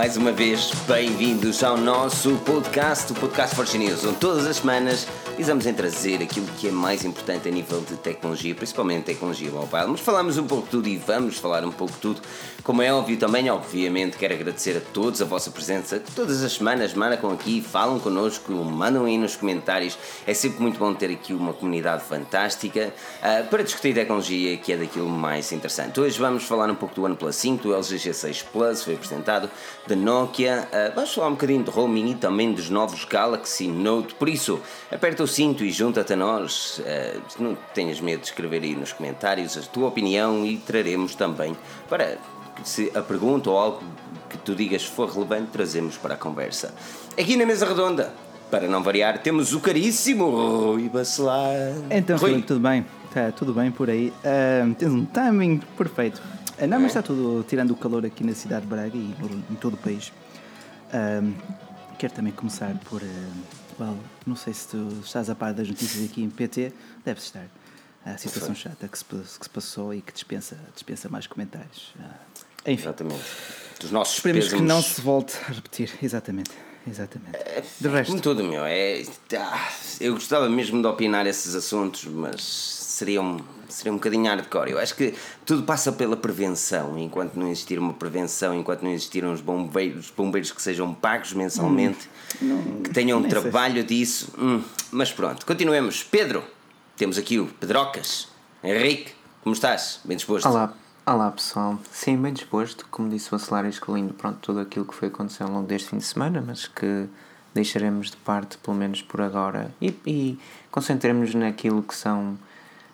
mais uma vez, bem-vindos ao nosso podcast, o Podcast Forge News, onde todas as semanas visamos em trazer aquilo que é mais importante a nível de tecnologia, principalmente tecnologia mobile. Mas falamos um pouco de tudo e vamos falar um pouco de tudo. Como é óbvio também, obviamente, quero agradecer a todos a vossa presença, que todas as semanas marcam aqui, falam connosco, mandam aí nos comentários. É sempre muito bom ter aqui uma comunidade fantástica uh, para discutir tecnologia, que é daquilo mais interessante. Hoje vamos falar um pouco do OnePlus 5, do LG G6 Plus, foi apresentado, da Nokia. Uh, vamos falar um bocadinho de roaming e também dos novos Galaxy Note. Por isso, aperta o cinto e junta-te a nós. Uh, não tenhas medo de escrever aí nos comentários a tua opinião e traremos também para se a pergunta ou algo que tu digas for relevante, trazemos para a conversa. Aqui na mesa redonda, para não variar, temos o caríssimo Rui Bacelar. Então, Rui. Filipe, tudo bem? Está tudo bem por aí. Uh, tens um timing perfeito. Uh, não, é? mas está tudo, tirando o calor aqui na cidade de Braga e em todo o país. Uh, quero também começar por. well, não sei se tu estás a par das notícias aqui em PT, deves estar a situação chata que se, que se, passou e que dispensa, dispensa mais comentários. Enfim. Exatamente. Dos nossos Esperemos que não se volte a repetir. Exatamente. Exatamente. É, de resto. Como tudo, meu. É, ah, eu gostava mesmo de opinar esses assuntos, mas seria um, seria um bocadinho hardcore. Eu acho que tudo passa pela prevenção. Enquanto não existir uma prevenção, enquanto não existirem uns bombeiros, bombeiros que sejam pagos mensalmente, hum, não, que tenham um trabalho disso. Hum, mas pronto, continuemos. Pedro, temos aqui o Pedrocas. Henrique, como estás? Bem disposto? Olá, Olá pessoal, sim, bem disposto, como disse o Acelar excluindo pronto, tudo aquilo que foi acontecendo ao longo deste fim de semana, mas que deixaremos de parte pelo menos por agora e, e concentremos naquilo que são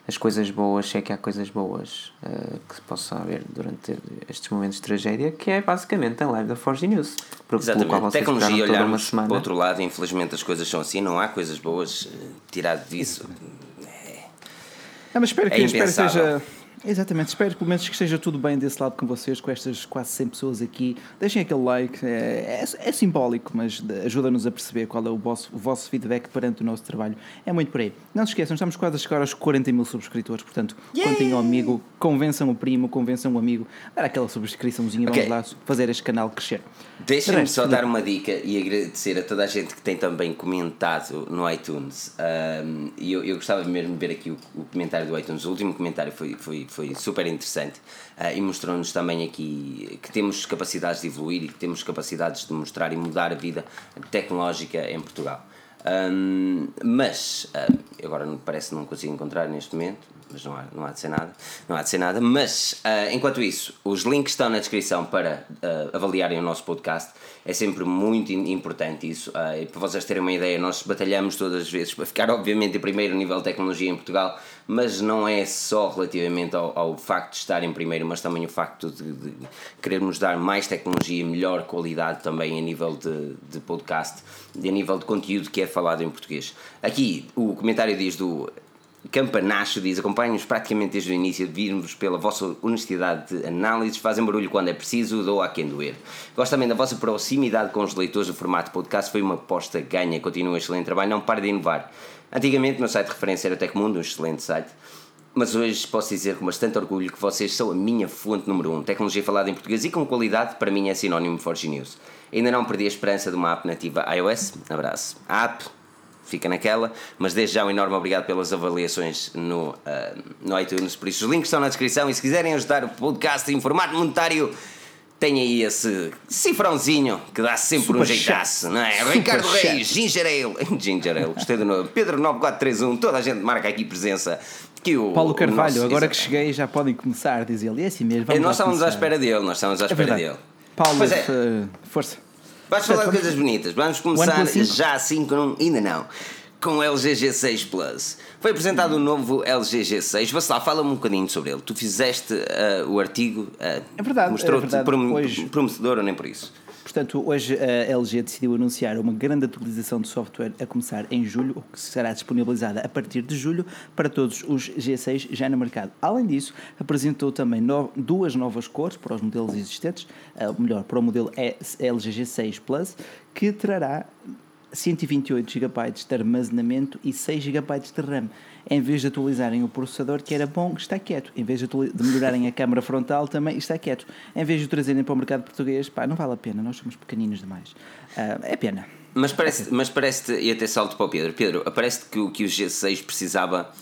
as coisas boas, se é que há coisas boas uh, que se possa haver durante estes momentos de tragédia, que é basicamente a live da Forge News. Exatamente, tecnologia, olharmos para o outro lado, infelizmente as coisas são assim, não há coisas boas, eh, tirado disso. É, não, mas espero que, é espero que seja Exatamente, espero pelo menos que esteja tudo bem desse lado com vocês, com estas quase 100 pessoas aqui. Deixem aquele like, é, é, é simbólico, mas ajuda-nos a perceber qual é o vosso, o vosso feedback perante o nosso trabalho. É muito por aí. Não se esqueçam, estamos quase a chegar aos 40 mil subscritores, portanto, Yay! contem ao amigo, convençam o primo, convençam o amigo, dar aquela subscriçãozinha, okay. vamos lá fazer este canal crescer. Deixem-me só dar uma dica e agradecer a toda a gente que tem também comentado no iTunes. Um, e eu, eu gostava mesmo de ver aqui o, o comentário do iTunes. O último comentário foi, foi foi super interessante uh, e mostrou-nos também aqui que temos capacidades de evoluir e que temos capacidades de mostrar e mudar a vida tecnológica em Portugal. Um, mas uh, agora parece que não consigo encontrar neste momento, mas não há, não há de ser nada. Não há de ser nada. Mas uh, enquanto isso, os links estão na descrição para uh, avaliarem o nosso podcast. É sempre muito importante isso. Uh, e para vocês terem uma ideia, nós batalhamos todas as vezes para ficar, obviamente, em primeiro nível de tecnologia em Portugal, mas não é só relativamente ao, ao facto de estar em primeiro, mas também o facto de, de querermos dar mais tecnologia, melhor qualidade também a nível de, de podcast e a nível de conteúdo que é falado em português. Aqui o comentário diz do Campanacho diz: acompanho-nos praticamente desde o início, vir-vos pela vossa honestidade de análises, fazem barulho quando é preciso, dou a quem doer. Gosto também da vossa proximidade com os leitores do formato podcast, foi uma aposta ganha, continua excelente trabalho, não para de inovar. Antigamente, o meu site de referência era o Tecmundo, um excelente site, mas hoje posso dizer com bastante orgulho que vocês são a minha fonte número 1. Um. Tecnologia falada em português e com qualidade, para mim é sinónimo de Forge News. Ainda não perdi a esperança de uma app nativa iOS. Abraço. A app fica naquela, mas desde já um enorme obrigado pelas avaliações no, uh, no iTunes. Por isso, os links estão na descrição e se quiserem ajudar o podcast em formato monetário, tem aí esse cifrãozinho que dá sempre Super um jeitaço, não é? Super Ricardo chat. Reis, Ginger Ale, Ginger Ale, gostei do nome. Pedro 9431, toda a gente marca aqui presença. Que o, Paulo Carvalho, nosso, agora que cheguei já podem começar, diz ele. É assim mesmo. Nós estávamos à espera dele, nós estávamos à é espera é dele. Paulo, é. Eh, força. Vais falar de coisas bonitas. Vamos começar já assim com. Ainda não. Com o LG G6 Plus. Foi apresentado o um novo LG G6. Vassal, fala-me um bocadinho sobre ele. Tu fizeste uh, o artigo. Uh, é verdade. Mostrou-te é prom Hoje... prometedor ou nem por isso? Portanto, hoje a LG decidiu anunciar uma grande atualização de software a começar em julho, que será disponibilizada a partir de julho para todos os G6 já no mercado. Além disso, apresentou também no, duas novas cores para os modelos existentes, ou melhor, para o modelo LG G6 Plus, que trará 128 GB de armazenamento e 6 GB de RAM. Em vez de atualizarem o processador, que era bom, está quieto. Em vez de, de melhorarem a câmara frontal, também está quieto. Em vez de o trazerem para o mercado português, pá, não vale a pena, nós somos pequeninos demais. Uh, é pena. Mas parece-te, mas parece e até salto para o Pedro. Pedro, parece-te que, que o G6 precisava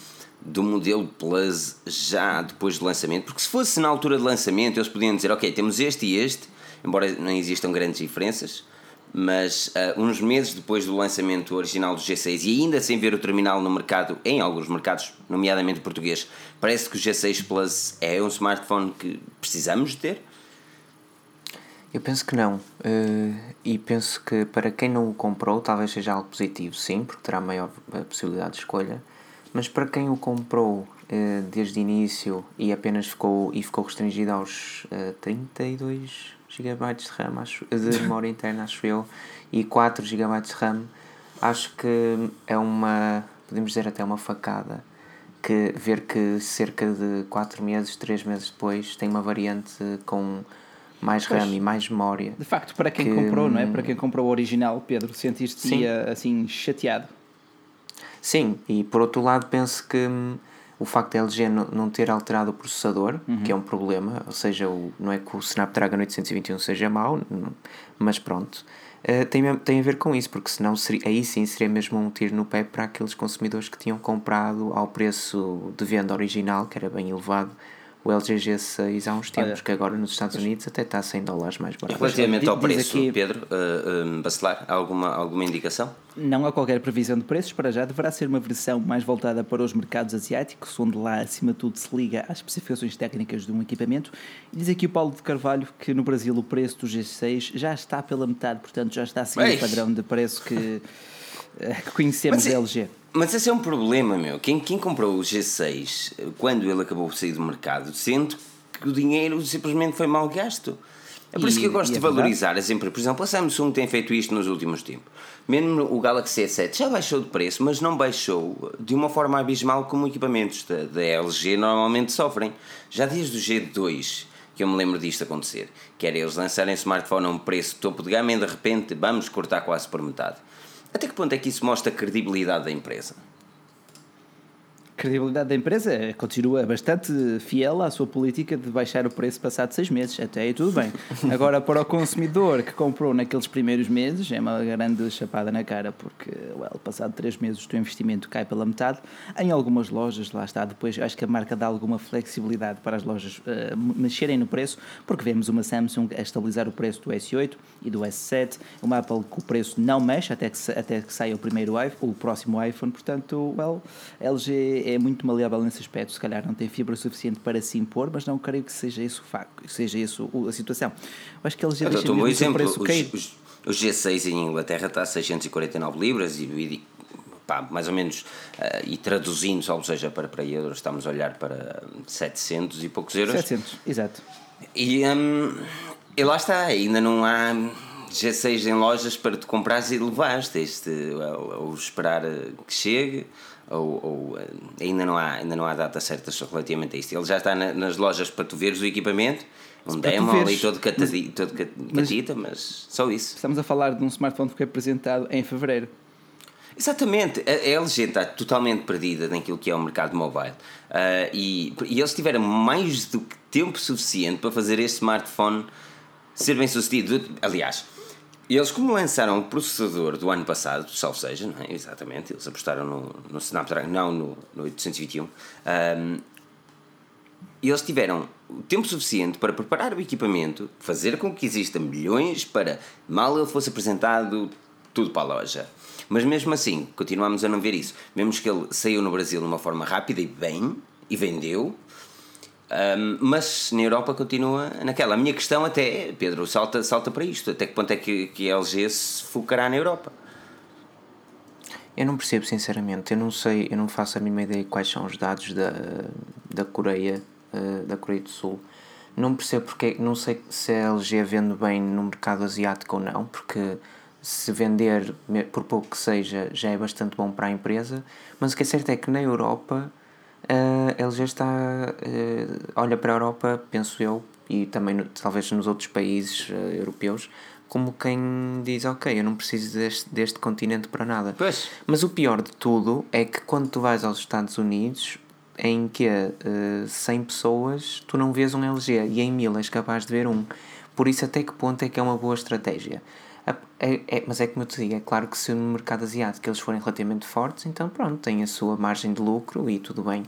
do modelo Plus já depois do lançamento? Porque se fosse na altura de lançamento, eles podiam dizer, ok, temos este e este, embora não existam grandes diferenças, mas uh, uns meses depois do lançamento original do G6 e ainda sem ver o terminal no mercado, em alguns mercados, nomeadamente português, parece que o G6 Plus é um smartphone que precisamos ter? Eu penso que não. Uh, e penso que para quem não o comprou, talvez seja algo positivo, sim, porque terá maior eh, possibilidade de escolha. Mas para quem o comprou uh, desde o início e apenas ficou, e ficou restringido aos uh, 32 GB de RAM, acho, de memória interna, acho eu, e 4 GB de RAM, acho que é uma, podemos dizer até uma facada, que ver que cerca de 4 meses, 3 meses depois, tem uma variante com mais pois, RAM e mais memória. De facto, para quem que, comprou, não é? Para quem comprou o original, Pedro, sentiste-te assim chateado? Sim, e por outro lado penso que hum, o facto da LG não ter alterado o processador, uhum. que é um problema, ou seja, o, não é que o Snapdragon 821 seja mau, mas pronto, uh, tem, tem a ver com isso, porque senão seria, aí sim seria mesmo um tiro no pé para aqueles consumidores que tinham comprado ao preço de venda original, que era bem elevado, o LG G6 há uns tempos, Olha, que agora nos Estados Unidos até está a 100 dólares mais barato. Relativamente ao preço, aqui, Pedro, uh, uh, Bacelar, há alguma, alguma indicação? Não há qualquer previsão de preços, para já deverá ser uma versão mais voltada para os mercados asiáticos, onde lá acima de tudo se liga às especificações técnicas de um equipamento. E diz aqui o Paulo de Carvalho que no Brasil o preço do G6 já está pela metade, portanto já está a seguir o padrão de preço que, eh, que conhecemos da LG. Mas esse é um problema, meu. Quem, quem comprou o G6 quando ele acabou de sair do mercado, sente que o dinheiro simplesmente foi mal gasto. É por e, isso que eu gosto de é valorizar as empresas. Por exemplo, a Samsung tem feito isto nos últimos tempos. Mesmo o Galaxy S7 já baixou de preço, mas não baixou de uma forma abismal como equipamentos da, da LG normalmente sofrem. Já desde o G2 que eu me lembro disto acontecer, que era eles lançarem smartphone a um preço topo de gama e de repente vamos cortar quase por metade. Até que ponto é que isso mostra a credibilidade da empresa? Credibilidade da empresa continua bastante fiel à sua política de baixar o preço passado seis meses. Até aí tudo bem. Agora, para o consumidor que comprou naqueles primeiros meses, é uma grande chapada na cara, porque, well, passado três meses o teu investimento cai pela metade. Em algumas lojas, lá está, depois acho que a marca dá alguma flexibilidade para as lojas uh, mexerem no preço, porque vemos uma Samsung a estabilizar o preço do S8 e do S7, uma Apple que o preço não mexe até que, até que saia o primeiro iPhone, o próximo iPhone, portanto, well, LG é muito maleável nesse aspecto, se calhar não tem fibra suficiente para se impor, mas não creio que seja isso o facto, que seja isso a situação. Eu acho que LG deixa um exemplo, os. Os, o G6 em Inglaterra está a 649 libras e, e pá, mais ou menos, uh, e traduzindo, ou seja, para, para euros, estamos a olhar para 700 e poucos euros. 700, exato. E, um, e lá está, ainda não há G6 em lojas para te comprares e levares, tens de ou, ou esperar que chegue ou, ou, eh, ainda, não há, ainda não há data certa relativamente a isto. Ele já está na, nas lojas para tu veres o equipamento, um demo ali todo, catadi, mas, todo catita, mas, mas só isso. Estamos a falar de um smartphone que foi apresentado em fevereiro. Exatamente, a LG está totalmente perdida naquilo que é o mercado mobile uh, e, e eles tiveram mais do que tempo suficiente para fazer este smartphone ser bem sucedido. Aliás, e eles, como lançaram o processador do ano passado, salvo seja, não é? exatamente, eles apostaram no, no Snapdragon, não no, no 821, um, e eles tiveram o tempo suficiente para preparar o equipamento, fazer com que existam milhões para, mal ele fosse apresentado, tudo para a loja. Mas mesmo assim, continuamos a não ver isso. Vemos que ele saiu no Brasil de uma forma rápida e bem, e vendeu, um, mas na Europa continua naquela. A minha questão até, Pedro, salta, salta para isto. Até que ponto é que, que a LG se focará na Europa? Eu não percebo, sinceramente. Eu não sei, eu não faço a mínima ideia quais são os dados da, da Coreia, uh, da Coreia do Sul. Não percebo porque, não sei se a LG vende bem no mercado asiático ou não, porque se vender, por pouco que seja, já é bastante bom para a empresa. Mas o que é certo é que na Europa uh, ele já está. Uh, olha para a Europa, penso eu, e também talvez nos outros países uh, europeus, como quem diz, ok, eu não preciso deste, deste continente para nada. Pois. Mas o pior de tudo é que quando tu vais aos Estados Unidos, em que uh, 100 pessoas tu não vês um LG e em 1000 és capaz de ver um. Por isso, até que ponto é que é uma boa estratégia? É, é, mas é como eu te digo, é claro que se no mercado asiático eles forem relativamente fortes, então pronto, tem a sua margem de lucro e tudo bem.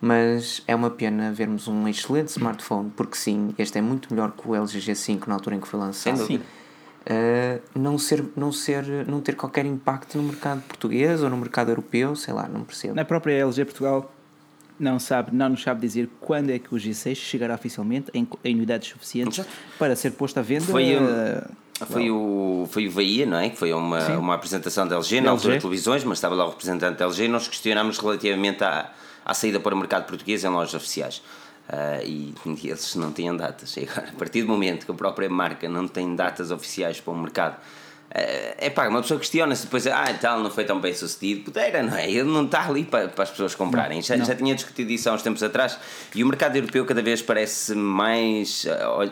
Mas é uma pena vermos um excelente smartphone, porque sim, este é muito melhor que o LG G5 na altura em que foi lançado. Sim. Uh, não, ser, não, ser, não ter qualquer impacto no mercado português ou no mercado europeu, sei lá, não percebo. Na própria LG Portugal não sabe, não nos sabe dizer quando é que o G6 chegará oficialmente em, em unidades suficientes para ser posto à venda. Foi, uh, foi, o, foi o Bahia, não é? Que foi uma, uma apresentação da LG, na altura de televisões, mas estava lá o representante da LG e nós questionámos relativamente à, à saída para o mercado português em lojas oficiais. Uh, e, e eles não tinham datas. E agora, a partir do momento que a própria marca não tem datas oficiais para o mercado é pá, uma pessoa questiona-se depois, ah, tal, não foi tão bem sucedido. Pudeira, não é? Ele não está ali para, para as pessoas comprarem. Não, já, não. já tinha discutido isso há uns tempos atrás e o mercado europeu cada vez parece mais,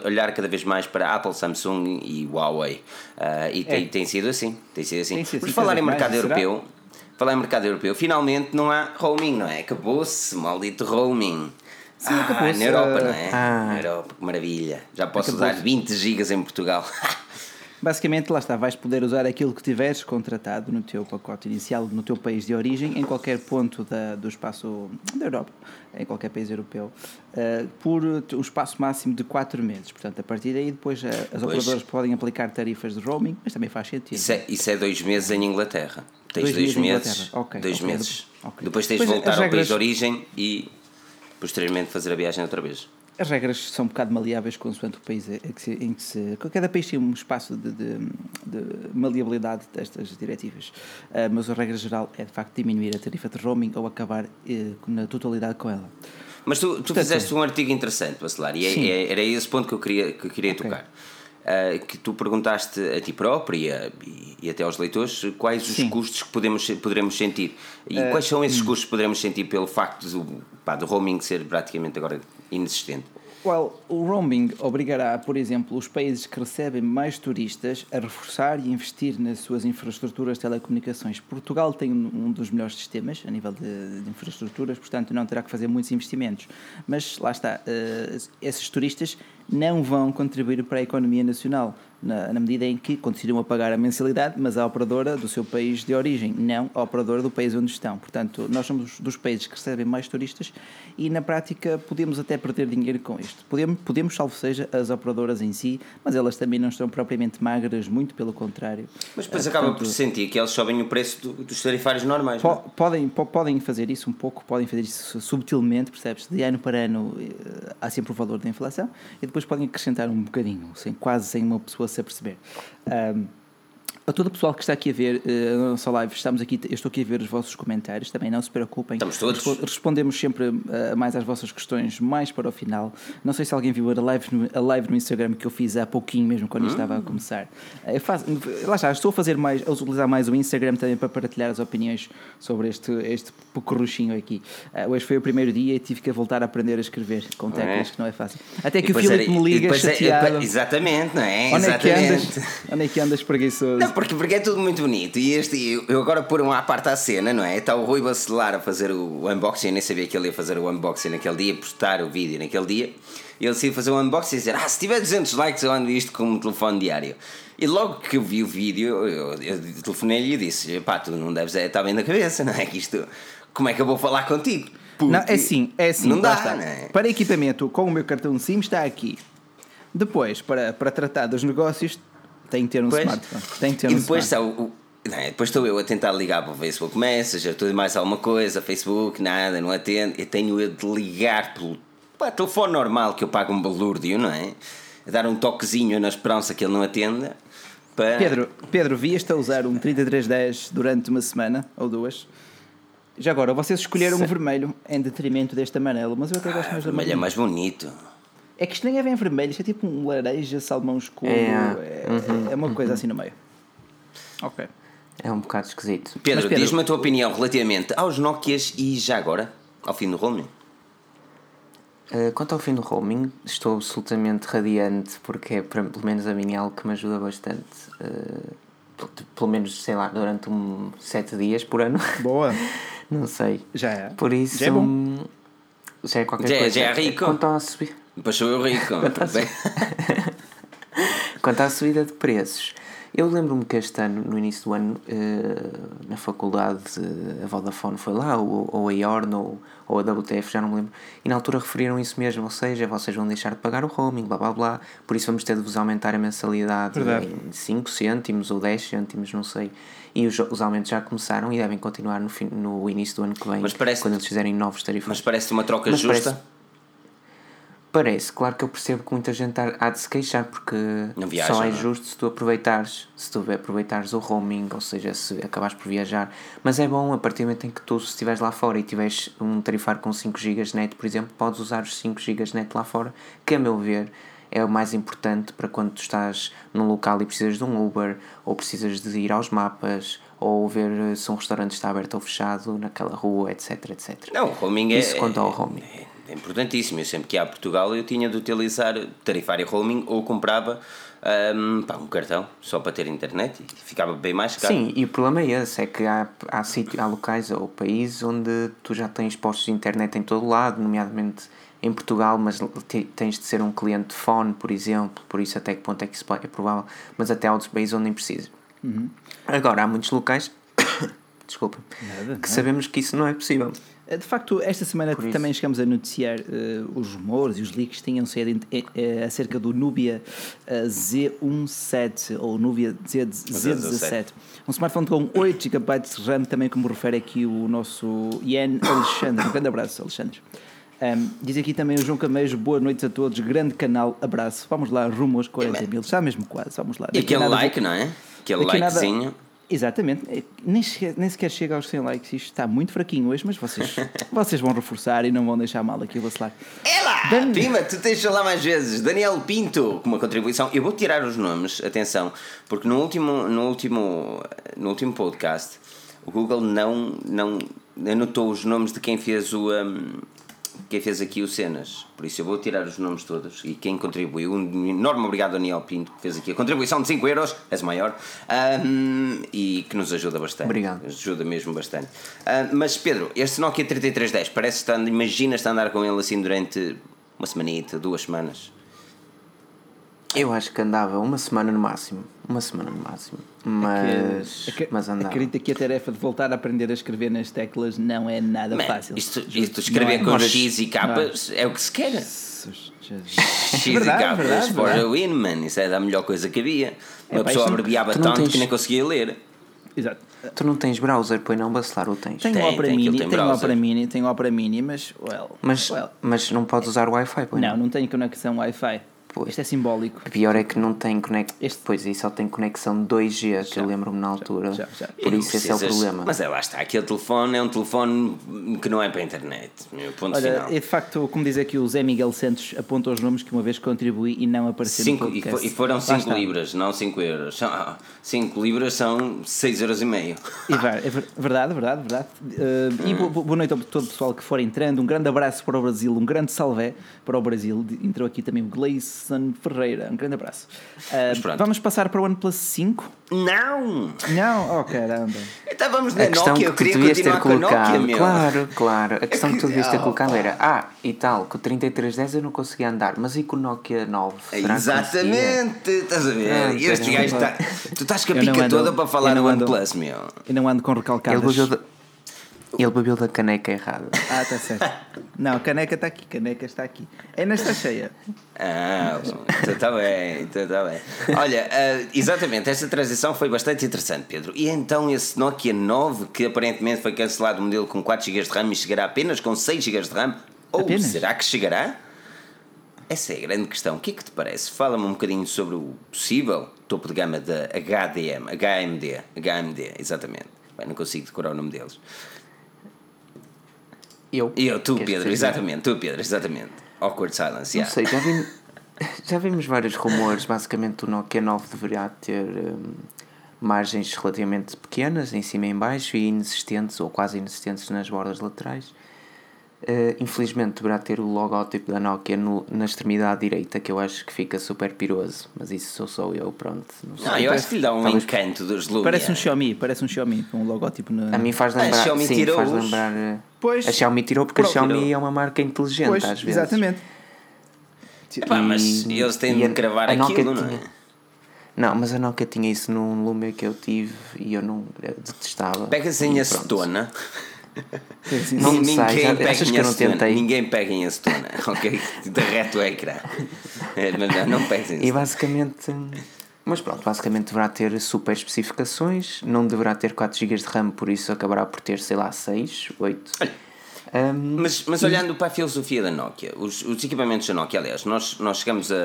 olhar cada vez mais para Apple, Samsung e Huawei. Uh, e é. tem, tem sido assim. Tem sido assim. Tem sido Por falar em mercado mais, europeu, será? falar em mercado europeu, finalmente não há roaming, não é? Acabou-se, maldito roaming. Sim, ah, na Europa, não é? Ah. Na Europa, que maravilha. Já posso usar 20 gigas em Portugal. Basicamente, lá está, vais poder usar aquilo que tiveres contratado no teu pacote inicial, no teu país de origem, em qualquer ponto da, do espaço da Europa, em qualquer país europeu, uh, por um espaço máximo de 4 meses. Portanto, a partir daí, depois uh, as pois. operadoras podem aplicar tarifas de roaming, mas também faz sentido. Isso é, isso é dois meses em Inglaterra. Tens dois, dois meses. Okay, dois okay, meses. Okay. Depois tens de voltar ao regras... país de origem e posteriormente fazer a viagem outra vez. As regras são um bocado maleáveis consoante o país em que se. Em que se cada país tem um espaço de, de, de maleabilidade destas diretivas. Uh, mas a regra geral é de facto diminuir a tarifa de roaming ou acabar uh, na totalidade com ela. Mas tu, tu Portanto, fizeste um artigo interessante, Bacelar, e é, é, era esse ponto que eu queria, que eu queria okay. tocar. Uh, que tu perguntaste a ti própria e, e até aos leitores quais os Sim. custos que podemos, poderemos sentir. E uh, quais são esses hum. custos que poderemos sentir pelo facto do, pá, do roaming ser praticamente agora inexistente? Well, o roaming obrigará, por exemplo, os países que recebem mais turistas a reforçar e investir nas suas infraestruturas de telecomunicações. Portugal tem um dos melhores sistemas a nível de, de infraestruturas, portanto não terá que fazer muitos investimentos. Mas lá está, uh, esses turistas não vão contribuir para a economia nacional na, na, medida em que continuam a pagar a mensalidade, mas a operadora do seu país de origem, não a operadora do país onde estão. Portanto, nós somos dos países que recebem mais turistas e, na prática, podemos até perder dinheiro com isto. Podemos, podemos salvo seja, as operadoras em si, mas elas também não estão propriamente magras, muito pelo contrário. Mas depois acaba portanto, por sentir que elas sobem o preço do, dos tarifários normais. Po, é? podem, po, podem fazer isso um pouco, podem fazer isso subtilmente, percebes? De ano para ano uh, há sempre o valor da inflação e depois podem acrescentar um bocadinho, sem, quase sem uma pessoa se aperceber. Um, a todo o pessoal que está aqui a ver uh, a nossa live, estamos aqui, eu estou aqui a ver os vossos comentários, também não se preocupem. Estamos todos. Respondemos sempre uh, mais às vossas questões, mais para o final. Não sei se alguém viu a live no, a live no Instagram que eu fiz há pouquinho, mesmo quando hum. estava a começar. Uh, eu faço, lá está, estou a fazer mais, a utilizar mais o Instagram também para partilhar as opiniões sobre este, este pecorruchinho aqui. hoje foi o primeiro dia e tive que voltar a aprender a escrever com teclas, é. que não é fácil. Até que o Filipe me liga é- chateado. É, exatamente, não é? Onde é que andas, onde é que andas preguiçoso? Não, porque, porque é tudo muito bonito. E este, eu agora pôr uma à parte à cena, não é? Está o Rui Bacelar a fazer o unboxing. Eu nem sabia que ele ia fazer o unboxing naquele dia, postar o vídeo naquele dia. E ele decidiu fazer o unboxing e dizer: Ah, se tiver 200 likes, eu ando isto com um telefone diário. E logo que eu vi o vídeo, eu, eu telefonei-lhe e disse: Pá, tu não deves estar bem na cabeça, não é? Que isto, como é que eu vou falar contigo? Porque não, é assim, é assim. Não dá, não é? Para equipamento com o meu cartão SIM está aqui. Depois, para, para tratar dos negócios, tem que ter um smartphone. Tem que ter e um depois o, é, depois estou eu a tentar ligar para o Facebook Messenger, tudo mais alguma coisa, Facebook, nada, não atendo. Eu tenho eu de ligar pelo pá, telefone normal que eu pago um balúrdio, não é? A dar um toquezinho na esperança que ele não atenda. Para... Pedro, Pedro, vieste a usar um 3310 durante uma semana ou duas? Já agora, vocês escolheram o um vermelho em detrimento deste amarelo, mas eu até gosto ah, mais do amarelo. é mais bonito. É que isto nem é bem vermelho, isto é tipo um laranja, salmão escuro. É, é, uhum, é uma coisa uhum. assim no meio. Ok. É um bocado esquisito. Pedro, Pedro diz-me a tua opinião relativamente aos Nokias e já agora, ao fim do roaming. Uh, quanto ao fim do roaming, estou absolutamente radiante porque é pelo menos a mim é algo que me ajuda bastante. Uh, pelo menos, sei lá, durante um sete dias por ano. Boa! Não sei. Já é. Por isso. Já é, bom. já é qualquer já, coisa. Já é rico. Quanto à. Depois sou eu rico. Quanto à, Quanto à subida de preços, eu lembro-me que este ano, no início do ano, uh, na faculdade, uh, a Vodafone foi lá, ou, ou a Iorn, ou, ou a WTF, já não me lembro, e na altura referiram isso mesmo, ou seja, vocês vão deixar de pagar o roaming, blá blá blá, por isso vamos ter de vos aumentar a mensalidade Verdade. em 5 cêntimos ou 10 cêntimos, não sei. E os, os aumentos já começaram e devem continuar no, fim, no início do ano que vem, quando eles fizerem novos tarifas. Mas parece uma troca Mas justa? Parece, Parece, claro que eu percebo que muita gente há de se queixar porque viaja, só é não? justo se tu aproveitares, se tu aproveitares o roaming, ou seja, se acabares por viajar. Mas é bom a partir do momento em que tu, se estiveres lá fora e tiveres um tarifário com 5 GB net, por exemplo, podes usar os 5 GB net lá fora, que a meu ver é o mais importante para quando tu estás num local e precisas de um Uber, ou precisas de ir aos mapas, ou ver se um restaurante está aberto ou fechado naquela rua, etc, etc. Não, o roaming Isso é... quanto ao roaming. É é importantíssimo. Eu sempre que ia a Portugal eu tinha de utilizar tarifário roaming ou comprava um, pá, um cartão só para ter internet e ficava bem mais caro. Sim, e o problema é esse, é que há, há, sítio, há locais ou países onde tu já tens postos de internet em todo lado, nomeadamente em Portugal, mas tens de ser um cliente de phone, por exemplo, por isso até que ponto é que isso é provável, mas até há outros países onde nem precisa. Uhum. Agora, há muitos locais, desculpa, nada, que sabemos que isso não é possível. Eh, de facto, esta semana também chegamos a noticiar uh, os rumores e os leaks que tinham saído uh, acerca do Nubia uh, Z17 ou Nubia Z, Z17. Um smartphone com 8 GB de RAM, também como refere aqui o nosso Ian Alexandre. Um grande abraço, Alexandre. Um, diz aqui também o João Camejo, boa noite a todos, grande canal, abraço. Vamos lá, rumores 40 mil, está mesmo quase, vamos lá. E aquele like, não é? Aquele likezinho. Nada... Exatamente, é, nem, nem sequer chega aos 100 likes. Isto está muito fraquinho hoje, mas vocês, vocês vão reforçar e não vão deixar mal aqui o vacilar. É lá! Dan... Pima, tu tens de falar mais vezes. Daniel Pinto, com uma contribuição. Eu vou tirar os nomes, atenção, porque no último, no último, no último podcast o Google não, não anotou os nomes de quem fez o. Um, quem fez aqui o Cenas. Por isso eu vou tirar os nomes todos e quem contribuiu. Um enorme obrigado, Daniel Pinto, que fez aqui a contribuição de 5 euros, és maior, um, e que nos ajuda bastante. Obrigado. Nos ajuda mesmo bastante. Uh, mas Pedro, este Nokia 3310, parece que imaginas a andar com ele assim durante uma semanita, duas semanas. Eu acho que andava uma semana no máximo. Uma semana no máximo. Mas, é que, mas andava. Acredita que a tarefa de voltar a aprender a escrever nas teclas não é nada Man, fácil. Isto, isto escrever é, com X e capas é. é o que se quer. X e capas for a win, man. Isso é a melhor coisa que havia. Uma é, pessoa abreviava tanto tens... que nem conseguia ler. Exato. Tu não tens browser, pois não, Bacelar, ou tens? Tenho tem, Opera tem, Mini, tem tenho Opera Mini, tenho Opera Mini, mas, well, mas, well. mas não podes usar Wi-Fi, pois não? Não, não tenho conexão Wi-Fi. Pois. Este é simbólico. O pior é que não tem conexão. Este... Pois aí só tem conexão 2G, que eu lembro-me na altura. Já, já, já. Por isso esse é o problema. Mas é lá está, aquele telefone é um telefone que não é para a internet. Ponto Olha, final. de facto, como diz aqui o Zé Miguel Santos, aponta os nomes que uma vez contribuí e não apareceu cinco, no podcast. E, foram 5 libras, não 5 euros. 5 libras são 6 euros e meio. E vai, é verdade, verdade, verdade. Uh, hum. E boa noite a todo o pessoal que for entrando. Um grande abraço para o Brasil, um grande salve para o Brasil. Entrou aqui também o Gleison Ferreira. Um grande abraço. Uh, vamos passar para o OnePlus 5. Não! Não? Oh caramba. Estávamos na Nokia, eu queria continuar com a Nokia, meu. Claro, claro. A questão que tu devias ter colocado era Ah, e tal, com o 3310 eu não conseguia andar, mas e com o Nokia 9? Exatamente! Estás a ver? Ah, este gajo está. Tu estás com a pica ando, toda para falar no OnePlus, meu. Eu não ando com recalcadas. Ele ele bebeu da caneca errada. Ah, está certo. Não, a caneca está aqui, caneca está aqui. É nesta cheia. Ah, então está bem, então está bem. Olha, uh, exatamente, esta transição foi bastante interessante, Pedro. E então esse Nokia 9, que aparentemente foi cancelado o modelo com 4 GB de RAM e chegará apenas com 6 GB de RAM, ou apenas? será que chegará? Essa é a grande questão. O que é que te parece? Fala-me um bocadinho sobre o possível topo de gama da HDM, HMD, HMD, exatamente. Bem, não consigo decorar o nome deles. Eu? Eu, tu, Pedro, exatamente, tu, Pedro, exatamente. Awkward silence, yeah. Não sei, já, vi, já vimos vários rumores. Basicamente, o Nokia 9 deveria ter um, margens relativamente pequenas, em cima e em baixo, e inexistentes ou quase inexistentes nas bordas laterais. Uh, infelizmente deverá ter o logótipo da Nokia no, na extremidade direita, que eu acho que fica super piroso, mas isso sou só eu, pronto. Não, sei. não eu acho que lhe dá um Talvez... encanto dos Lumia. Parece um Xiaomi, parece um Xiaomi com um logótipo na. A mim faz lembrar. A Xiaomi sim, tirou faz lembrar. Pois, a Xiaomi tirou porque a Xiaomi tirou. é uma marca inteligente pois, às vezes. Exatamente. Epá, mas eles têm de gravar aquilo, não é? Não, mas a Nokia tinha isso num Lumia que eu tive e eu não eu detestava. Pega-se em acetona. Não ninguém, sei, pega em que eu não tentei. ninguém pega em acetona, ok? Derrete o ecrã. É, mas não, não pegues em E basicamente. Mas pronto, basicamente deverá ter super especificações, não deverá ter 4 GB de RAM, por isso acabará por ter, sei lá, 6, 8. Olha, um, mas, mas olhando para a filosofia da Nokia, os, os equipamentos da Nokia, aliás, nós, nós chegamos a,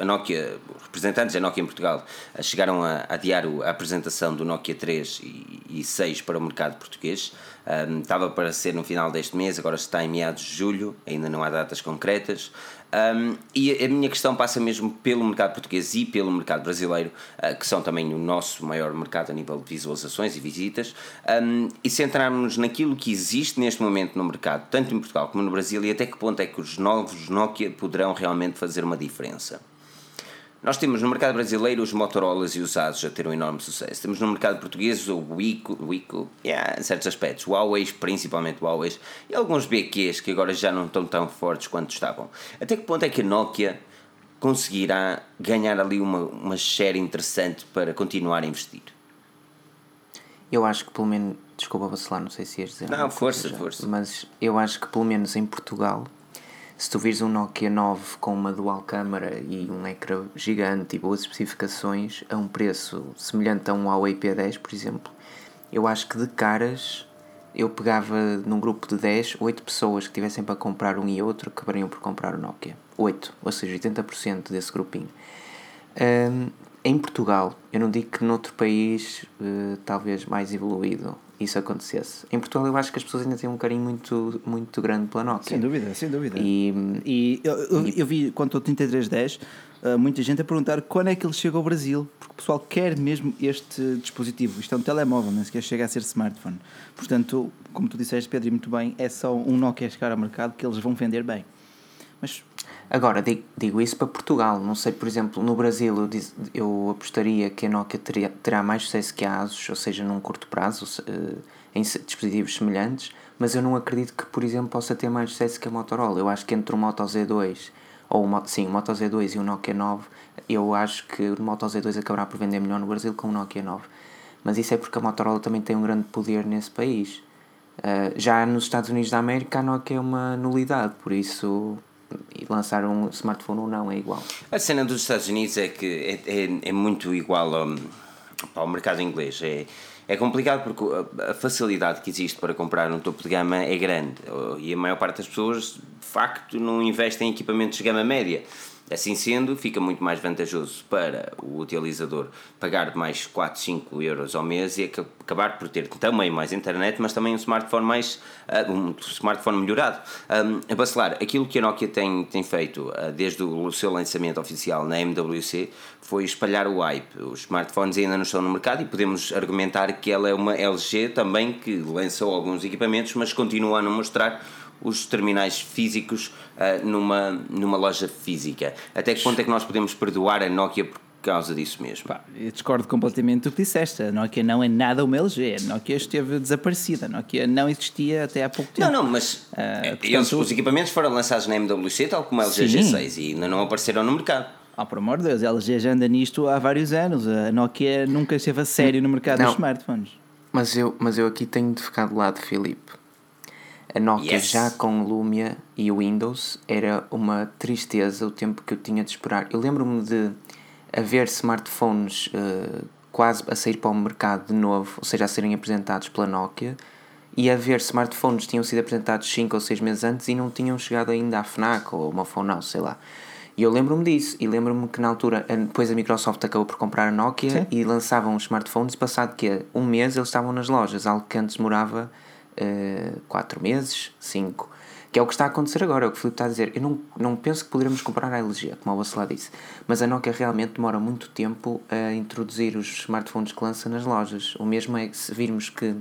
a Nokia, representantes da Nokia em Portugal chegaram a adiar a apresentação do Nokia 3 e, e 6 para o mercado português. Um, estava para ser no final deste mês, agora está em meados de julho, ainda não há datas concretas. Um, e a minha questão passa mesmo pelo mercado português e pelo mercado brasileiro, uh, que são também o nosso maior mercado a nível de visualizações e visitas, um, e centrarmos naquilo que existe neste momento no mercado, tanto em Portugal como no Brasil, e até que ponto é que os novos Nokia poderão realmente fazer uma diferença. Nós temos no mercado brasileiro os Motorolas e os Asus a ter um enorme sucesso. Temos no mercado português o Wico, Wico yeah, em certos aspectos, o Huawei, principalmente o Huawei, e alguns BQs que agora já não estão tão fortes quanto estavam. Até que ponto é que a Nokia conseguirá ganhar ali uma, uma share interessante para continuar a investir? Eu acho que pelo menos, desculpa vacilar, não sei se ias dizer. Não, força, força. Mas eu acho que pelo menos em Portugal se tu vires um Nokia 9 com uma dual câmara e um ecrã gigante e boas especificações a um preço semelhante a um Huawei P10, por exemplo, eu acho que de caras eu pegava num grupo de 10, 8 pessoas que tivessem para comprar um e outro acabariam por comprar o Nokia. 8, ou seja, 80% desse grupinho. Um, em Portugal, eu não digo que noutro país uh, talvez mais evoluído isso acontecesse. Em Portugal eu acho que as pessoas ainda têm um carinho muito, muito grande pela Nokia. Sem dúvida, sem dúvida. E, e eu, eu, eu vi, quando estou 3310, uh, muita gente a perguntar quando é que ele chega ao Brasil, porque o pessoal quer mesmo este dispositivo. Isto é um telemóvel, nem sequer chega a ser smartphone. Portanto, como tu disseste, Pedro, e muito bem, é só um Nokia chegar ao mercado que eles vão vender bem. Mas Agora, digo, digo isso para Portugal. Não sei, por exemplo, no Brasil eu, diz, eu apostaria que a Nokia teria, terá mais sucesso que a Asus, ou seja, num curto prazo, uh, em dispositivos semelhantes, mas eu não acredito que, por exemplo, possa ter mais sucesso que a Motorola. Eu acho que entre o Moto Z2, ou o, sim, o Moto Z2 e o Nokia 9, eu acho que o Moto Z2 acabará por vender melhor no Brasil que o Nokia 9. Mas isso é porque a Motorola também tem um grande poder nesse país. Uh, já nos Estados Unidos da América a Nokia é uma nulidade, por isso lançar um smartphone ou não é igual. A cena dos Estados Unidos é que é, é, é muito igual ao, ao mercado inglês. É, é complicado porque a facilidade que existe para comprar um topo de gama é grande e a maior parte das pessoas de facto não investem em equipamentos de gama média. Assim sendo, fica muito mais vantajoso para o utilizador pagar mais 4, 5 euros ao mês e acabar por ter também mais internet, mas também um smartphone mais uh, um smartphone melhorado. Um, a Bacelar, aquilo que a Nokia tem, tem feito uh, desde o seu lançamento oficial na MWC foi espalhar o hype. Os smartphones ainda não estão no mercado e podemos argumentar que ela é uma LG também que lançou alguns equipamentos, mas continua a não mostrar os terminais físicos uh, numa, numa loja física. Até que ponto é que nós podemos perdoar a Nokia por causa disso mesmo? Pá, eu discordo completamente do que disseste. A Nokia não é nada uma LG. A Nokia esteve desaparecida. A Nokia não existia até há pouco tempo. Não, não, mas uh, portanto, eles, os equipamentos foram lançados na MWC, tal como a LG sim. G6, e ainda não apareceram no mercado. Ah, oh, por amor de Deus, a LG já anda nisto há vários anos. A Nokia nunca esteve a sério no mercado não. dos smartphones. Mas eu, mas eu aqui tenho de ficar do lado, Filipe. A Nokia yes. já com Lumia e Windows era uma tristeza o tempo que eu tinha de esperar. Eu lembro-me de haver smartphones uh, quase a sair para o mercado de novo, ou seja, a serem apresentados pela Nokia, e haver smartphones que tinham sido apresentados 5 ou 6 meses antes e não tinham chegado ainda à FNAC ou uma Phone sei lá. E eu lembro-me disso, e lembro-me que na altura, depois a Microsoft acabou por comprar a Nokia Sim. e lançavam os smartphones, passado que um mês eles estavam nas lojas, algo que antes demorava 4 uh, meses, 5. Que é o que está a acontecer agora, é o que o Filipe está a dizer. Eu não, não penso que poderemos comprar a LG, como a Bacelar disse. Mas a Nokia realmente demora muito tempo a introduzir os smartphones que lança nas lojas. O mesmo é se virmos que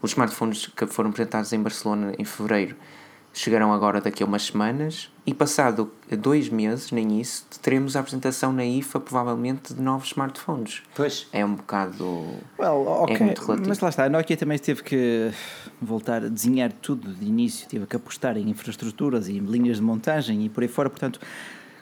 os smartphones que foram apresentados em Barcelona em fevereiro chegarão agora daqui a umas semanas e passado dois meses, nem isso, teremos a apresentação na IFA provavelmente de novos smartphones. Pois. É um bocado. Well, ok, é muito relativo. Mas lá está, a Nokia também teve que voltar a desenhar tudo de início, teve que apostar em infraestruturas e em linhas de montagem e por aí fora, portanto.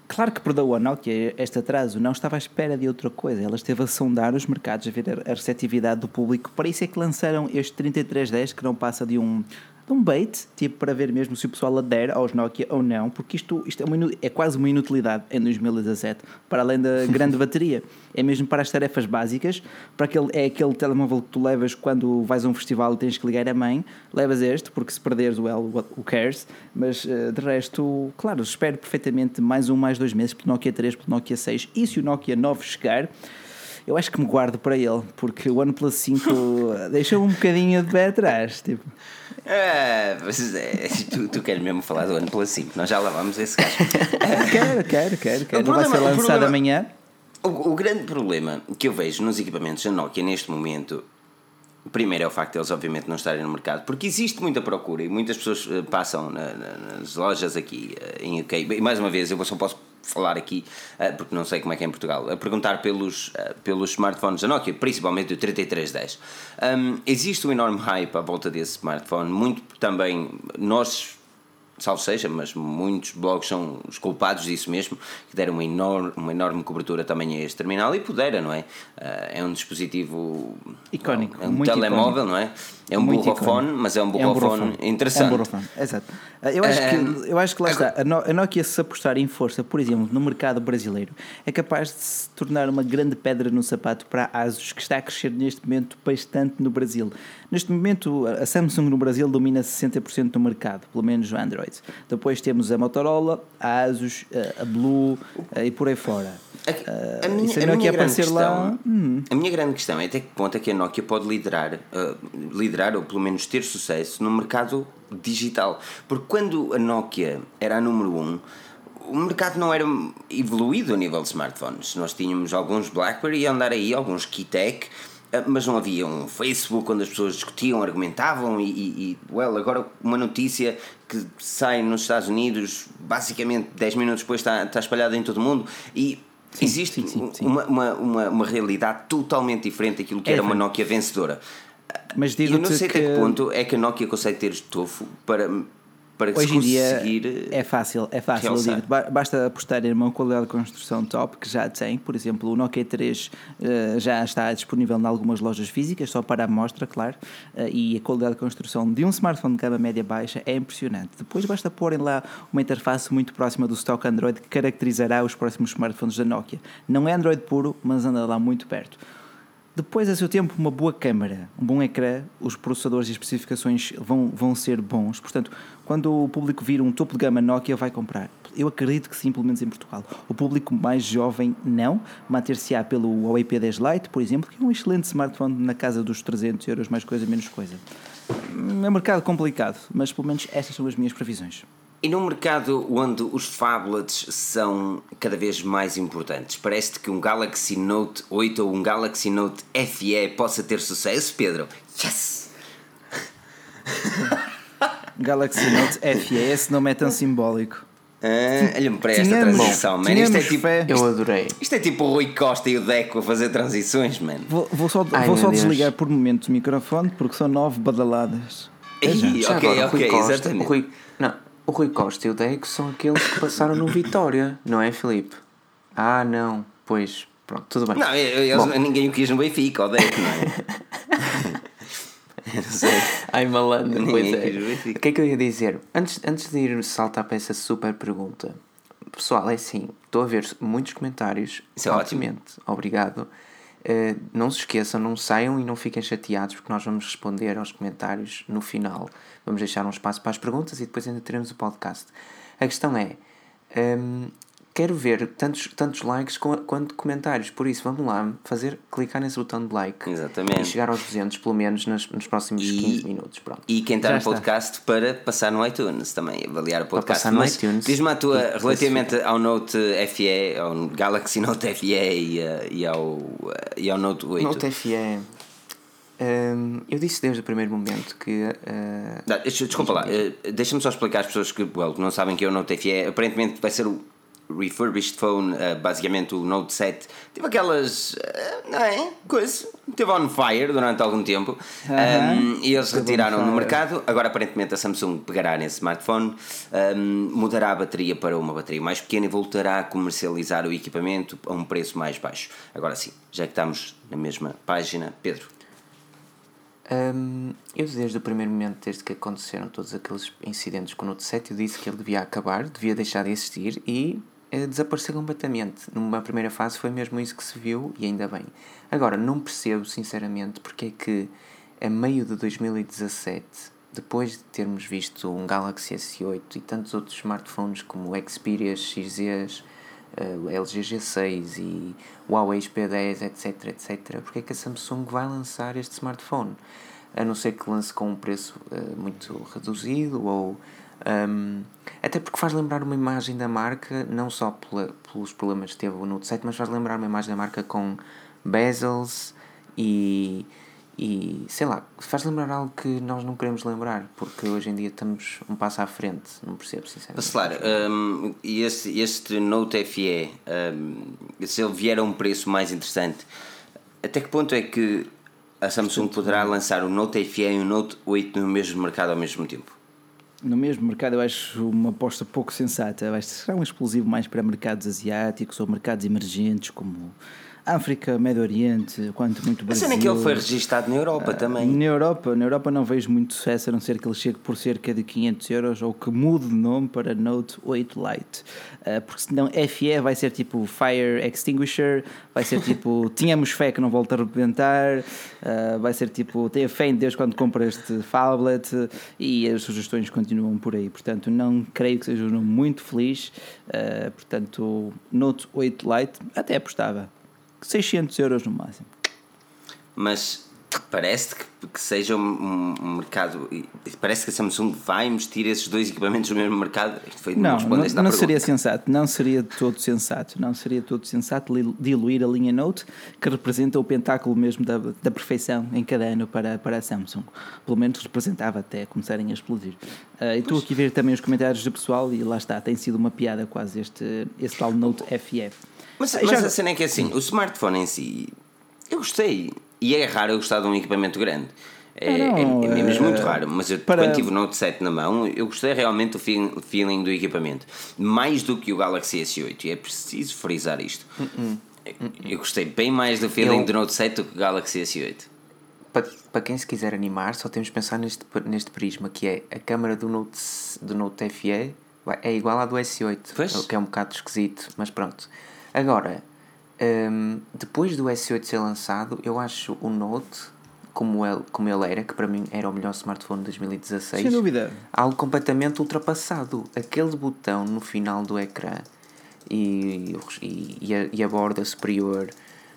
Claro que perdoa a Nokia este atraso, não estava à espera de outra coisa. Ela esteve a sondar os mercados, a ver a receptividade do público. Para isso é que lançaram este 3310, que não passa de um de um bait, tipo para ver mesmo se o pessoal adere aos Nokia ou não, porque isto, isto é, uma, é quase uma inutilidade em 2017, para além da grande bateria. É mesmo para as tarefas básicas, para aquele, é aquele telemóvel que tu levas quando vais a um festival e tens que ligar a mãe, levas este, porque se perderes o L, o cares, mas uh, de resto, claro, espero perfeitamente mais um, mais dois meses, pelo Nokia 3, pelo Nokia 6, e se o Nokia 9 chegar eu acho que me guardo para ele, porque o OnePlus 5 deixou um bocadinho de pé atrás. Tipo. É, é, tu, tu queres mesmo falar do OnePlus 5, nós já lavamos esse caso. quero, quero, quero, quero. Não vai ser lançado problema, amanhã. O, o, grande problema que eu vejo nos equipamentos da Nokia neste momento. Primeiro é o facto de eles, obviamente, não estarem no mercado, porque existe muita procura e muitas pessoas eh, passam na, na, nas lojas aqui eh, em UK. E mais uma vez, eu só posso falar aqui, eh, porque não sei como é que é em Portugal, a perguntar pelos, eh, pelos smartphones da Nokia, principalmente o 3310. Um, existe um enorme hype à volta desse smartphone, muito também nós salvo seja, mas muitos blogs são os culpados disso mesmo, que deram uma enorme, uma enorme cobertura também a este terminal e pudera, não é? Uh, é um dispositivo icónico, é um telemóvel, icónico. não é? É um burrofone, mas é um burrofone é um interessante. É um burrofone, exato. Ah, eu acho, que, eu acho que lá está, a Nokia se apostar em força, por exemplo, no mercado brasileiro, é capaz de se tornar uma grande pedra no sapato para a Asus, que está a crescer neste momento bastante no Brasil. Neste momento, a Samsung no Brasil domina 60% do mercado, pelo menos o Android. Depois temos a Motorola, a Asus, a Blue e por aí fora. A, a minha, a, a minha grande questão, lá, hum. a minha grande questão é até que ponto é que a Nokia pode liderar, uh, liderar ou pelo menos ter sucesso no mercado digital. Porque quando a Nokia era a número 1, um, o mercado não era evoluído a nível de smartphones. Nós tínhamos alguns BlackBerry e andar aí, alguns Keytech ah, mas não havia um Facebook onde as pessoas discutiam, argumentavam e, e, e well, agora uma notícia que sai nos Estados Unidos, basicamente 10 minutos depois está, está espalhada em todo o mundo e sim, existe sim, sim, uma, uma, uma, uma, realidade totalmente diferente daquilo que é era uma Nokia vencedora. Mas digo Eu não sei que... até que ponto é que a Nokia consegue ter estofo para para Hoje em dia é fácil, é fácil. Digo, basta apostar em uma qualidade de construção top que já tem. Por exemplo, o Nokia 3 uh, já está disponível em algumas lojas físicas, só para a amostra, claro. Uh, e a qualidade de construção de um smartphone de gama média baixa é impressionante. Depois basta porem lá uma interface muito próxima do stock Android que caracterizará os próximos smartphones da Nokia. Não é Android puro, mas anda lá muito perto. Depois, a seu tempo, uma boa câmara, um bom ecrã, os processadores e especificações vão, vão ser bons. Portanto, quando o público vir um topo de gama Nokia, vai comprar. Eu acredito que sim, pelo menos em Portugal. O público mais jovem, não. Manter-se-á pelo Huawei P10 Lite, por exemplo, que é um excelente smartphone na casa dos 300 euros, mais coisa, menos coisa. É um mercado complicado, mas pelo menos estas são as minhas previsões. E num mercado onde os phablets são cada vez mais importantes, parece-te que um Galaxy Note 8 ou um Galaxy Note FE possa ter sucesso, Pedro? Yes! Galaxy Note FE, esse nome é tão simbólico. Ah, olha-me para esta transição, man. Isto é tipo, fé. Eu adorei. Isto é tipo o Rui Costa e o Deco a fazer transições, man. Vou, vou só, Ai, vou só desligar por momento o microfone porque são nove badaladas. Ih, ok, agora, ok, Costa, exatamente. Rui, não, o Rui Costa e o Deco são aqueles que passaram no Vitória, não é, Filipe? Ah, não. Pois, pronto, tudo bem. Não, eles, ninguém o quis no Benfica, o Deco, não é? não sei. Ai, malandro, pois é. O que é que eu ia dizer? Antes, antes de ir saltar para essa super pergunta, pessoal, é assim, estou a ver muitos comentários. Isso é ótimo. Obrigado. Uh, não se esqueçam, não saiam e não fiquem chateados, porque nós vamos responder aos comentários no final. Vamos deixar um espaço para as perguntas e depois ainda teremos o podcast. A questão é: um, quero ver tantos, tantos likes quanto comentários. Por isso, vamos lá fazer, clicar nesse botão de like Exatamente. e chegar aos 200, pelo menos nos, nos próximos e, 15 minutos. Pronto. E quem está Já no está. podcast para passar no iTunes também, avaliar o podcast. Para passar no iTunes. Diz-me a tua, relativamente ao Note FE, ao Galaxy Note FE e, e, ao, e ao Note 8. Note FE. Um, eu disse desde o primeiro momento que. Uh, não, desculpa lá, uh, deixa-me só explicar às pessoas que well, não sabem que eu não Note FE. Aparentemente vai ser o refurbished phone, uh, basicamente o Note 7, teve aquelas. Uh, não é? Coisa. Teve on fire durante algum tempo uh -huh. um, e eles retiraram no mercado. Agora, aparentemente, a Samsung pegará nesse smartphone, um, mudará a bateria para uma bateria mais pequena e voltará a comercializar o equipamento a um preço mais baixo. Agora sim, já que estamos na mesma página, Pedro. Um, eu desde o primeiro momento, desde que aconteceram todos aqueles incidentes com o Note 7, eu disse que ele devia acabar, devia deixar de existir e uh, desaparecer completamente. Numa primeira fase foi mesmo isso que se viu e ainda bem. Agora, não percebo sinceramente porque é que a meio de 2017, depois de termos visto um Galaxy S8 e tantos outros smartphones como Xperia XZ, uh, LG G6 e Huawei P10, etc, etc, porque é que a Samsung vai lançar este smartphone? A não ser que lance com um preço uh, muito reduzido ou um, até porque faz lembrar uma imagem da marca, não só pela, pelos problemas que teve o Note 7, mas faz lembrar uma imagem da marca com bezels e e sei lá, faz lembrar algo que nós não queremos lembrar, porque hoje em dia estamos um passo à frente, não percebo sinceramente. Claro, um, e este, este Note FE, um, se ele vier a um preço mais interessante, até que ponto é que a Samsung poderá lançar o Note FE e o Note 8 no mesmo mercado ao mesmo tempo? No mesmo mercado, eu acho uma aposta pouco sensata. Acho que será um explosivo mais para mercados asiáticos ou mercados emergentes, como África, Médio Oriente, quanto muito Brasil. A cena é que ele foi registado na Europa uh, também. Na Europa, na Europa não vejo muito sucesso, a não ser que ele chegue por cerca de 500 euros ou que mude de nome para Note 8 Lite. Uh, porque senão FE vai ser tipo Fire Extinguisher, vai ser tipo tínhamos fé que não volta a rebentar, uh, vai ser tipo tenha fé em Deus quando compra este phablet e as sugestões continuam por aí. Portanto, não creio que seja um nome muito feliz. portanto, Note 8 Lite até apostava. 600 euros no máximo. Mas parece que, que seja um, um, mercado. Parece que a Samsung vai investir esses dois equipamentos no mesmo mercado. Foi não, não, não seria sensato. Não seria todo sensato. Não seria todo sensato diluir a linha Note, que representa o pentáculo mesmo da, da perfeição em cada ano para, para a Samsung. Pelo menos representava até começarem a explodir. Uh, e estou aqui a ver também os comentários do pessoal e lá está, tem sido uma piada quase este, este tal Note FE. Mas, mas já... a cena é que é assim, o smartphone em si, eu gostei. E é raro eu gostar de um equipamento grande. É, não, é, é, mesmo é, muito raro, mas eu, para... quando tive o Note 7 na mão, eu gostei realmente do feeling do equipamento. Mais do que o Galaxy S8, e é preciso frisar isto. Uh -uh. Eu gostei bem mais do feeling eu... do Note 7 do que o Galaxy S8. Para, para quem se quiser animar, só temos de pensar neste, neste prisma que é a câmera do Note, do Note FE é igual à do S8, pois? que é um bocado esquisito, mas pronto. Agora, um, depois do S8 ser lançado, eu acho o Note, como ele, como ele era, que para mim era o melhor smartphone de 2016, Sem dúvida. algo completamente ultrapassado. Aquele botão no final do ecrã e, e, e, a, e a borda superior,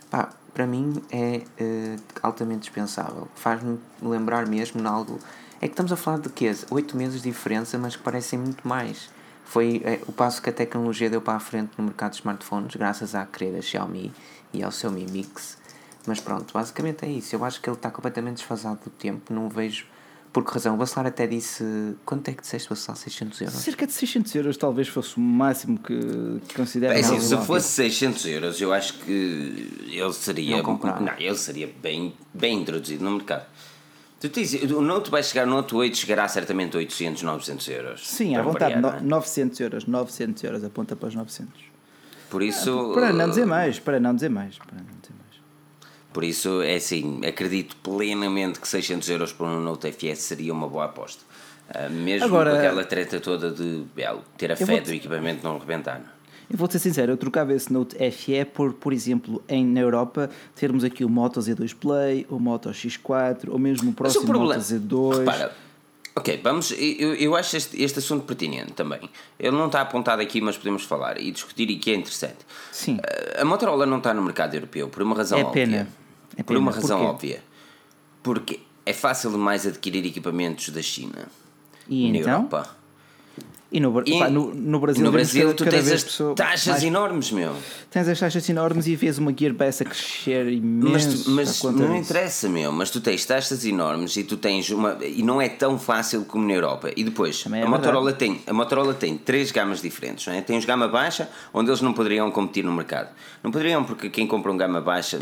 pá, para mim é uh, altamente dispensável. Faz-me lembrar mesmo de algo. É que estamos a falar de quê? 8 meses de diferença, mas que parecem muito mais foi é, o passo que a tecnologia deu para a frente no mercado de smartphones, graças à querida Xiaomi e ao seu Mi Mix. Mas pronto, basicamente é isso. Eu acho que ele está completamente desfasado do tempo, não vejo por que razão. O Bacelar até disse. Quanto é que disseste, Bacelar? 600 euros? Cerca de 600 euros talvez fosse o máximo que, que considero. Bem, assim, se fosse 600 euros, eu acho que ele seria. Não, não, ele seria bem, bem introduzido no mercado. Tu dizes, o Note vai chegar, o Note 8 chegará certamente a 800, 900 euros. Sim, à vontade, variar, no, 900 é? euros, 900 euros, aponta para os 900. Por isso... Ah, para não dizer mais, para não dizer mais, para não dizer mais. Por isso, é assim, acredito plenamente que 600 euros por um Note FS seria uma boa aposta. Uh, mesmo Agora, com aquela treta toda de belo, ter a fé do equipamento não rebentar. Eu vou ser sincero, eu trocava esse Note FE por, por exemplo, em, na Europa, termos aqui o Moto Z2 Play, o Moto X4, ou mesmo o próximo o problema, Moto Z2. Repara, ok, vamos, eu, eu acho este, este assunto pertinente também. Ele não está apontado aqui, mas podemos falar e discutir e que é interessante. Sim. A Motorola não está no mercado europeu por uma razão é óbvia. Pena. É pena. Por uma razão Porquê? óbvia. Porque é fácil demais adquirir equipamentos da China e na então? Europa. E no, e, pá, no, no, Brasil, no Brasil tu tens as taxas mais, enormes, meu. Tens as taxas enormes e vês uma Gearbest a crescer imenso. Mas, mas não interessa, meu. Mas tu tens taxas enormes e tu tens uma. E não é tão fácil como na Europa. E depois, é a, Motorola tem, a Motorola tem três gamas diferentes. Não é? Tem os gama baixa, onde eles não poderiam competir no mercado. Não poderiam, porque quem compra um gama baixa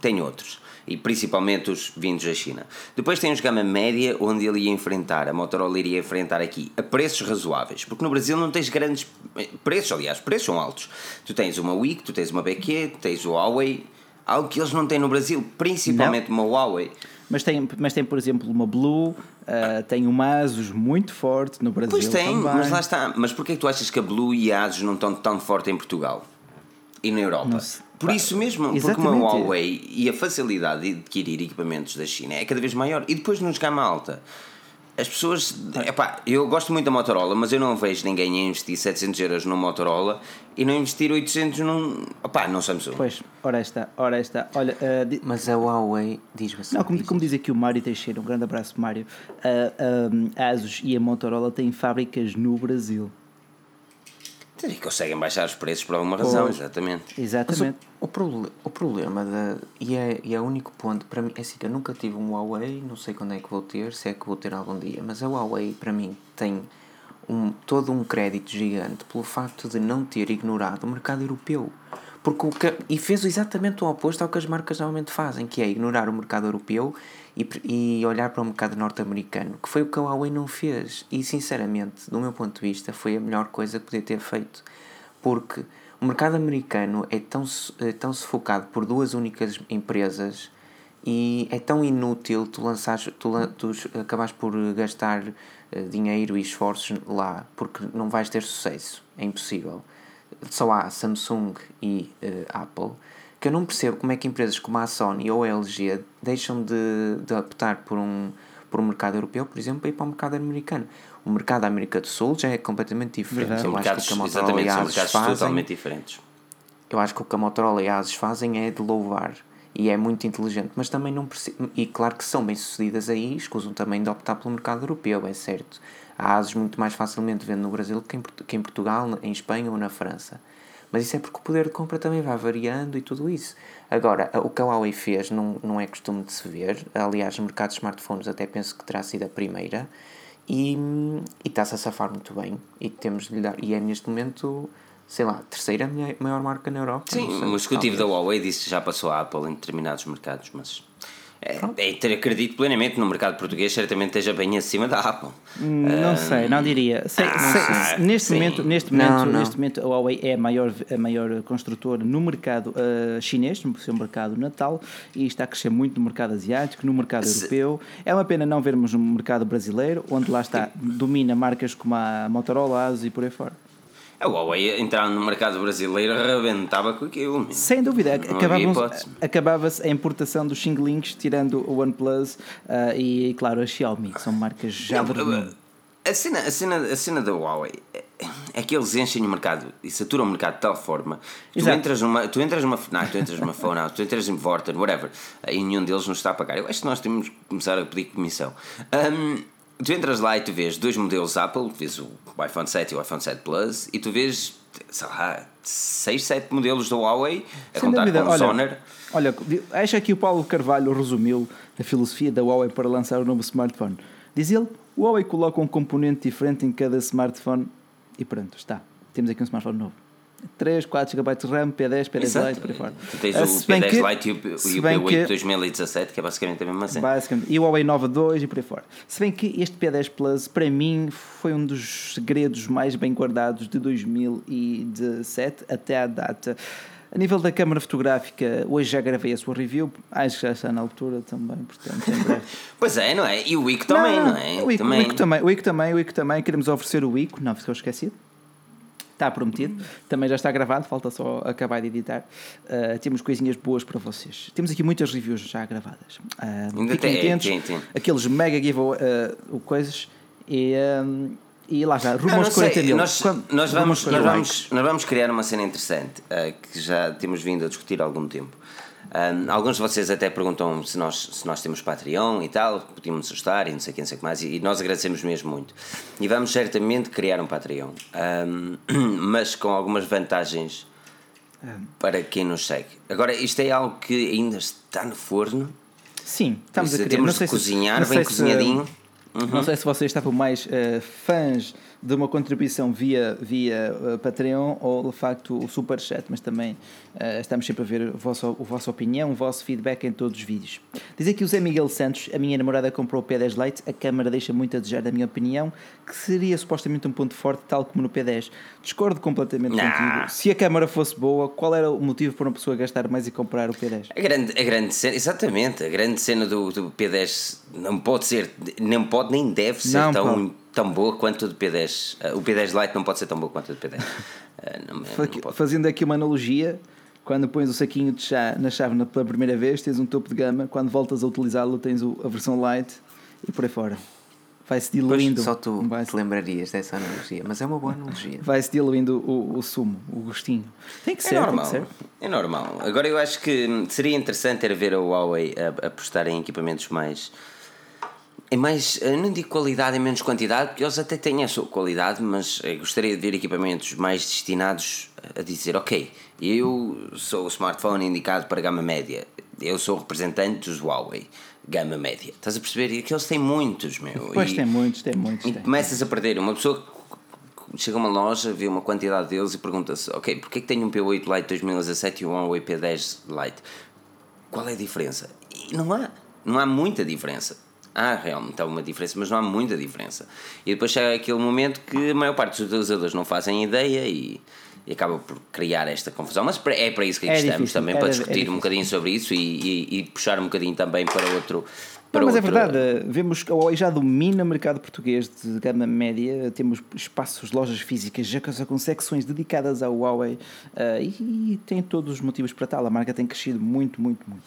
tem outros e principalmente os vindos da China. Depois tem os gama média, onde ele ia enfrentar, a Motorola iria enfrentar aqui a preços razoáveis, porque no Brasil não tens grandes eh, preços, aliás, preços são altos. Tu tens uma Wii, tu tens uma BQ, tu tens o Huawei, algo que eles não têm no Brasil, principalmente não. uma Huawei. Mas tem, mas tem, por exemplo, uma Blue, uh, tem uma Asus muito forte no Brasil. Pois tem, também. mas lá está. Mas porquê que tu achas que a Blue e a Asus não estão tão forte em Portugal? E na Europa? Por isso mesmo, Exatamente. porque uma Huawei e a facilidade de adquirir equipamentos da China é cada vez maior. E depois nos gama alta. As pessoas. Epá, eu gosto muito da Motorola, mas eu não vejo ninguém a investir 700 euros numa Motorola e não investir 800 num. Opá, não Samsung. Pois, ora está, ora está. Olha, uh, di... Mas a Huawei diz-me assim. Não, como diz, como diz aqui o Mário Teixeira, um grande abraço, Mário. Uh, a Asus e a Motorola têm fábricas no Brasil. E conseguem baixar os preços por alguma razão, pois, exatamente. Exatamente. O, o, proble o problema, da, e, é, e é o único ponto, para mim, é assim que eu nunca tive um Huawei, não sei quando é que vou ter, se é que vou ter algum dia, mas a Huawei, para mim, tem um, todo um crédito gigante pelo facto de não ter ignorado o mercado europeu. Porque o que, e fez exatamente o oposto ao que as marcas normalmente fazem, que é ignorar o mercado europeu e, e olhar para o mercado norte-americano, que foi o que a Huawei não fez. E sinceramente, do meu ponto de vista, foi a melhor coisa que podia ter feito. Porque o mercado americano é tão, é tão sufocado por duas únicas empresas e é tão inútil tu tu, tu acabares por gastar eh, dinheiro e esforços lá porque não vais ter sucesso. É impossível só há Samsung e uh, Apple, que eu não percebo como é que empresas como a Sony ou a LG deixam de, de optar por um, por um mercado europeu, por exemplo, para ir para o mercado americano. O mercado da América do Sul já é completamente diferente. São mercados, que a Motorola e a Asus fazem, totalmente diferentes. Eu acho que o que a Motorola e a Asus fazem é de louvar e é muito inteligente, mas também não e claro que são bem sucedidas aí, escusam também de optar pelo mercado europeu, é certo. Há ASUS muito mais facilmente vendo no Brasil que em, que em Portugal, em Espanha ou na França. Mas isso é porque o poder de compra também vai variando e tudo isso. Agora, o que a Huawei fez não, não é costume de se ver. Aliás, no mercado de smartphones até penso que terá sido a primeira. E, está-se a safar muito bem. E, temos de lhe dar, e é neste momento, sei lá, a terceira maior marca na Europa. Sim, o executivo da Huawei disse que já passou a Apple em determinados mercados, mas é, é ter acredito plenamente no mercado português, certamente esteja bem acima da Apple. Não um, sei, não diria. Sei, ah, sei, neste, sim. momento, neste, momento, não, não. neste momento, a Huawei é a maior, a maior construtora no mercado uh, chinês, no seu mercado natal, e está a crescer muito no mercado asiático, no mercado Se... europeu. É uma pena não vermos no mercado brasileiro, onde lá está, domina marcas como a Motorola, ASUS e por aí fora. A Huawei entrar no mercado brasileiro arrebentava com aquilo. Sem dúvida, acabava-se acabava a importação dos Xing Links, tirando o OnePlus uh, e, claro, a Xiaomi, que são marcas já de a cena, a, cena, a cena da Huawei é, é que eles enchem o mercado e saturam o mercado de tal forma. Tu entras numa tu entras numa FNAC, tu entras numa Phone tu entras em Vorten, whatever e nenhum deles nos está a pagar. Eu acho que nós temos que começar a pedir comissão. Um, tu entras lá e tu vês dois modelos Apple, vês o iPhone 7 e o iPhone 7 Plus, e tu vês, sei lá, 6, 7 modelos da Huawei, a Sem contar dúvida. com o Sonar. Olha, acha que o Paulo Carvalho resumiu a filosofia da Huawei para lançar o novo smartphone. Diz ele, o Huawei coloca um componente diferente em cada smartphone e pronto, está. Temos aqui um smartphone novo. 3, 4 GB de RAM, P10, P10 Lite, por aí fora. Tu tens o P10 que, Lite e o, e o P8 2017, que é basicamente a mesma cena. Basicamente. E o Huawei Nova 2 e por aí fora. Se bem que este P10 Plus, para mim, foi um dos segredos mais bem guardados de 2017 até à data. A nível da câmara fotográfica, hoje já gravei a sua review, acho que já está na altura também, portanto, em pois é, não é? E o ICO também, não, não é? O ICO também. O ICO também, o ICO também, o ICO também, queremos oferecer o ICO, não ficou esquecido. Está prometido. Também já está gravado, falta só acabar de editar. Uh, temos coisinhas boas para vocês. Temos aqui muitas reviews já gravadas. Uh, Ainda fiquem tem, atentos. Tem, tem. Aqueles mega giveaway uh, coisas. E, um, e lá já, rumo ah, aos 40 mil. Nós, nós, vamos, nós, vamos, nós vamos criar uma cena interessante uh, que já temos vindo a discutir há algum tempo. Um, alguns de vocês até perguntam se nós, se nós temos Patreon e tal, podíamos ajustar e não sei quem, não sei o que mais, e, nós agradecemos mesmo muito. E vamos certamente criar um Patreon, um, mas com algumas vantagens para quem nos segue. Agora, isto é algo que ainda está no forno. Sim, estamos a criar. Temos de cozinhar, bem cozinhadinho. Se, uhum. Não sei se vocês estavam mais uh, fãs de uma contribuição via, via uh, Patreon ou de facto o Superchat, mas também uh, estamos sempre a ver a vossa, a vossa opinião, o vosso feedback em todos os vídeos. Diz aqui o Zé Miguel Santos, a minha namorada comprou o P10 Lite, a câmara deixa muito a desejar da minha opinião, que seria supostamente um ponto forte, tal como no P10. Discordo completamente nah. contigo. Se a câmara fosse boa, qual era o motivo para uma pessoa gastar mais e comprar o P10? A grande, a grande cena, exatamente, a grande cena do, do P10 não pode ser, não pode nem deve ser não, tão... Pode tão boa quanto o de P10. Uh, o P10 Lite não pode ser tão boa quanto o de P10. Uh, não, não Fazendo aqui uma analogia, quando pões o saquinho de chá na chave pela primeira vez, tens um topo de gama, quando voltas a utilizá-lo, tens a versão light e por aí fora. Vai-se diluindo. só tu vai te lembrarias dessa analogia, mas é uma boa analogia. Vai-se diluindo o, o sumo, o gostinho. Tem que é ser, é normal. Ser. É normal. Agora eu acho que seria interessante era ver a Huawei apostar em equipamentos mais é mais, não digo qualidade e menos quantidade, porque eles até têm a sua qualidade, mas eh, gostaria de ver equipamentos mais destinados a dizer: ok, eu sou o smartphone indicado para gama média, eu sou representante dos Huawei, gama média. Estás a perceber? E que eles têm muitos, meu. Pois e, tem muitos, tem muitos. E tem. começas a perder. Uma pessoa chega a uma loja, vê uma quantidade deles e pergunta-se: ok, porquê é que tenho um P8 Lite 2017 e um Huawei P10 Lite? Qual é a diferença? E não há, não há muita diferença há realmente alguma diferença, mas não há muita diferença. E depois chega aquele momento que a maior parte dos utilizadores não fazem ideia e, e acaba por criar esta confusão. Mas é para isso que é estamos difícil, também, para é discutir é um bocadinho sobre isso e, e, e, puxar um bocadinho também para outro. Para não, mas é outro... é verdade, vemos que a Huawei já domina o mercado português de gama média, temos espaços, lojas físicas já com secções dedicadas ao Huawei uh, e, e tem todos os motivos para tal. A marca tem crescido muito, muito, muito.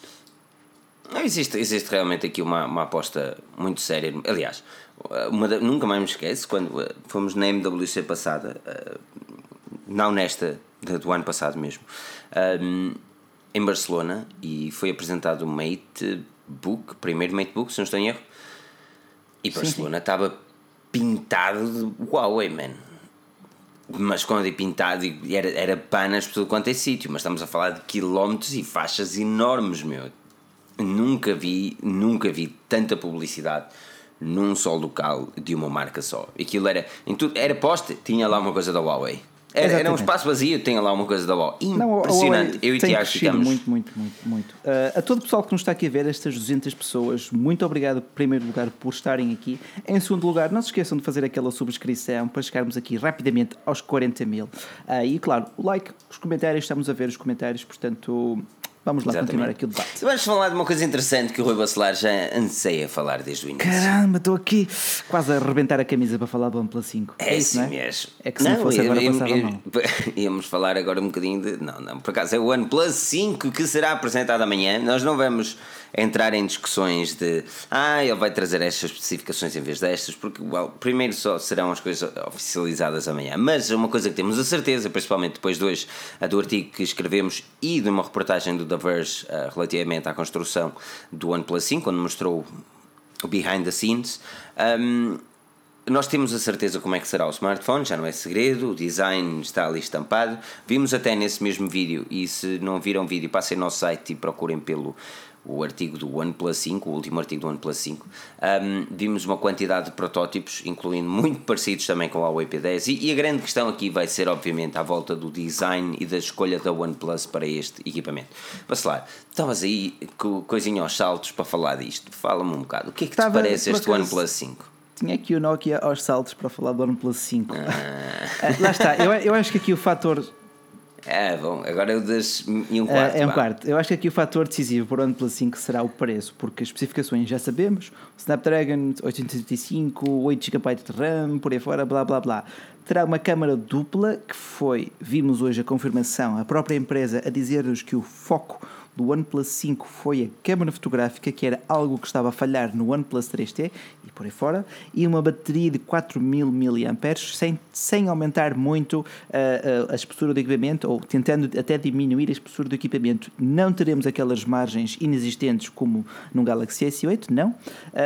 Não, existe, existe realmente aqui uma, uma aposta muito séria. Aliás, uma, nunca mais me esqueço quando eh, fomos na MWC passada, eh, não nesta, do ano passado mesmo, um, em Barcelona, e foi apresentado o MateBook, primeiro MateBook, se não estou em erro, e Barcelona estava pintado de Huawei, man. Mas quando é pintado, era, era panas por tudo quanto é sítio, mas estamos a falar de quilómetros e faixas enormes, meu nunca vi, nunca vi tanta publicidade num só local de uma marca só. Aquilo era, em tudo, era poste, tinha lá uma coisa da Huawei. Era, era, um espaço vazio, tinha lá uma coisa da Huawei. Impressionante. Não, Eu e Tiago ficamos. Muito, muito, muito, muito. Uh, a todo o pessoal que nos está aqui a ver, estas 200 pessoas, muito obrigado, em primeiro lugar, por estarem aqui. Em segundo lugar, não se esqueçam de fazer aquela subscrição para chegarmos aqui rapidamente aos 40 mil. Uh, e claro, o like, os comentários, estamos a ver os comentários, portanto, Vamos lá Exatamente. continuar aqui o debate. Vamos falar de uma coisa interessante que o Rui Bacelar já anseia falar desde o início. Caramba, estou aqui quase a arrebentar a camisa para falar do OnePlus 5. É, é isso, não é? mesmo. É que se não, não fosse agora passava mal. Íamos falar agora um bocadinho de... Não, não, por acaso é o OnePlus 5 que será apresentado amanhã. Nós não vamos entrar em discussões de ah, ele vai trazer estas especificações em vez destas, porque well, primeiro só serão as coisas oficializadas amanhã. Mas uma coisa que temos a certeza, principalmente depois de hoje, do artigo que escrevemos e de uma reportagem do The Verge uh, relativamente à construção do OnePlus 5, onde mostrou o behind the scenes. Um, nós temos a certeza como é que será o smartphone, já não é segredo, o design está ali estampado. Vimos até nesse mesmo vídeo, e se não viram o vídeo, passem no nosso site e procurem pelo o artigo do OnePlus 5, o último artigo do OnePlus 5, um, vimos uma quantidade de protótipos, incluindo muito parecidos também com o Huawei P10, e, e, a grande questão aqui vai ser, obviamente, à volta do design e da escolha da OnePlus para este equipamento. Vacilar, estavas aí com coisinha aos saltos para falar disto, fala-me um bocado, o que é que Estava, te parece este acaso, OnePlus 5? Tinha aqui o Nokia aos saltos para falar do OnePlus 5. Ah. ah. lá está, eu, eu acho que aqui o fator é, bom, agora eu das e um quarto. É, é um quarto. Eu acho que aqui o fator decisivo para o OnePlus 5 será o preço, porque as especificações já sabemos: Snapdragon 835, 8 GB de RAM, por aí fora, blá blá blá. Terá uma câmara dupla, que foi, vimos hoje a confirmação, a própria empresa a dizer-nos que o foco do OnePlus 5 foi a câmera fotográfica, que era algo que estava a falhar no OnePlus 3T e por aí fora, e uma bateria de 4000 mAh, sem, sem aumentar muito uh, uh, a espessura do equipamento, ou tentando até diminuir a espessura do equipamento. Não teremos aquelas margens inexistentes como no Galaxy S8, não, uh,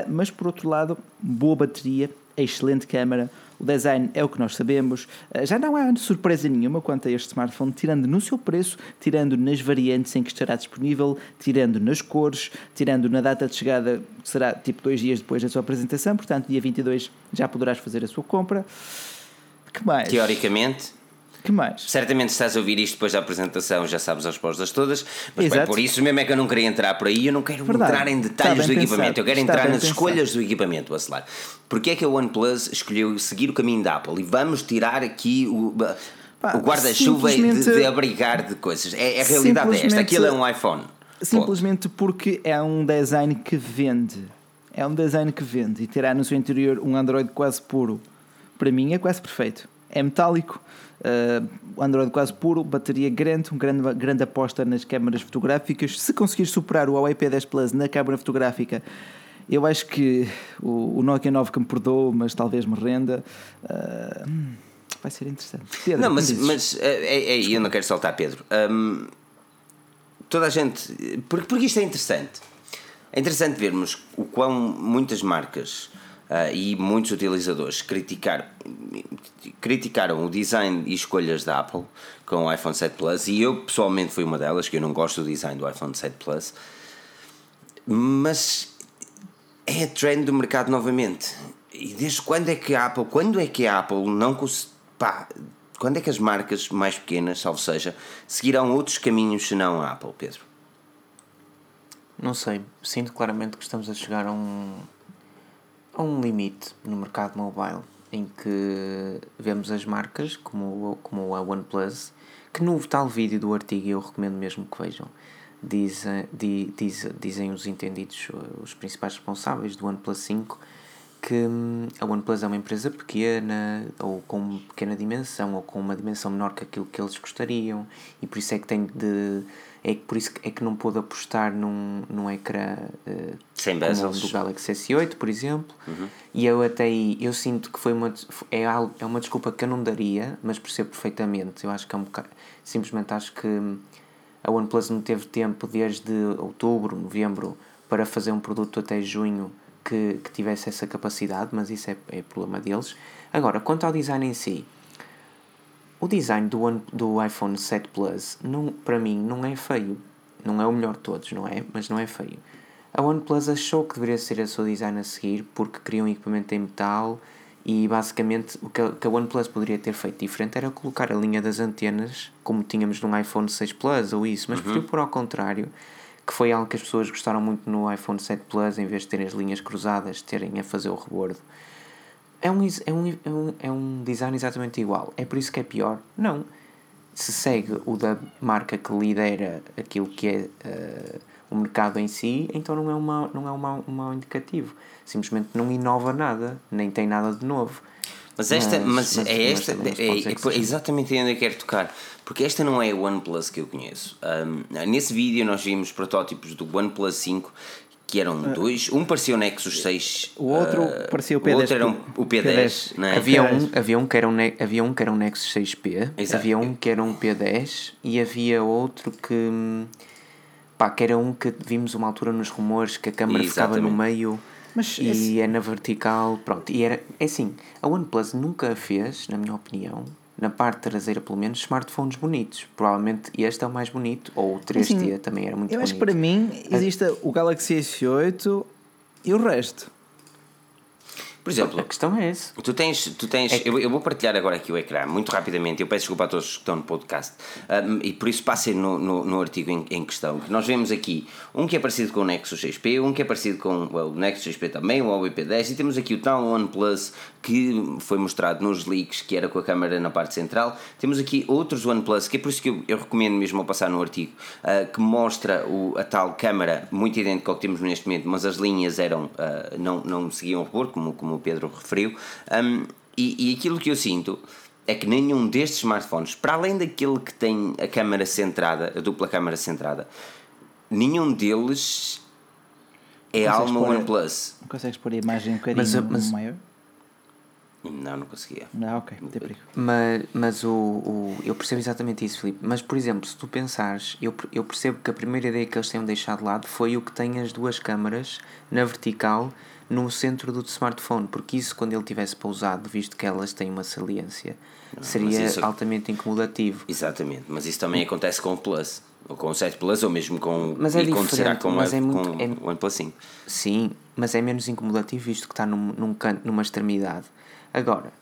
mas por outro lado, boa bateria, excelente câmera o design é o que nós sabemos. Eh, já não há surpresa nenhuma quanto a este smartphone, tirando no seu preço, tirando nas variantes em que estará disponível, tirando nas cores, tirando na data de chegada, que será tipo dois dias depois da sua apresentação. Portanto, dia 22 já poderás fazer a sua compra. Que mais? Teoricamente, que mais? Certamente estás a ouvir isto depois da apresentação, já sabes as respostas todas, mas bem, por isso mesmo é que eu não queria entrar por aí, eu não quero Verdade. entrar em detalhes do equipamento, eu quero Está entrar nas pensado. escolhas do equipamento, Bacelar. Porque é que a OnePlus escolheu seguir o caminho da Apple? E vamos tirar aqui o, Pá, o guarda-chuva simplesmente... de, de, abrigar de coisas. É, é a realidade é esta, aquilo é um iPhone. Simplesmente Pô. porque é um design que vende. É um design que vende e terá no seu interior um Android quase puro. Para mim é quase perfeito. É metálico, Uh, Android quase puro, bateria grande, uma grande, grande aposta nas câmaras fotográficas. Se conseguir superar o Huawei P10 Plus na câmara fotográfica, eu acho que o, o Nokia 9 que me perdoou, mas talvez me renda. Uh, vai ser interessante. Pedro, não, mas, mas é, é, é, eu não quero soltar Pedro. Um, toda a gente. Porque, porque isto é interessante. É interessante vermos o quão muitas marcas Uh, e muitos utilizadores criticar, criticaram o design e escolhas da Apple com o iPhone 7 Plus e eu pessoalmente fui uma delas, que eu não gosto do design do iPhone 7 Plus, mas é trend do mercado novamente. E desde quando é que a Apple, quando é que a Apple não pá, quando é que as marcas mais pequenas, salvo seja, seguirão outros caminhos senão a Apple, Pedro? Não sei, sinto claramente que estamos a chegar a um, há um limite no mercado mobile em que vemos as marcas como, como a OnePlus, que no tal vídeo do artigo eu recomendo mesmo que vejam, dizem, diz, dizem os entendidos, os principais responsáveis do OnePlus 5, que hum, a OnePlus é uma empresa pequena, ou com pequena dimensão, ou com uma dimensão menor que aquilo que eles gostariam, e por isso é que tem de é por isso é que não pôde apostar num, num ecrã uh, Sem o do Galaxy S8, por exemplo. Uhum. E eu até aí, eu sinto que foi uma, é, é uma desculpa que eu não daria, mas percebo perfeitamente. Eu acho que é um bocado, simplesmente acho que a OnePlus não teve tempo desde outubro, novembro, para fazer um produto até junho que, que tivesse essa capacidade, mas isso é, é problema deles. Agora, quanto ao design em si, o design do, One, do iPhone 7 Plus, não, para mim, não é feio. Não é o melhor de todos, não é? Mas não é feio. A OnePlus achou que deveria ser a seu design a seguir porque queria um equipamento em metal e basicamente o que a, que a OnePlus poderia ter feito diferente era colocar a linha das antenas como tínhamos no iPhone 6 Plus ou isso, mas uhum. preferiu por ao contrário, que foi algo que as pessoas gostaram muito no iPhone 7 Plus, em vez de terem as linhas cruzadas, terem a fazer o rebordo é um, é, um, é, um, é um design exatamente igual. É por isso que é pior? Não. Se segue o da marca que lidera aquilo que é uh, o mercado em si, então não é, uma, não é uma, um mau indicativo. Simplesmente não inova nada, nem tem nada de novo. Mas esta, mas, mas é esta, mas é, é, é, exatamente onde eu quero tocar, porque esta não é a OnePlus que eu conheço. Um, nesse vídeo nós vimos protótipos do OnePlus 5 que eram uh, dois. Um parecia o Nexus 6. O outro uh, parecia o P10. O outro era um, o P10. P10. É? Havia, um, havia, um que era um, havia um que era um Nexus 6P, Exato. havia um que era um P10 e havia outro que. Pá, que era um que vimos uma altura nos rumores que a câmera Exatamente. ficava no meio. Mas e esse... é na vertical, pronto. E era, é assim, a OnePlus nunca fez, na minha opinião, na parte traseira pelo menos, smartphones bonitos. Provavelmente este é o mais bonito, ou o 3D assim, também era muito eu bonito. Eu acho que para mim existe o Galaxy S8 e o resto. Por exemplo, a questão é essa. Tu tens, tu tens é eu, eu, vou partilhar agora aqui o ecrã muito rapidamente. Eu peço desculpa a todos que estão no podcast um, e por isso passem no, no, no artigo em, em, questão. Que nós vemos aqui um que é parecido com o Nexus 6P, um que é parecido com well, o Nexus 6P também, o Huawei P10 e temos aqui o tal OnePlus que foi mostrado nos leaks, que era com a câmera na parte central. Temos aqui outros OnePlus, que é por isso que eu, eu recomendo mesmo ao passar no artigo, uh, que mostra o, a tal câmera muito idêntica ao que temos neste momento, mas as linhas eram, uh, não, não seguiam o robô, como, como o Pedro referiu. Um, e, e aquilo que eu sinto é que nenhum destes smartphones, para além daquele que tem a câmera centrada, a dupla câmera centrada, nenhum deles é alma OnePlus. Não consegues pôr a imagem um bocadinho mas, mas, maior? Não, não conseguia. Ah, ok, tem perigo. Mas, mas o, o, eu percebo exatamente isso, Filipe. Mas, por exemplo, se tu pensares, eu, eu percebo que a primeira ideia que eles tenham deixado de lado foi o que tem as duas câmaras na vertical no centro do smartphone, porque isso, quando ele tivesse pousado, visto que elas têm uma saliência, não, seria isso... altamente incomodativo. Exatamente, mas isso também acontece com o Plus, ou com o 7 Plus, ou mesmo com mas é e acontecerá com, mas é muito, com é, o OnePlus 5. Sim, mas é menos incomodativo visto que está num, num canto, numa extremidade. Agora,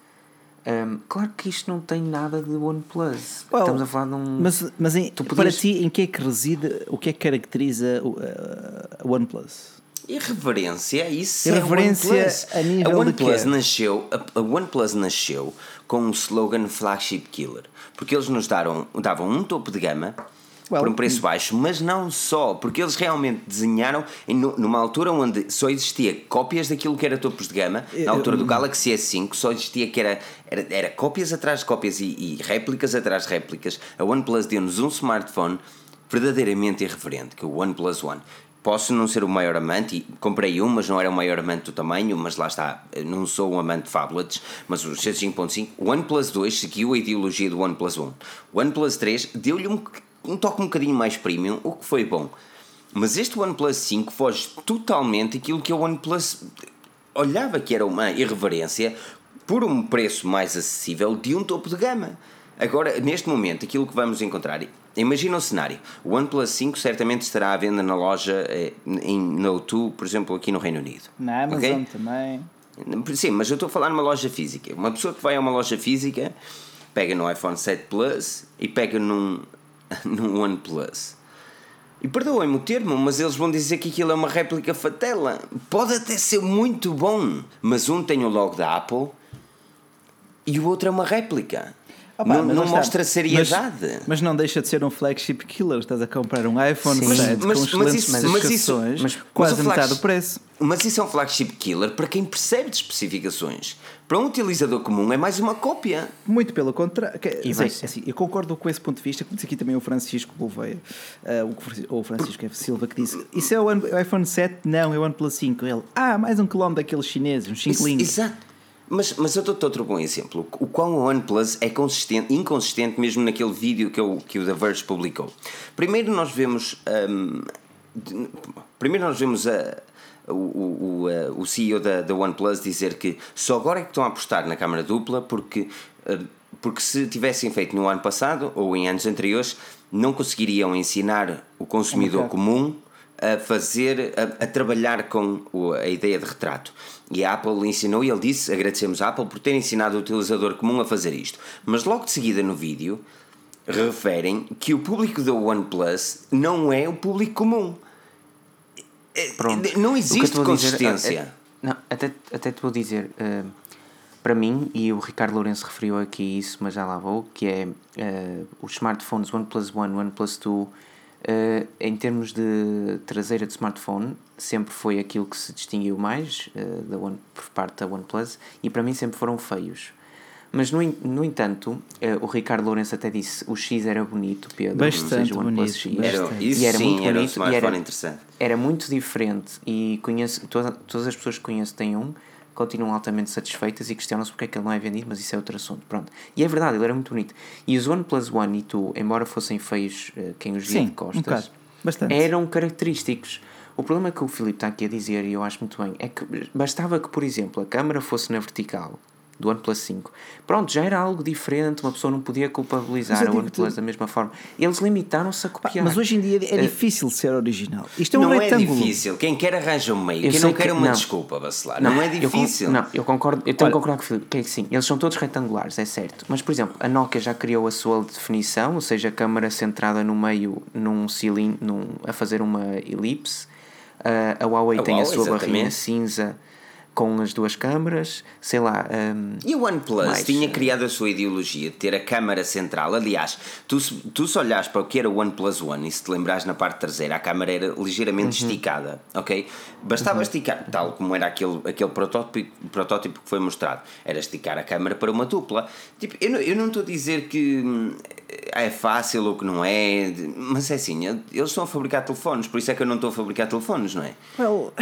um, claro que isto não tem nada de OnePlus. Well, Estamos a falar de um. Mas, mas em, podias... para ti, em que é que reside, o que é que caracteriza o uh, OnePlus? Irreverência, isso Irreverência é OnePlus. a nível a OnePlus nasceu, a, a OnePlus nasceu com um slogan flagship killer, porque eles nos daram, davam um topo de gama well, por um preço baixo, mas não só, porque eles realmente desenharam numa altura onde só existia cópias daquilo que era topos de gama, na altura do Galaxy S5, só existia que era, era, era cópias atrás de cópias e, e réplicas atrás de réplicas. A OnePlus deu-nos um smartphone verdadeiramente irreverente, que é o OnePlus One. Posso não ser o maior amante, e comprei um, mas não era o maior amante do tamanho, mas lá está, não sou um amante de phablets, mas o C5.5, o OnePlus 2 seguiu a ideologia do OnePlus 1. O OnePlus 3 deu-lhe um um toque um bocadinho mais premium, o que foi bom. Mas este OnePlus 5 foge totalmente aquilo que o OnePlus olhava que era uma irreverência por um preço mais acessível de um topo de gama. Agora, neste momento, aquilo que vamos encontrar. Imagina um cenário: o OnePlus 5 certamente estará à venda na loja eh, em No2, por exemplo, aqui no Reino Unido. Na Amazon okay? também. Sim, mas eu estou a falar numa loja física. Uma pessoa que vai a uma loja física pega no iPhone 7 Plus e pega num no OnePlus. E perdoem-me o termo, mas eles vão dizer que aquilo é uma réplica fatela. Pode até ser muito bom, mas um tem o logo da Apple e o outro é uma réplica. Opa, não, não mostra seriedade. Mas, mas, não deixa de ser um flagship killer. Estás a comprar um iPhone Sim. 7 mas, com excelentes mas especificações, mas, quase metade do preço. Mas isso é um flagship killer para quem percebe de especificações. Para um utilizador comum é mais uma cópia. Muito pelo contrário. assim, eu concordo com esse ponto de vista, como disse aqui também o Francisco Gouveia, uh, o Francisco F. Silva, que disse: Isso é o iPhone 7? Não, é o OnePlus 5. Ele, ah, mais um quilómetro daqueles chineses, uns 5 Exato. Mas, mas eu dou-te outro bom exemplo. O qual o OnePlus é consistente, inconsistente mesmo naquele vídeo que, eu, que o The Verge publicou. Primeiro nós vemos. Um, primeiro nós vemos a. O, o, o, o CEO da, da OnePlus dizer que só agora é que estão a apostar na câmara dupla porque, porque se tivessem feito no ano passado ou em anos anteriores não conseguiriam ensinar o consumidor comum a fazer, a, a, trabalhar com a ideia de retrato. E a Apple ensinou e ele disse: agradecemos a Apple por ter ensinado o utilizador comum a fazer isto. Mas logo de seguida no vídeo referem que o público da OnePlus não é o público comum. É, Pronto. Não existe consistência. Dizer, não, até, até te vou dizer, uh, para mim, e o Ricardo Lourenço referiu aqui isso, mas já lá vou, que é uh, os smartphones OnePlus One, OnePlus 2 Uh, em termos de traseira de smartphone, sempre foi aquilo que se distinguiu mais uh, da One, por parte da OnePlus e para mim sempre foram feios. Mas no, no entanto, uh, o Ricardo Lourenço até disse o X era bonito, Pedro. Bastante seja, bonito. X. Era, isso e era sim, muito era bonito. Um e era, interessante. Era muito diferente e conheço, toda, todas as pessoas que conheço têm um continuam altamente satisfeitas e questionam-se porque é que ele não é vendido, mas isso é outro assunto. Pronto. E é verdade, ele era muito bonito. E os OnePlus One e tu, embora fossem feios uh, quem os via de costas, um eram característicos. O problema que o Filipe está aqui a dizer, e eu acho muito bem, é que bastava que, por exemplo, a câmera fosse na vertical do OnePlus 5. Pronto, já era algo diferente, uma pessoa não podia culpabilizar o OnePlus da mesma forma. Eles limitaram-se a copiar. Mas hoje em dia é uh, difícil ser original. Isto é um não é retângulo. é difícil. Quem quer arranja um meio. Eu Quem não quer uma não. desculpa, vacilar. Não, não é difícil. Eu, não, eu concordo. Eu tenho que concordar com o Filipe, que é que sim. Eles são todos retangulares, é certo. Mas, por exemplo, a Nokia já criou a sua definição, ou seja, a câmera centrada no meio, num cilindro, num, a fazer uma elipse. Uh, a Huawei a tem Huawei, a sua barrinha cinza com as duas câmaras, sei lá. Um, e o OnePlus mais, tinha criado a sua ideologia de ter a câmara central. Aliás, tu, tu se olhas para o que era o OnePlus One e se te lembrares na parte traseira, a câmara era ligeiramente uhum. esticada, ok? Bastava uhum. esticar, tal como era aquele, aquele protótipo, protótipo que foi mostrado, era esticar a câmara para uma dupla. Tipo, eu não, eu não estou a dizer que hum, é fácil ou que não é, mas é assim, eles estão a fabricar telefones, por isso é que eu não estou a fabricar telefones, não é? Well,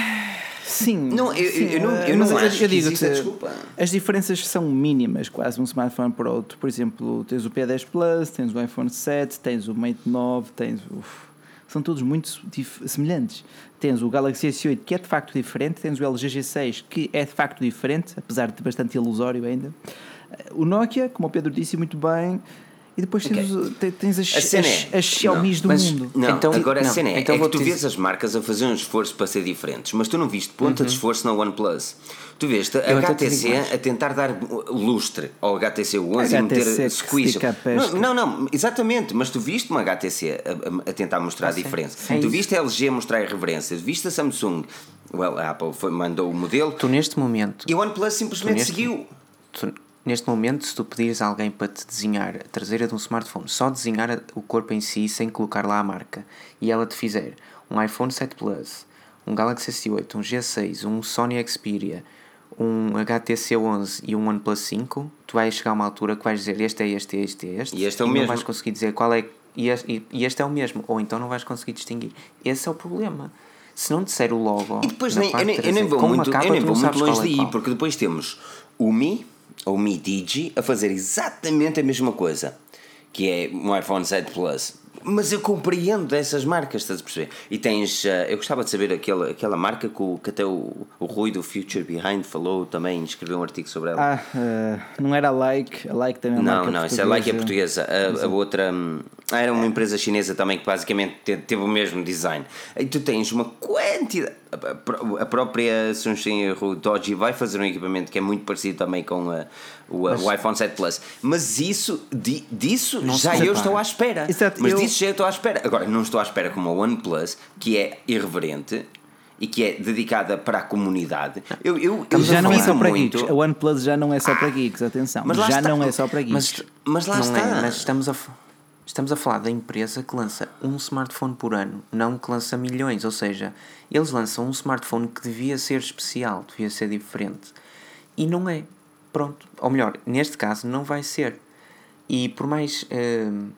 sim. Não, eu, sim, eu, não, eu não acho eu digo que desculpa. As diferenças são mínimas, quase, um smartphone para outro. Por exemplo, tens o P10 Plus, tens o iPhone 7, tens o Mate 9, tens o são todos muito semelhantes. Tens o Galaxy S8 que é de facto diferente, tens o LG G6 que é de facto diferente, apesar de bastante ilusório ainda. O Nokia, como o Pedro disse muito bem, e depois tens, okay. tens as, as, é, as Xiaomi's do mas, mundo. Não, então, agora a cena é, então é que tu dizer... vês as marcas a fazer um esforço para ser diferentes, mas tu não viste ponta uhum. de esforço na OnePlus. Tu veste a HTC a tentar dar lustre ao HTC One e meter squish. Não, não, não, exatamente, mas tu viste uma HTC a, a, a tentar mostrar ah, a diferença. Sim. Tu viste a LG a mostrar a irreverência, viste a Samsung, well, a Apple foi, mandou o modelo. Tu neste momento. E o OnePlus simplesmente neste, seguiu. Tu, neste momento, se tu pedires a alguém para te desenhar a traseira de um smartphone, só desenhar o corpo em si sem colocar lá a marca, e ela te fizer um iPhone 7 Plus, um Galaxy S8, um G6, um Sony Xperia um HTC 11 e um OnePlus 5, tu vais chegar a uma altura que vais dizer este é este, este é este, e este é o e mesmo. não vais conseguir dizer qual é e este, e este é o mesmo, ou então não vais conseguir distinguir. Esse é o problema. Se não disser o logo. E depois nem, eu, nem, eu nem vou muito, eu nem vou muito longe é daí, porque depois temos o Mi, ou Mi Digi, a fazer exatamente a mesma coisa, que é um iPhone 7 Plus mas eu compreendo dessas marcas, estás a perceber? E tens. Uh, eu gostava de saber aquela, aquela marca que, o, que até o, o Rui do Future Behind falou também, escreveu um artigo sobre ela. Ah, uh, não era a Like, a Like também é Não, marca não, isso é a Like é portuguesa. A, a outra. Um, era uma empresa chinesa também que basicamente teve o mesmo design. E tu tens uma quantidade a própria Sunshine Doji vai fazer um equipamento que é muito parecido também com a, o, mas, o, iPhone 7 Plus. Mas isso, di, disso já eu estou à espera. Exato, mas eu... disso já eu estou à espera. Agora, não estou à espera como a OnePlus, que é irreverente e que é dedicada para a comunidade. Eu, eu, eu já não é só para muito... geeks. A OnePlus já não é só para geeks, atenção. Mas já está. não é só para geeks. Mas, mas lá não é, está. É, mas estamos a Estamos a falar da empresa que lança um smartphone por ano, não que lança milhões. Ou seja, eles lançam um smartphone que devia ser especial, devia ser diferente. E não é. Pronto. Ou melhor, neste caso, não vai ser. E por mais. Uh,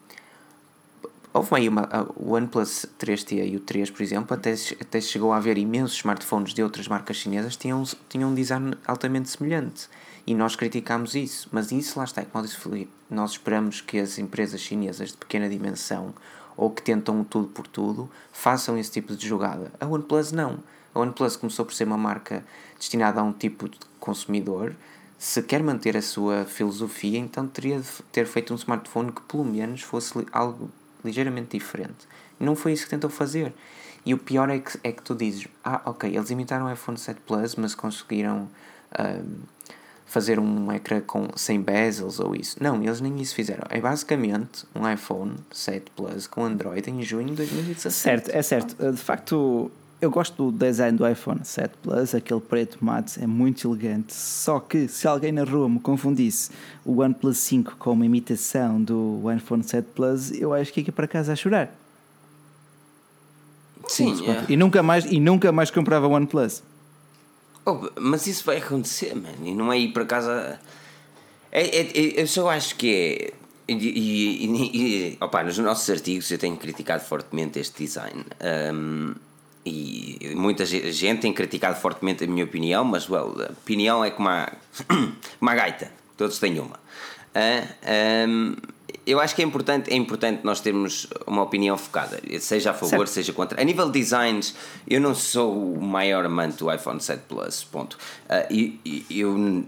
houve aí uma. O OnePlus 3T e o 3, por exemplo, até, até chegou a haver imensos smartphones de outras marcas chinesas que tinham, tinham um design altamente semelhante. E nós criticámos isso, mas isso lá está, como disse Felipe, nós esperamos que as empresas chinesas de pequena dimensão ou que tentam tudo por tudo façam esse tipo de jogada. A OnePlus não. A OnePlus começou por ser uma marca destinada a um tipo de consumidor. Se quer manter a sua filosofia, então teria de ter feito um smartphone que pelo menos fosse algo ligeiramente diferente. Não foi isso que tentou fazer. E o pior é que, é que tu dizes: Ah, ok, eles imitaram o iPhone 7 Plus, mas conseguiram. Um, fazer um ecrã com, sem bezels ou isso. Não, eles nem isso fizeram. É basicamente um iPhone 7 Plus com Android em junho de 2017. Certo, é certo. De facto, eu gosto do design do iPhone 7 Plus, aquele preto mate é muito elegante. Só que se alguém na rua me confundisse o OnePlus 5 com uma imitação do iPhone 7 Plus, eu acho que ia para casa a chorar. Sim, Sim é. e nunca mais e nunca mais comprava o OnePlus. Oh, mas isso vai acontecer, mano. E não é ir para casa. É, é, é, eu só acho que é. E, e, e opa, nos nossos artigos eu tenho criticado fortemente este design. Um, e muita gente tem criticado fortemente a minha opinião, mas well, a opinião é como a, como a gaita, todos têm uma. Uh, um, eu acho que é importante, é importante nós termos uma opinião focada, seja a favor, certo. seja contra. A nível de designs, eu não sou o maior amante do iPhone 7 Plus, ponto. Uh, e, eu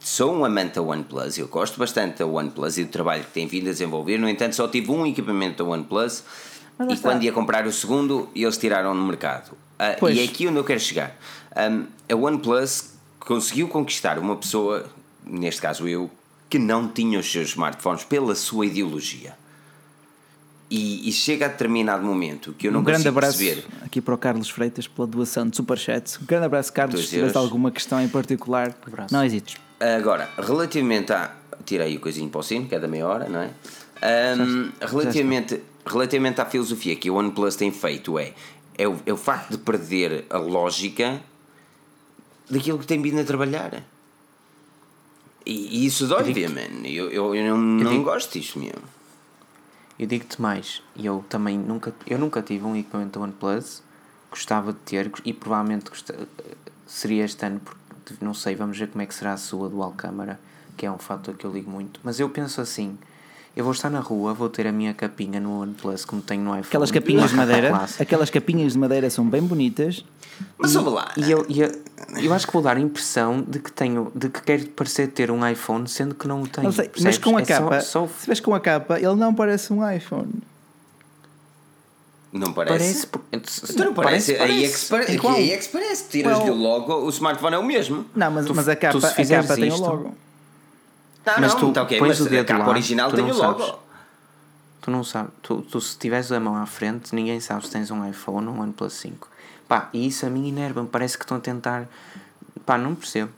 sou um amante da OnePlus, eu gosto bastante da OnePlus e do trabalho que tem vindo a desenvolver, no entanto só tive um equipamento da OnePlus e está. quando ia comprar o segundo, eles tiraram no mercado. Uh, e é aqui onde eu quero chegar. Um, a OnePlus conseguiu conquistar uma pessoa, neste caso eu, que não tinha os seus smartphones pela sua ideologia. E, e chega a determinado momento que eu não um grande abraço perceber. aqui para o Carlos Freitas pela doação de superchat. Um grande abraço, Carlos. Se tiveres alguma questão em particular, abraço. não hesites. Agora, relativamente a. Tirei o coisinho para o sino, que é da meia hora, não é? Um, relativamente, relativamente à filosofia que o OnePlus tem feito, é, é, o, é o facto de perder a lógica daquilo que tem vindo a trabalhar. E, e isso dói, man. Eu, eu, eu não, não gosto disto mesmo. eu digo-te mais, eu também nunca, eu nunca tive um equipamento da OnePlus, gostava de ter e provavelmente gostava, seria este ano, porque não sei, vamos ver como é que será a sua dual câmara, que é um fator que eu ligo muito. Mas eu penso assim, eu vou estar na rua, vou ter a minha capinha no OnePlus, como tenho no iPhone. Aquelas capinhas de madeira, aquelas capinhas de madeira são bem bonitas. Mas vamos lá. E eu, eu, eu, acho que vou dar a impressão de que tenho, de que quero parecer ter um iPhone, sendo que não o tenho. Sei, mas com a é capa, só, só... se vês com a capa, ele não parece um iPhone. Não parece? Parece. Então não parece. parece, Aí, é que se parece. É aí é que se parece. Tiras-lhe o logo, o smartphone é o mesmo. Não, mas, tu, mas a capa, a capa tem o logo. Não, mas não, tu tá ok, mas o a capa lá, original tem o logo. Sabes. Tu não sabes. Tu, tu, se tiveres a mão à frente, ninguém sabe se tens um iPhone ou um OnePlus 5. Pá, e isso a mim enerva-me. Parece que estão a tentar. Pá, não percebo.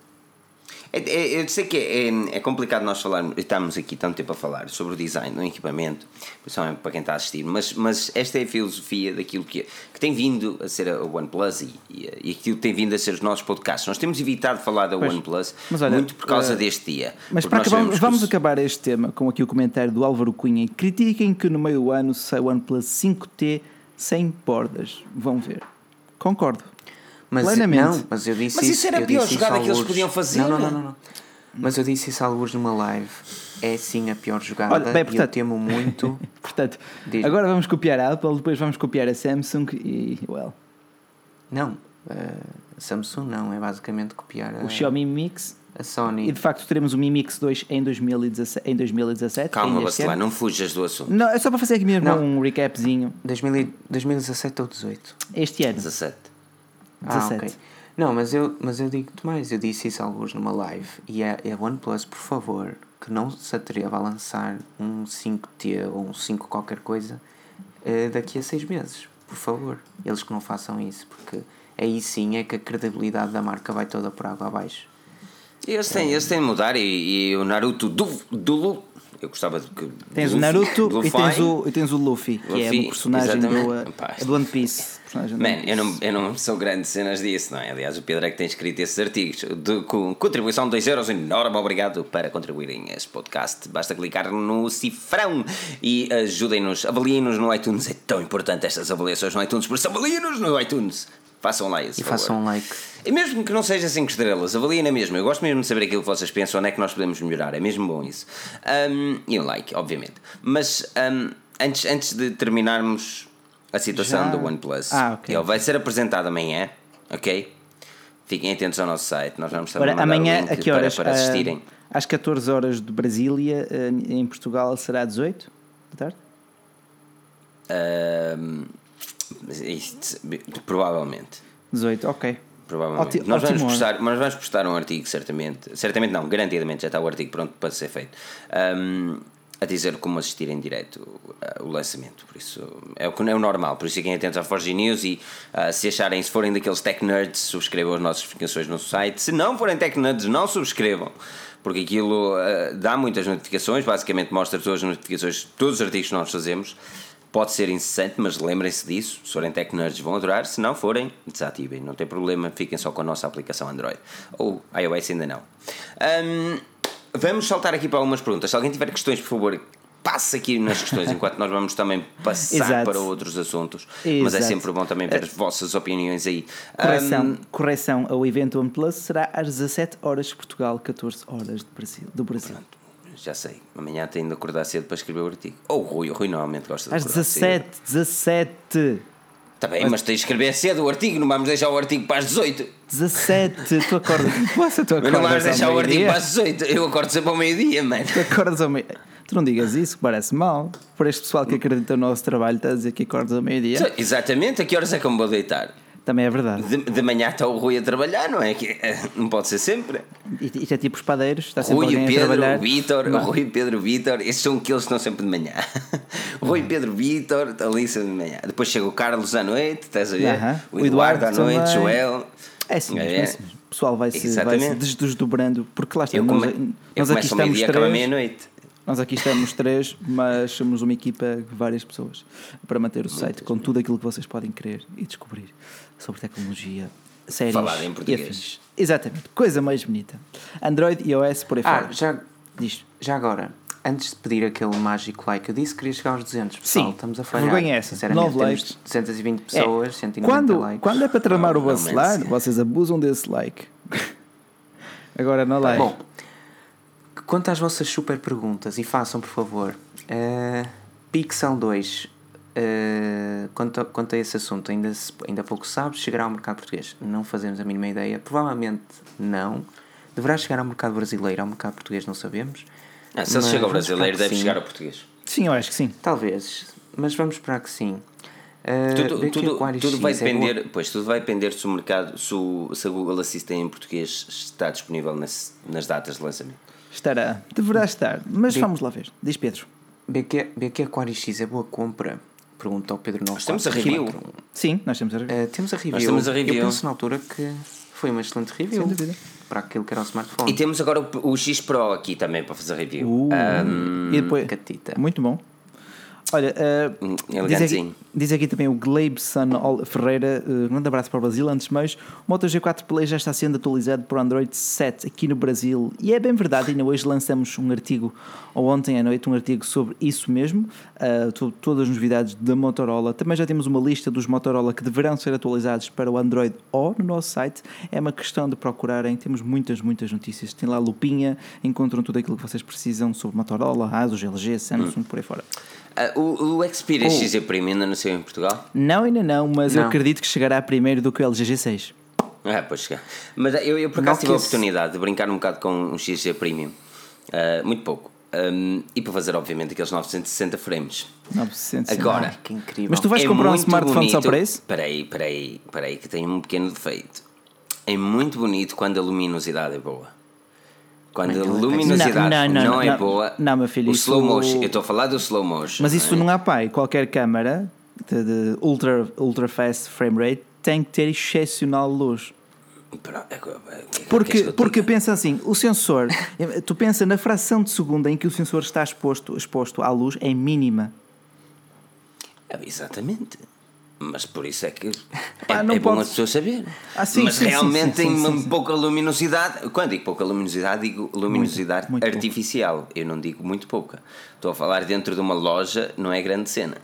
É, é, eu sei que é, é, é, complicado nós falarmos, estamos aqui tanto tempo a falar sobre o design do equipamento, principalmente para quem está a assistir, mas, mas esta é a filosofia daquilo que, que tem vindo a ser a OnePlus e, e, aquilo que tem vindo a ser os nossos podcasts. Nós temos evitado falar da pois, OnePlus olha, muito por causa uh, deste dia. Mas para acabar, vamos os... acabar este tema com aqui o comentário do Álvaro Cunha. Critiquem que no meio do ano sai o OnePlus 5T sem bordas. Vão ver. Concordo. Mas, Plenamente. Não, mas eu disse Mas isso, era a pior jogada que eles podiam fazer. Não, não, não, não, não. Mas eu disse isso alguns numa live. É sim a pior jogada. Olha, bem, portanto, eu temo muito. portanto, agora vamos copiar a Apple, depois vamos copiar a Samsung e. Well. Não. Uh, Samsung não, é basicamente copiar a, o Xiaomi Mix. A Sony. E de facto teremos o Mi Mix 2 em 2017. Em 2017 Calma, Bacelar, não fujas do assunto. Não, é só para fazer aqui mesmo não. um recapzinho. 2017 ou 18? Este ano. 17. 17. Ah, ok. Não, mas eu, mas eu digo-te mais, eu disse isso alguns numa live e é, é OnePlus, por favor, que não se atreva a lançar um 5T ou um 5 qualquer coisa uh, daqui a 6 meses, por favor. Eles que não façam isso, porque aí sim é que a credibilidade da marca vai toda por água abaixo. Eles têm, eles têm de mudar e, e o Naruto do, do, eu gostava de que. Tens Luffy, o Naruto e tens o, e tens o Luffy, Luffy que é um personagem do, Pá, do One Piece. Man, eu não, eu não sou grande cenas disso, não é? Aliás, o Pedro é que tem escrito esses artigos. De, com contribuição de 2 euros, enorme obrigado para contribuírem a este podcast. Basta clicar no cifrão e ajudem-nos, avaliem-nos no iTunes. É tão importante estas avaliações no iTunes, por isso avaliem-nos no iTunes. Façam lá isso. E façam um like. E mesmo que não seja 5 estrelas, avaliem na mesma. Eu gosto mesmo de saber aquilo que vocês pensam, onde é que nós podemos melhorar. É mesmo bom isso. Um, e um like, obviamente. Mas um, antes, antes de terminarmos a situação Já? do OnePlus, ah, okay. ele vai ser apresentado amanhã, ok? Fiquem atentos ao nosso site, nós vamos estar amanhã, a que horas? Para, para assistirem. Uh, às 14 horas de Brasília, uh, em Portugal será 18 da tarde? Isto, provavelmente. 18, ok. Provavelmente. nós, vamos postar, nós vamos postar um artigo, certamente. Certamente não, garantidamente já está o artigo pronto para ser feito. Um, a dizer como assistir em direto uh, o lançamento. Por isso é o, é o normal. Por isso fiquem atentos à Forge News e uh, se acharem, se forem daqueles tech nerds, subscrevam as nossas notificações no site. Se não forem tech nerds, não subscrevam. Porque aquilo uh, dá muitas notificações, basicamente mostra todas as notificações, todos os artigos que nós fazemos pode ser incessante, mas lembrem-se disso. Se forem tech nerds vão adorar, se não forem, desativem, não tem problema, fiquem só com a nossa aplicação Android. Ou iOS ainda não. Um, vamos saltar aqui para algumas perguntas. Se alguém tiver questões, por favor, passe aqui nas questões, enquanto nós vamos também passar para outros assuntos. Exato. Mas é sempre bom também ver as vossas opiniões aí. Correção, um, correção ao evento OnePlus será às 17 horas de Portugal, 14 horas do Brasil. Do Brasil. Pronto já sei. Amanhã tenho de acordar cedo para escrever o artigo. Ou o Rui, o Rui normalmente gosta de Às acordar 17, cedo. 17. Está bem, mas... mas tens de escrever cedo o artigo, não vamos deixar o artigo para as 18. 17, tu acordas. Nossa, tu acordas. Mas não vamos deixar o artigo para as 18. Eu acordo sempre ao meio-dia, mano. Tu acordas ao meio Tu não digas isso, parece mal. Por este pessoal que acredita no nosso trabalho, está a dizer que acordas ao meio-dia. Exatamente, a que horas é que eu me vou deitar? Também é verdade. De, de, manhã está o Rui a trabalhar, não é? Que, eh, não pode ser sempre. Isto é tipo os padeiros, está sempre Rui, Pedro, a trabalhar. Vitor, o Rui, Pedro, Vitor, esses são aqueles que estão sempre de manhã. o Rui, Pedro, Vitor, ali sempre de manhã. Depois chega o Carlos à noite, estás a ver? Uh -huh. O, Eduardo, Eduardo à noite, também. Joel. É assim, é, é. o pessoal vai se, vai -se desdobrando, porque lá está, eu nós, come, nós aqui estamos três. meia-noite. Nós aqui estamos três, mas somos uma equipa de várias pessoas para manter o site com tudo aquilo que vocês podem querer e descobrir sobre tecnologia, séries Falado em português. Exatamente, coisa mais bonita. Android, iOS, por aí ah, fora. Já, Diz. já agora, antes de pedir aquele mágico like, eu disse que queria chegar aos 200. Pessoal, Sim, estamos a falhar. vergonha é essa. Sinceramente, temos likes. 220 pessoas, É, 190 quando, likes. quando é para tramar o Não, vacilar, mas- vocês abusam desse like. Agora não like. Bom, quanto às vossas super perguntas, e façam por favor, eh, Pixel 2, eh, quanto, a, quanto a esse assunto, ainda, se- ainda pouco sabes, chegará ao mercado português? Não fazemos a mínima ideia, provavelmente não. Deverá chegar ao mercado brasileiro, ao mercado português não sabemos. Ah, se ele chega ao brasileiro, deve sim. chegar ao português. Sim, eu acho que sim. Talvez, mas vamos esperar que sim. Eh, Tudo, tudo, Aquarius tudo vai é depender, pois, tudo vai depender se o mercado, se, o, se a Google Assistant em português está disponível nas, nas datas de lançamento. Estará. Deverá estar. Mas Sim. vamos lá ver. Diz Pedro. BQ, BQ Aquarius X é boa compra? Pergunta ao Pedro 9. Nós temos a review. Sim, nós temos a review. Uh, temos a review. temos a review. Eu penso na altura que foi uma excelente review para aquilo que era o smartphone. E temos agora o, o X Pro aqui também para fazer review. Uh, Ahm, e depois, catita. muito bom. Olha, uh, Hum, diz, aqui, também o Gleibson Ferreira. Uh, um grande abraço para o Brasil. Antes de mais, o Moto G4 Play já está sendo atualizado para o Android 7 aqui no Brasil. E é bem verdade, ainda hoje lançamos um artigo, ou ontem à noite, um artigo sobre isso mesmo. Uh, to- todas as novidades da Motorola. Também já temos uma lista dos Motorola que deverão ser atualizados para o Android O no nosso site. É uma questão de procurarem. Temos muitas, muitas notícias. Tem lá lupinha, encontram tudo aquilo que vocês precisam sobre Motorola, Asus, LG, Samsung, por aí fora. Ah, o, o Xperia Oh. XZ Premium ainda não saiu em Portugal? Não, ainda não, mas eu Não. acredito que chegará primeiro do que o LG G6. Ah, pois chegar. Mas eu, eu por acaso tive a oportunidade de brincar um bocado com um XG Premium. Ah, muito pouco. Ahm, e para fazer, obviamente, aqueles 960 frames. 900. Agora, Ai, que incrível. Mas tu vais É comprar um smartphone só bonito. para isso? Peraí, peraí, peraí, que tem um pequeno defeito. É muito bonito quando a luminosidade é boa. Quando a Não, luminosidade não, não, não, não, é não. boa. Não, meu filho, o slow motion, eu estou a falar do slow motion. Mas isso é? não há pai. Qualquer câmara de, de ultra, ultra fast frame rate tem que ter excepcional luz. É é Porque, porque pensa assim, o sensor, tu pensa na fração de segundo em que o sensor está exposto, exposto à luz é mínima. É, exatamente. Mas por isso é que Pá, é, não é bom as pessoas saberem. Ah, sim, Mas sim, realmente sim, tem uma pouca luminosidade. Quando digo pouca luminosidade, digo luminosidade muito pouca. artificial. Eu não digo muito pouca. Estou a falar dentro de uma loja, não é grande cena.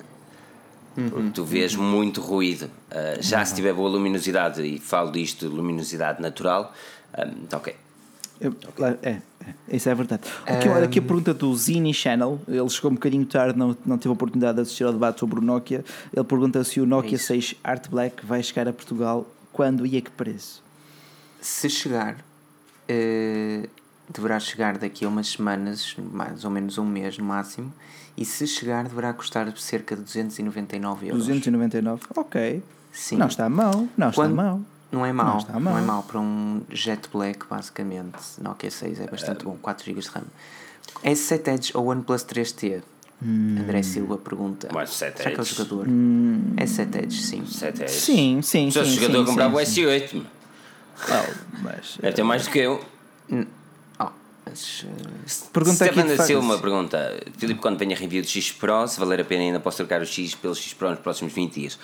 Uhum, Porque tu vês muito ruído. Ah, já se tiver boa luminosidade, e falo disto de luminosidade natural, ah, tá ok. Eu- lá- é, é, isso é verdade. Aqui, olha, aqui a pergunta do Zini Channel, ele chegou um bocadinho tarde, não, não teve a oportunidade de assistir ao debate sobre o Nokia. Ele pergunta se o Nokia 6 Art Black vai chegar a Portugal, quando e a que preço? Se chegar, eh, deverá chegar daqui a umas semanas, mais ou menos um mês no máximo. E se chegar, deverá custar cerca de 299 euros. 299? Ok. Sim. Não está mal, não Quando- está mal. Não é mau, Não não, está mal. é mau para um Jet Black, basicamente. Nokia 6 é bastante bom, 4 GB de RAM. S7 Edge ou OnePlus 3T? Hum. André Silva pergunta. Mas 7 Será que é o Edge. jogador? S7 Edge, sim. 7 é Sim, sim, Se o sim. jogador sim, comprava o sim, S8, sim. Oh, mas, deve ter mais do que eu. Eh, Pergunta aqui Stefan de da Silva pergunta: Filipe, quando vem a review do X Pro, se valer a pena ainda posso trocar o X pelo X Pro nos próximos 20 dias?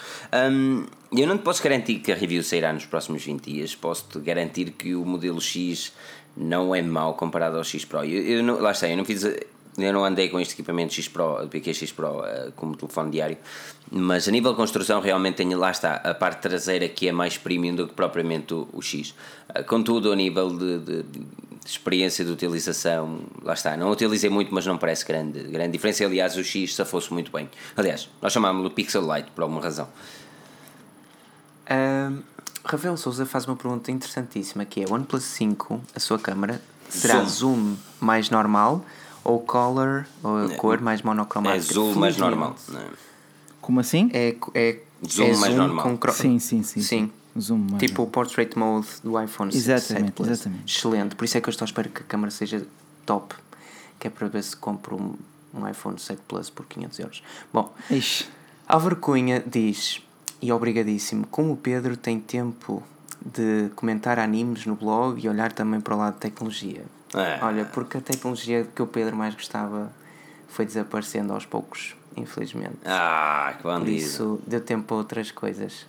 Hum, eu não te posso garantir que a review sairá nos próximos 20 dias, posso-te garantir que o modelo X não é mau comparado ao X Pro. Eu, eu não, lá está, eu não fiz. Eu não andei com este equipamento X Pro, PQ X Pro eh, como telefone diário, mas a nível de construção realmente tenho, lá está, a parte traseira que é mais premium do que propriamente o, o X. Eh, contudo, a nível de- de experiência de utilização, lá está, não utilizei muito, mas não parece grande, grande diferença. Aliás, o X safou-se muito bem. Aliás, nós chamámos-lo Pixel Light por alguma razão. Ahm, Rafael Souza faz uma pergunta interessantíssima que é OnePlus 5, a sua câmera, será zoom, mais normal ou color, ou a cor mais É monocromática? azul mais Fluorescente. normal. não é? Como assim? É, é, Zoom é mais normal. com cro- Sim, sim, sim. Sim. Zoom mais Tipo o Portrait Mode do iPhone Exatamente, 7 Plus. exatamente. Excelente, por isso é que eu estou à espera que a câmera seja top, que é para ver se compro um, um iPhone 7 Plus por 500 euros. Bom, Ixi. Álvaro Cunha diz, e obrigadíssimo, como o Pedro tem tempo de comentar animes no blog e olhar também para o lado de tecnologia. É. Olha, porque a tecnologia que o Pedro mais gostava foi desaparecendo aos poucos, infelizmente. Ah, que Por bandido. isso deu tempo para outras coisas.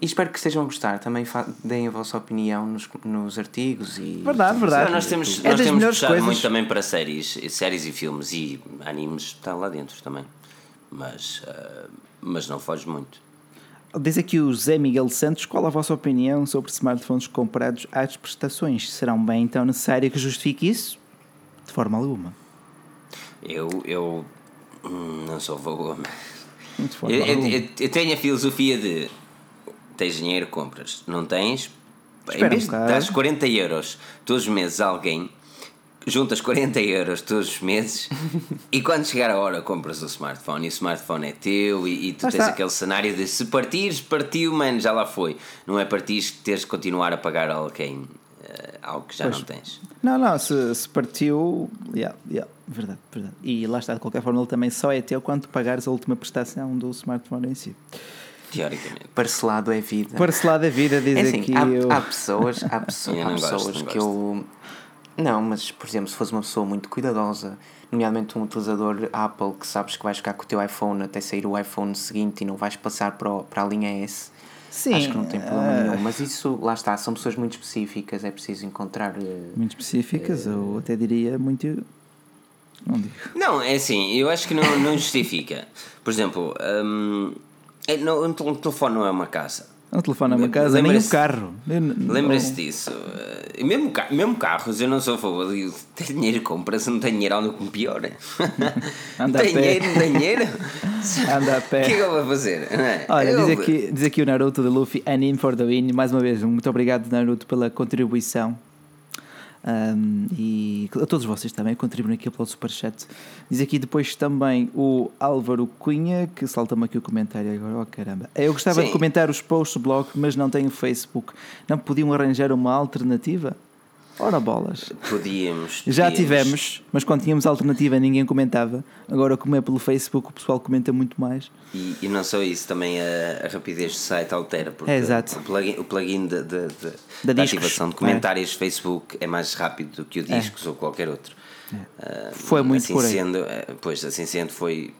E espero que estejam a gostar. Também deem a vossa opinião nos, nos artigos e. Verdade, verdade. nós temos, é nós temos puxado coisas... muito também para séries, séries e filmes e animes, está lá dentro também. Mas, uh, mas não foge muito. Diz aqui o Zé Miguel Santos: qual a vossa opinião sobre smartphones comprados às prestações? Serão bem então necessário que justifique isso? De forma alguma. Eu, eu hum, não sou favor. Eu, eu, eu, tenho a filosofia de tens dinheiro, compras. Não tens, Espera em vez um de 40 euros todos os meses a alguém, juntas 40 euros todos os meses e quando chegar a hora compras o smartphone e o smartphone é teu e, e tu Mas tens está. aquele cenário de se partires, partiu, mano, já lá foi. Não é partires que tens de continuar a pagar a alguém uh, algo que já pois. não tens. Não, não, se, se partiu, yeah, yeah, verdade, verdade. E lá está, de qualquer forma, ele também só é teu quando pagares a última prestação do smartphone em si. Teoricamente. Parcelado é vida. Parcelado é vida, diz é assim, aqui. Há, eu... há pessoas, há pessoas, há pessoas gosto, que eu não, mas por exemplo, se fosse uma pessoa muito cuidadosa, nomeadamente um utilizador Apple que sabes que vais ficar com o teu iPhone até sair o iPhone seguinte e não vais passar para, o, para a linha S, Sim, acho que não tem problema uh... nenhum. Mas isso, lá está, são pessoas muito específicas, é preciso encontrar. Uh, muito específicas, uh, ou até diria muito. Não digo. Não, é assim, eu acho que não, não justifica. Por exemplo, um, é, não, um telefone não é uma casa. Um telefone é uma casa, nem um carro. Lembre-se disso. Eh, mesmo, mesmo carros, eu não sou a favor de ter dinheiro compra-se, não tenho dinheiro, ando com pior. Anda tem dinheiro, não tem dinheiro. Anda a pé. O que é que eu vou fazer? É? Olha, eu... diz, aqui, diz aqui o Naruto de Luffy, Anim for the win. Mais uma vez, muito obrigado, Naruto, pela contribuição. Um, e a todos vocês também contribuem aqui pelo Superchat. Diz aqui depois também o Álvaro Cunha, que salta-me aqui o comentário agora. Oh caramba! Eu gostava Sim. de comentar os posts do blog, mas não tenho Facebook. Não podiam arranjar uma alternativa? Ora bolas. Podíamos, podíamos. Já tivemos, mas quando tínhamos alternativa ninguém comentava. Agora, como é pelo Facebook, o pessoal comenta muito mais. E, e não só isso, também a, a, rapidez do site altera. Porque é, exato. O plugin, o plugin de, de, de da, da ativação de é. comentários é. Facebook é mais rápido do que o é. discos é. ou qualquer outro. Uh, foi muito assim por aí. Sendo, eh, pois, assim sendo, foi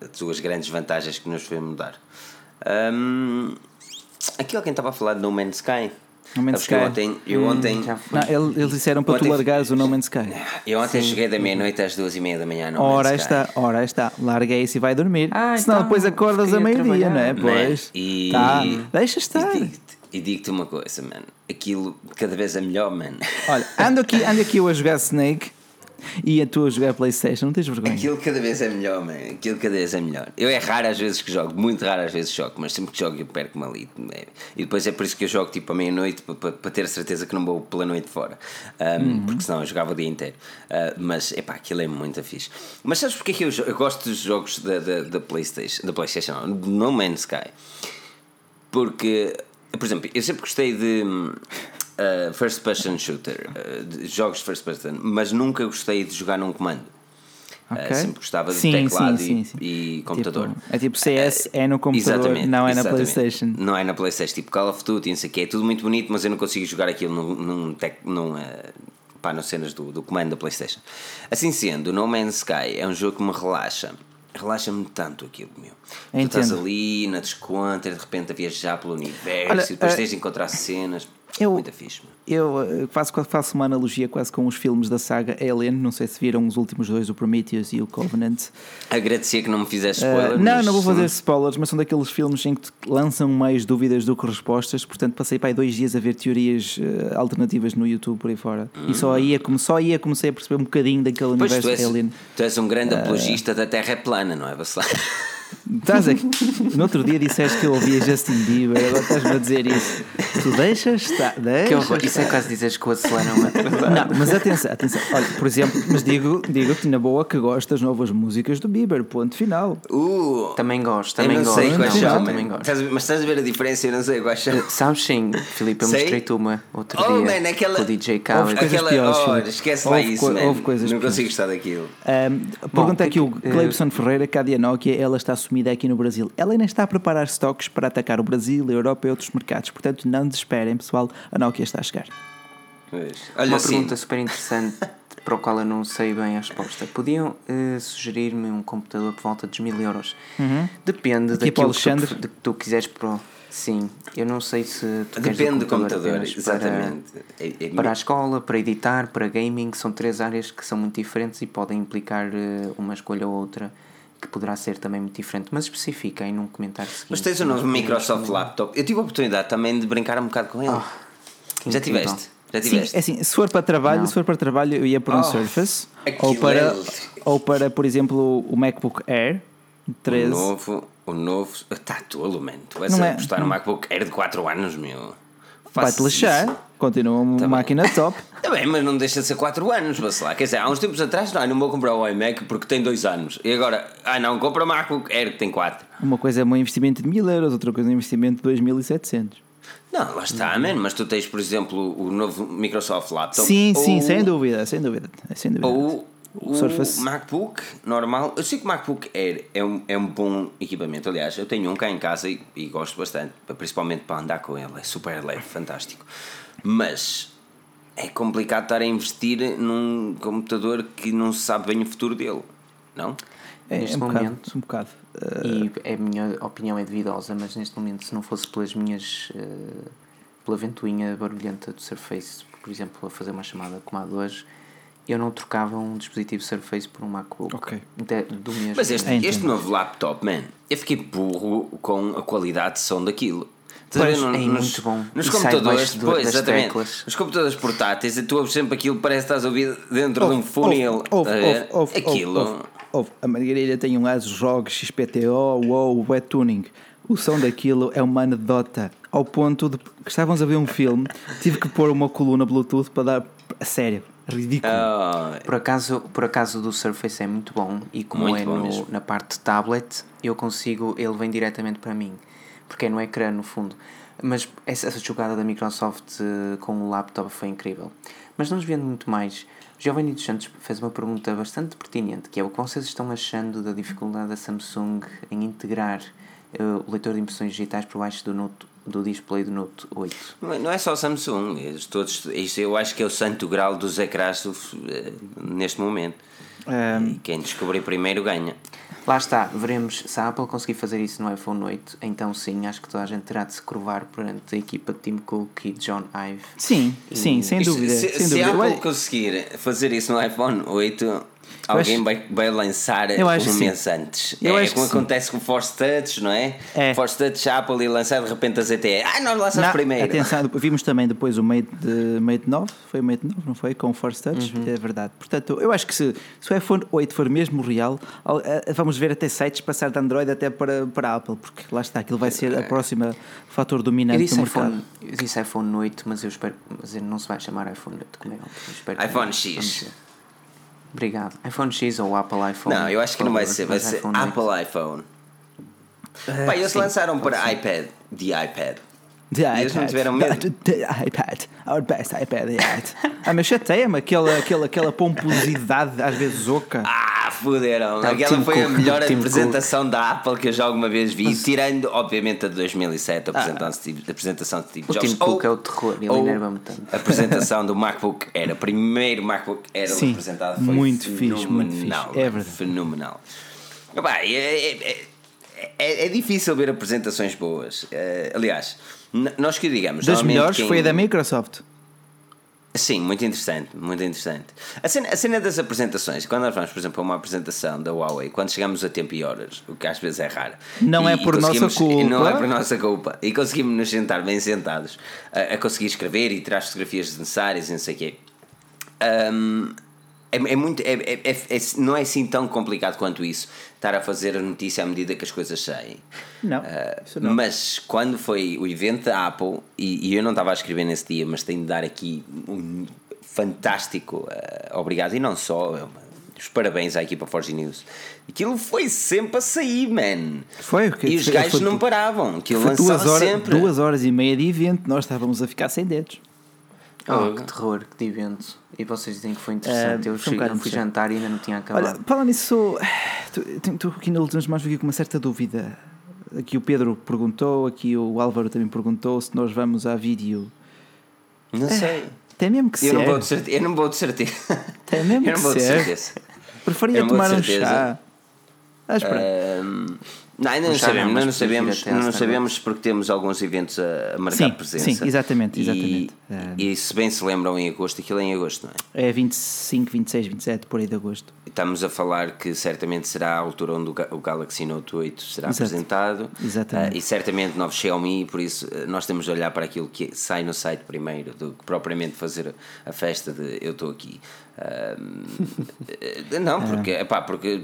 as duas grandes vantagens que nos foi mudar. Um, aqui alguém estava a falar de No Man's Sky. No Man's Sky. Eu ontem. Eu hum, ontem não, eles disseram para ontem, tu largares o No Man's Sky. Eu ontem Sim. cheguei da meia-noite às duas e meia da manhã. No ora está, ora está. Larga isso e vai dormir. Ah, Senão então, depois acordas a meio-dia, não é? Pois. E, tá. Deixa estar. E digo-te uma coisa, mano. Aquilo cada vez é melhor, mano. Olha, ando aqui, ando aqui eu a jogar Snake e a tua jogar Playstation, não tens vergonha? Aquilo cada vez é melhor, man. Aquilo cada vez é melhor. Eu é raro às vezes que jogo, muito raro às vezes jogo, mas sempre que jogo eu perco-me ali. E depois é por isso que eu jogo tipo à meia-noite para, ter certeza que não vou pela noite fora. Um, uhum. Porque senão eu jogava o dia inteiro. Uh, mas epá, aquilo é muito fixe. Mas sabes porque é que eu, eu gosto dos jogos da, da, da Playstation, da Playstation, não, No Man's Sky? Porque, por exemplo, eu sempre gostei de uh, first person shooter, uh, jogos de first person, mas nunca gostei de jogar num comando. Uh, okay. Uh, sempre gostava de sim, teclado sim, sim, e, e, computador. Tipo, é tipo CS, é no computador, não é na PlayStation. Não é na PlayStation, tipo Call of Duty, não sei o que, é tudo muito bonito, mas eu não consigo jogar aquilo num, num, tec, num pá, nas cenas do, do comando da PlayStation. Assim sendo, No Man's Sky é um jogo que me relaxa relaxa-me tanto aquilo, meu. Entendo. Tu estás ali na descontra, de repente a viajar pelo universo Olha, e depois uh, tens de encontrar cenas. Eu, Muito fixe. Eu eh, faço, faço uma analogia quase com os filmes da saga Alien. Não sei se viram os últimos dois, o Prometheus e o Covenant. Agradecia que não me fizesse spoilers. Uh, não, não vou fazer spoilers, mas são daqueles filmes em que lançam mais dúvidas do que respostas. Portanto, passei para aí dois dias a ver teorias uh, alternativas no YouTube por aí fora. Hum. E só aí, é só aí comecei a perceber um bocadinho daquele pois universo tu és, Alien. Tu és um grande apologista uh, da Terra plana, não é, Bacelar? Estás aqui. No outro dia disseste que eu ouvia Justin Bieber, agora estás-me a dizer isso. Tu deixas estar. Deixas que Isso é quase dizeres que o acelera uma Não, mas atenção, atenção. Olha, por exemplo, mas digo, digo-te na boa que gosto das novas músicas do Bieber, ponto final. Uh, também gosto, também eu não gosto. Sei quais são, também gosto. Mas estás a ver a diferença? Eu não sei quais são. Sabes sim, Filipe, eu mostrei-te uma outro oh, dia. Man, aquela... Com o DJ Khaled. Aquela, piores, oh, esquece lá isso, co man. Houve coisas não consigo gostar daquilo. Um, pergunta aqui o Cleibson uh... Ferreira, que a Nokia, ela está assumida aqui no Brasil. Ela ainda está a preparar estoques para atacar o Brasil, a Europa e outros mercados. Portanto, não desesperem, pessoal, a Nokia está a chegar. Pois. Olha, Uma assim. pergunta super interessante para o qual eu não sei bem a resposta. Podiam uh, sugerir-me um computador por volta dos mil euros? Uhum. Depende Aqui daquilo que tu, de que tu quiseres para Sim, eu não sei se tu Depende do computador, exatamente. Para, é, é para a escola, para editar, para gaming, são três áreas que são muito diferentes e podem implicar eh, uma escolha ou outra que poderá ser também muito diferente, mas especifica aí num comentário seguinte. Mas tens o novo Microsoft Laptop. Eu tive a oportunidade também de brincar um bocado com ele. Oh, Já tiveste? Já tiveste? Sim, é assim, se for para trabalho, se for para trabalho, eu ia por um oh, Surface ou para, é... ou para, por exemplo, o MacBook Air 13. O novo, o novo. Está tolo, man. Tu vais é, apostar no MacBook Air de 4 anos, meu. Vai-te lixar. Continua uma tá máquina bem. top. Está bem, mas não deixa de ser 4 anos, vá lá. Quer dizer, há uns tempos atrás, não, não vou comprar o iMac porque tem 2 anos. E agora, ah não, compra o MacBook Air que tem 4. Uma coisa é um investimento de 1000 euros, outra coisa é um investimento de 2700. Não, lá está, man, mas tu tens, por exemplo, o novo Microsoft Laptop. Sim, ou, sim, sem dúvida, sem dúvida. Sem dúvida. Ou o, Surface. MacBook normal, eu sei que o MacBook Air é um, é um bom equipamento. Aliás, eu tenho um cá em casa e, e gosto bastante, principalmente para andar com ele. É super leve, fantástico. Mas é complicado estar a investir num computador que não se sabe bem o futuro dele, não? É, neste um momento, bocado, um bocado. Uh... E a minha opinião é duvidosa, mas neste momento, se não fosse pelas minhas. Uh, pela ventoinha barulhenta do Surface, por exemplo, a fazer uma chamada como a de hoje eu não trocava um dispositivo Surface por um MacBook. Ok. Do mesmo. Mas este, este novo laptop, man, eu fiquei burro com a qualidade de som daquilo. Pois, é nos, muito bom. Nos e computadores, depois, exatamente. Teclas. Nos computadores portáteis, tu ouves sempre aquilo, parece que estás a ouvir dentro de um funil. aquilo. a Margarida tem um ASUS ROG XPTO, wow, wet tuning. O som daquilo é uma anedota. Ao ponto de que estávamos a ver um filme, tive que pôr uma coluna Bluetooth para dar. A sério, ridículo. Oh. Por, acaso, por acaso do Surface é muito bom e como muito é no, na parte de tablet, eu consigo, ele vem diretamente para mim, porque é no ecrã no fundo. Mas essa, essa jogada da Microsoft uh, com o laptop foi incrível. Mas não nos vendo muito mais. Giovanni dos Santos fez uma pergunta bastante pertinente, que é o que vocês estão achando da dificuldade da Samsung em integrar uh, o leitor de impressões digitais por baixo do Note do display do Note 8. Não é só Samsung, todos, isso eu acho que é o santo grau dos ecrãs eh, neste momento. Um, quem descobrir primeiro ganha. Lá está, veremos se a Apple conseguir fazer isso no iPhone 8, então sim, acho que toda a gente terá de se curvar perante a equipa de Tim Cook e John Ive. Sim, e... sim, sem dúvida. Se, sem se dúvida. a Apple conseguir fazer isso no iPhone 8, Alguém acho, vai, vai lançar um mês antes. Eu é como acontece com o Force Touch, não é? é. Force Touch, Apple e lançar de repente a ZTE. Ah, nós lançamos não, primeiro. Atenção, vimos também depois o Mate, de, Mate 9, foi o Mate 9, não foi? Com o Force Touch, uhum. é verdade. Portanto, eu acho que se, se o iPhone 8 for mesmo real, eh, vamos ver até sites passar de Android até para, para Apple, porque lá está, aquilo vai ser a próxima fator dominante do mercado. IPhone, eu disse iPhone 8, mas eu espero, mas não se vai chamar iPhone 8, como é? iPhone X. Obrigado. iPhone X ou Apple iPhone? Não, eu acho que não vai ser, vai ser iPhone Apple iPhone. Uh, Pá, eles sim, lançaram para iPad, de iPad. The iPad. Eles não tiveram medo. The, iPad. Our best iPad yet. ah, mas chateia-me aquela, aquela, aquela pomposidade, às vezes oca. Ah, fuderam. Tá, Aquela foi Cook, a melhor apresentação Cook. da Apple que eu já alguma vez vi, mas... tirando, obviamente, a de 2007, a apresentação, ah. Steve, a apresentação de Steve Jobs. O Tim Cook é o terror, ele enerva-me tanto. A apresentação do MacBook era, o primeiro MacBook era Sim, apresentado foi muito fixe, muito fixe. É verdade. Fenomenal. Epá, é, é, é, é, difícil ver apresentações boas. Uh, aliás, nós que digamos. Das melhores quem... foi a da Microsoft. Sim, muito interessante, muito interessante. A cena, a cena das apresentações, quando nós vamos, por exemplo, a uma apresentação da Huawei, quando chegamos a tempo e horas, o que às vezes é raro. Não é por nossa culpa. Não é por nossa culpa. E conseguimos nos sentar bem sentados a, a conseguir escrever e tirar as fotografias necessárias e não sei o quê. Um, é, é muito, é, é, é, é, não é assim tão complicado quanto isso estar a fazer a notícia à medida que as coisas saem. Não, uh, não. Mas quando foi o evento da Apple, e, e, eu não estava a escrever nesse dia, mas tenho de dar aqui um fantástico uh, obrigado, e não só, os parabéns à equipa Forge News. Aquilo foi sempre a sair, man. Foi, e os gajos não paravam. Aquilo foi duas horas, sempre. duas horas e meia de evento, nós estávamos a ficar sem dedos. Oh, que terror, que evento. E vocês dizem que foi interessante. Uh, eu cheguei, um fui jantar e ainda não tinha acabado. Olha, falando nisso, estou aqui nas últimas mais com uma certa dúvida. Aqui o Pedro perguntou, aqui o Álvaro também perguntou se nós vamos a vídeo. Não é, sei. Tem mesmo que eu ser. Não vou de certeza, eu não vou de certeza. Tem mesmo eu que não vou ser. De certeza. Preferia tomar um chá. Uh, Não, ainda não sabemos, não, não sabemos, não sabemos porque temos alguns eventos a, marcar sim, presença. Sim, exatamente, exatamente. E, e, se bem se lembram em agosto, aquilo é em agosto, não é? É 25, 26, 27 por aí de agosto. Estamos a falar que certamente será a altura onde o Galaxy Note 8 será Exato. apresentado. Exatamente. Uh, e certamente novos Xiaomi, por isso uh, nós temos de olhar para aquilo que sai no site primeiro, do que propriamente fazer a festa de eu estou aqui. Uh, não, porque, é. epá, porque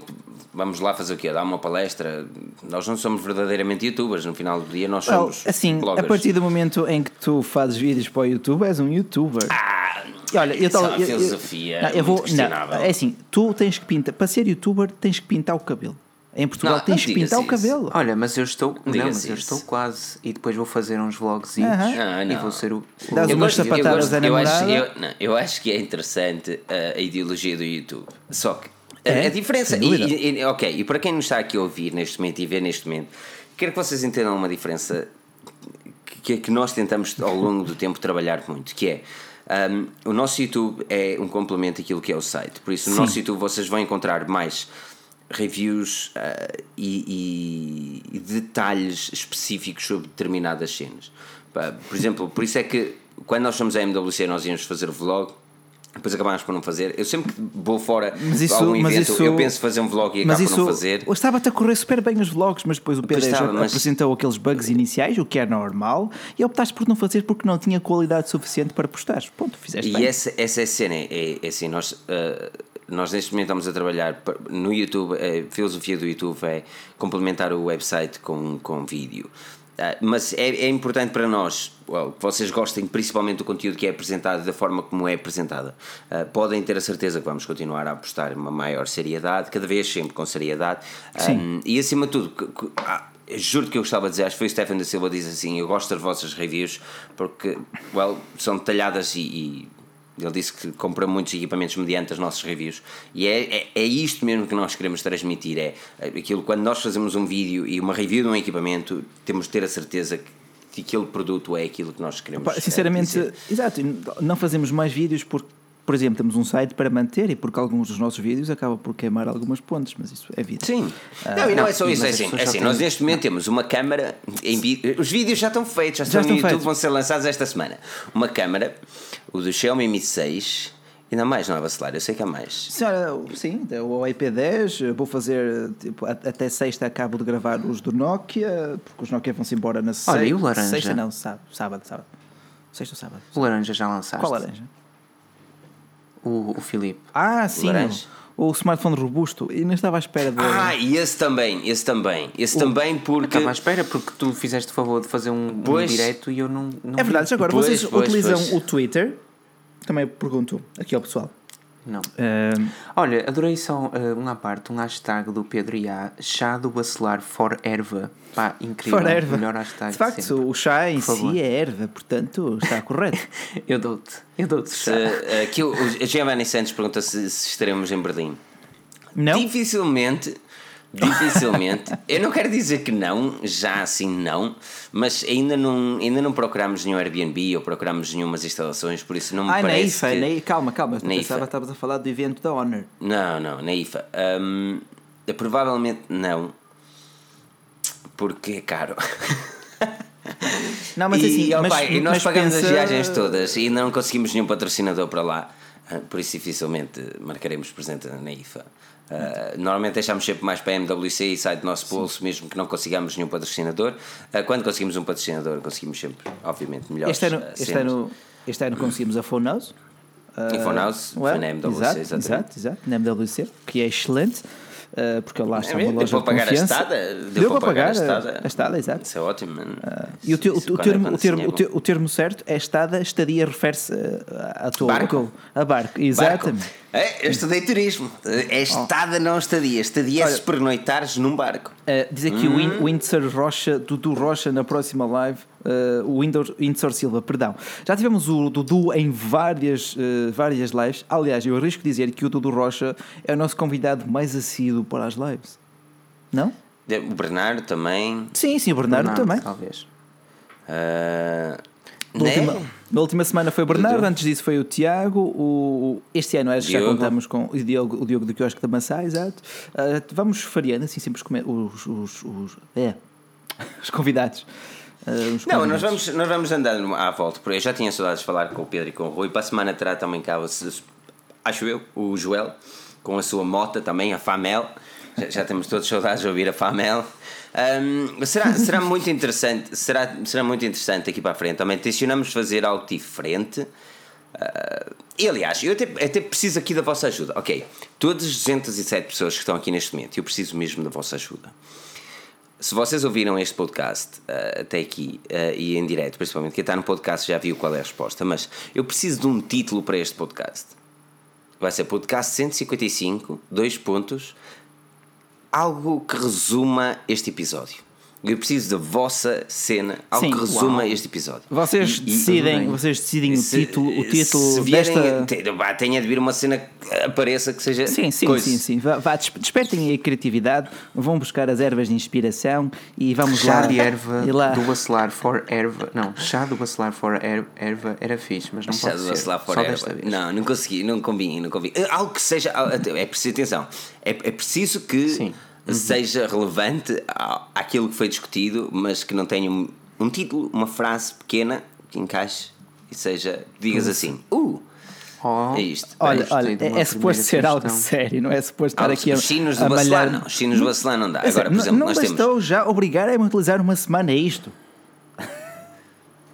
vamos lá fazer o quê? Dar uma palestra. Nós não somos verdadeiramente youtubers, no final do dia nós somos. Well, assim, bloggers. a partir do momento em que tu fazes vídeos para o YouTube, és um youtuber. Ah, olha, eu tô, é filosofia. Eu, eu, eu vou, não, é assim, tu tens que pintar, para ser youtuber, tens que pintar o cabelo. Em Portugal não, tens que pintar o cabelo. Olha, mas eu estou. Não, não mas eu estou quase. E depois vou fazer uns vlogs uh -huh. e vou ser o. Dás umas sapatadas a eu acho, eu, não, eu acho que é interessante a, a ideologia do YouTube. Só que é? a diferença. E, e, ok, e para quem nos está aqui a ouvir neste momento e ver neste momento, quero que vocês entendam uma diferença que, que nós tentamos ao longo do tempo trabalhar muito, que é. Um, o nosso YouTube é um complemento daquilo que é o site. Por isso, no Sim. nosso YouTube vocês vão encontrar mais reviews uh, e, e, detalhes específicos sobre determinadas cenas. Por exemplo, por isso é que quando nós fomos à MWC nós íamos fazer vlog depois acabámos por não fazer. Eu sempre que vou fora mas isso, algum evento, isso, eu penso fazer um vlog e acabo isso, por não fazer. Estava-te a correr super bem os vlogs, mas depois o Pedro estava, mas... apresentou aqueles bugs iniciais, o que é normal, e optaste por não fazer porque não tinha qualidade suficiente para postar. Ponto, fizeste e bem. Essa, essa é a cena, é, é assim, nós. Uh, nós neste momento estamos a trabalhar no YouTube, a filosofia do YouTube é complementar o website com, com vídeo. Uh, mas é, é, importante para nós well, que vocês gostem principalmente do conteúdo que é apresentado da forma como é apresentada. Uh, podem ter a certeza que vamos continuar a apostar uma maior seriedade, cada vez sempre com seriedade. Um, e acima de tudo, que, que, ah, juro que eu gostava de dizer, acho que foi o Stefan da Silva diz assim: Eu gosto das vossas reviews porque well, são detalhadas e, e ele disse que compra muitos equipamentos mediante as nossas reviews. E é, é, é, isto mesmo que nós queremos transmitir: é aquilo quando nós fazemos um vídeo e uma review de um equipamento, temos de ter a certeza que, que aquele produto é aquilo que nós queremos. Sinceramente, exato, não fazemos mais vídeos porque por exemplo, temos um site para manter e porque alguns dos nossos vídeos acabam por queimar algumas pontes, mas isso é vida. Sim. Ah, não, e não, não, é só isso, é assim, é assim nós neste momento temos uma câmara, em, os vídeos já estão feitos, já, já estão, no YouTube, feitos. vão ser lançados esta semana. Uma câmara, o do Xiaomi Mi 6, Ainda mais, não é vacilar? Eu sei que há mais. Senhora, sim, o IP10, vou fazer tipo, até sexta acabo de gravar os do Nokia, porque os Nokia vão-se embora na sexta. Olha, e o laranja? Sexta não, sábado, sábado, sábado. Sexta ou sábado? O laranja já lançaste? Qual laranja? O, o Filipe. Ah, sim. O, o smartphone robusto. E não estava à espera de. Ah, e esse também, esse também. Esse o, também porque. Estava à espera porque tu fizeste o favor de fazer um, pois, um direto e eu não. não é verdade, agora pois, vocês pois, utilizam o Twitter. Também pergunto aqui ao pessoal. Não. Uh, Olha, adorei só uh, uma parte, um hashtag do Pedro Iá, chá do bacelar for erva. Pá, incrível. For erva. Melhor hashtag. De facto, sempre. o chá em si é erva, portanto está correto. eu dou-te. Eu dou-te chá. Uh, aqui o, o Giovanni Santos pergunta se, se estaremos em Berlim. Não? Dificilmente Dificilmente. Eu não quero dizer que não, já assim não, mas ainda não, ainda não procuramos nenhum Airbnb ou procuramos nenhumas instalações, por isso não me ah, parece. Na IFA, que... na, calma, calma, na pensava que estavas a falar do evento da Honor. Não, não, na IFA. Um, provavelmente não, porque é caro. Não, mas e, assim, mas, pai, nós mas pagamos pensa... as viagens todas e não conseguimos nenhum patrocinador para lá, ah, por isso dificilmente marcaremos presente na IFA. Uh, normalmente deixamos sempre mais para a MWC e sai do nosso bolso, Sim. mesmo que não consigamos nenhum patrocinador. Uh, quando conseguimos um patrocinador, conseguimos sempre, obviamente, melhores. Este ano, este ano, este ano conseguimos a Phone House. Uh, Phone House well, foi na MWC, exato, exatamente. Exato, exato, na MWC, que é excelente. Uh, porque lá está é uma loja deu para pagar confiança. a estada deu, deu para, pagar, pagar, a estada, a estada exato. isso é ótimo uh, e o, teu, o, o, termo, o, termo, o, termo, certo é estada estadia refere-se a tua barco a barco exatamente barco. É, eu estudei turismo. É estada, não estadia. Estadia é se pernoitares num barco. Uh, diz aqui hum. o Windsor Rocha, Dudu Rocha na próxima live. Uh, o Windsor Silva, perdão. Já tivemos o Dudu em várias, uh, várias lives. Aliás, eu arrisco dizer que o Dudu Rocha é o nosso convidado mais assíduo para as lives. Não? O Bernardo também. Sim, sim, o Bernardo, Bernardo também. Talvez. Uh, Na última, na última semana foi o Bernardo, antes disso foi o Tiago. O, este ano já contamos com o Diogo, o Diogo do Quiosque da Massá, exato. Uh, vamos variando assim sempre os, os, os, é, os convidados. Uh, não, nós vamos, nós vamos andando à volta, porque eu já tinha saudades de falar com o Pedro e com o Rui. Para a semana terá também cá, acho eu, o Joel, com a sua mota também, a Famel. Já, já temos todos saudades de ouvir a Famel. Um, será, será muito interessante, será, será muito interessante aqui para a frente. Também tencionamos fazer algo diferente. Uh, e aliás, eu até, até preciso aqui da vossa ajuda. Ok, todas as 207 pessoas que estão aqui neste momento, eu preciso mesmo da vossa ajuda. Se vocês ouviram este podcast uh, até aqui uh, e em direto, principalmente quem está no podcast já viu qual é a resposta, mas eu preciso de um título para este podcast. Vai ser podcast 155, dois pontos, algo que resuma este episódio. Eu preciso da vossa cena, algo Sim, que resuma uau. este episódio. Vocês e, decidem, e, vocês decidem se, o título, o título se vierem, desta... tenha de vir uma cena que apareça que seja. Sim, sim, coisa. sim, sim. Vá, despertem a criatividade, vão buscar as ervas de inspiração e vamos chá lá. Chá de erva lá. do bacelar for erva. Não, chá do bacelar for erva era fixe, mas não chá pode do bacelar for erva. Não, não consegui, não convinha, não convinha. Algo que seja. É preciso, atenção, é, é preciso que. Sim uhum. seja relevante àquilo que foi discutido, mas que não tenha um, um título, uma frase pequena que encaixe e seja, digas assim, uh! Oh, é isto. Olha, olha é, é suposto ser algo sério, não é suposto estar ah, aqui os chinos a, a malhar. Não, os chinos do Bacelar não dá. Agora, por exemplo, não, não nós bastou temos... já obrigar a utilizar uma semana isto.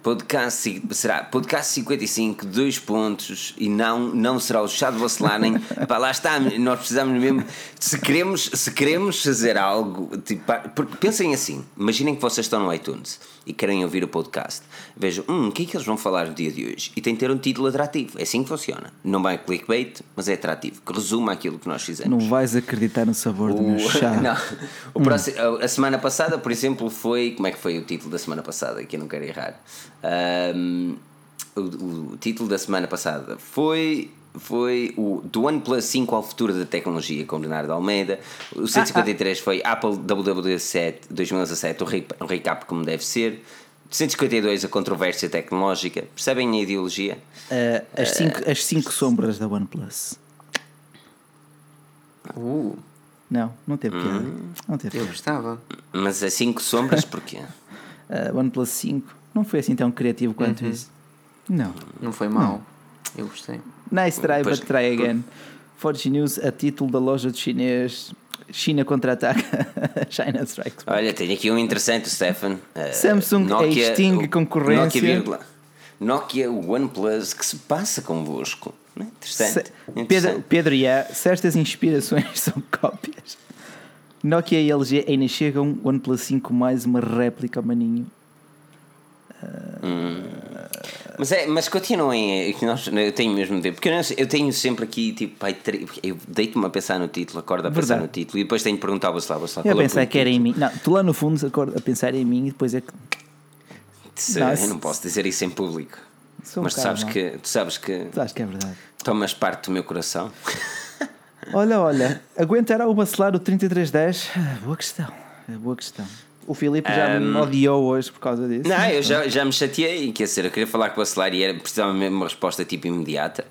Podcast, será podcast 55, dois pontos, e não, não será o chá de Vacelaren. Pá, lá está, nós precisamos mesmo. Se queremos, se queremos fazer algo, tipo, porque pensem assim: imaginem que vocês estão no iTunes e querem ouvir o podcast. Vejam, hum, o que é que eles vão falar no dia de hoje? E tem que ter um título atrativo. É assim que funciona. Não vai clickbait, mas é atrativo, que resuma aquilo que nós fizemos. Não vais acreditar no sabor o... do meu chá. não. O hum. próximo, a semana passada, por exemplo, foi. Como é que foi o título da semana passada? Que eu não quero errar. Um, o, o, título da semana passada foi foi o do OnePlus 5 ao futuro da tecnologia com Leonardo Almeida. O 153 ah, ah. foi Apple WWDC 2017, um recap como deve ser. 152 a controvérsia tecnológica. Percebem a ideologia? Uh, as, cinco, uh, as cinco sombras da OnePlus. Uh. Não, não teve piada. Hum. Não teve Eu gostava. Mas as cinco sombras porquê? uh, OnePlus 5 não foi assim tão criativo quanto uhum. isso. Não. Não foi mal. Eu gostei. Nice try, pois, but try again. Forge News, a título da loja de chinês. China contra-ataca, China Strikes. Olha, tenho aqui um interessante, Stefan. Uh, Samsung Nokia, extingue concorrência. Nokia, Nokia OnePlus, que se passa convosco? Interessante. Se, interessante. Pedro, Pedro se estas inspirações são cópias, Nokia e LG ainda chegam OnePlus 5 mais uma réplica, maninho. Hum. Mas, é, mas continuem, é nós, eu tenho mesmo ver, porque eu, eu, tenho sempre aqui, tipo, pai, eu deito-me a pensar no título, acordo a pensar no título e depois tenho que perguntar ao Bacelar, Bacelar, Eu é pensar que era em mim, não, tu lá no fundo acordo a pensar em mim e depois é que. Não, eu não posso dizer isso em público, um mas tu sabes, que, tu sabes que. Tu sabes que é verdade. Tomas parte do meu coração. Olha, olha, aguentará o Bacelar o 3310? Ah, boa questão, boa questão. O Filipe já um, me odiou hoje por causa disso. Não, eu já, já me chateei. Quer dizer, eu queria falar com o Bacelar e era, precisava mesmo uma resposta tipo imediata.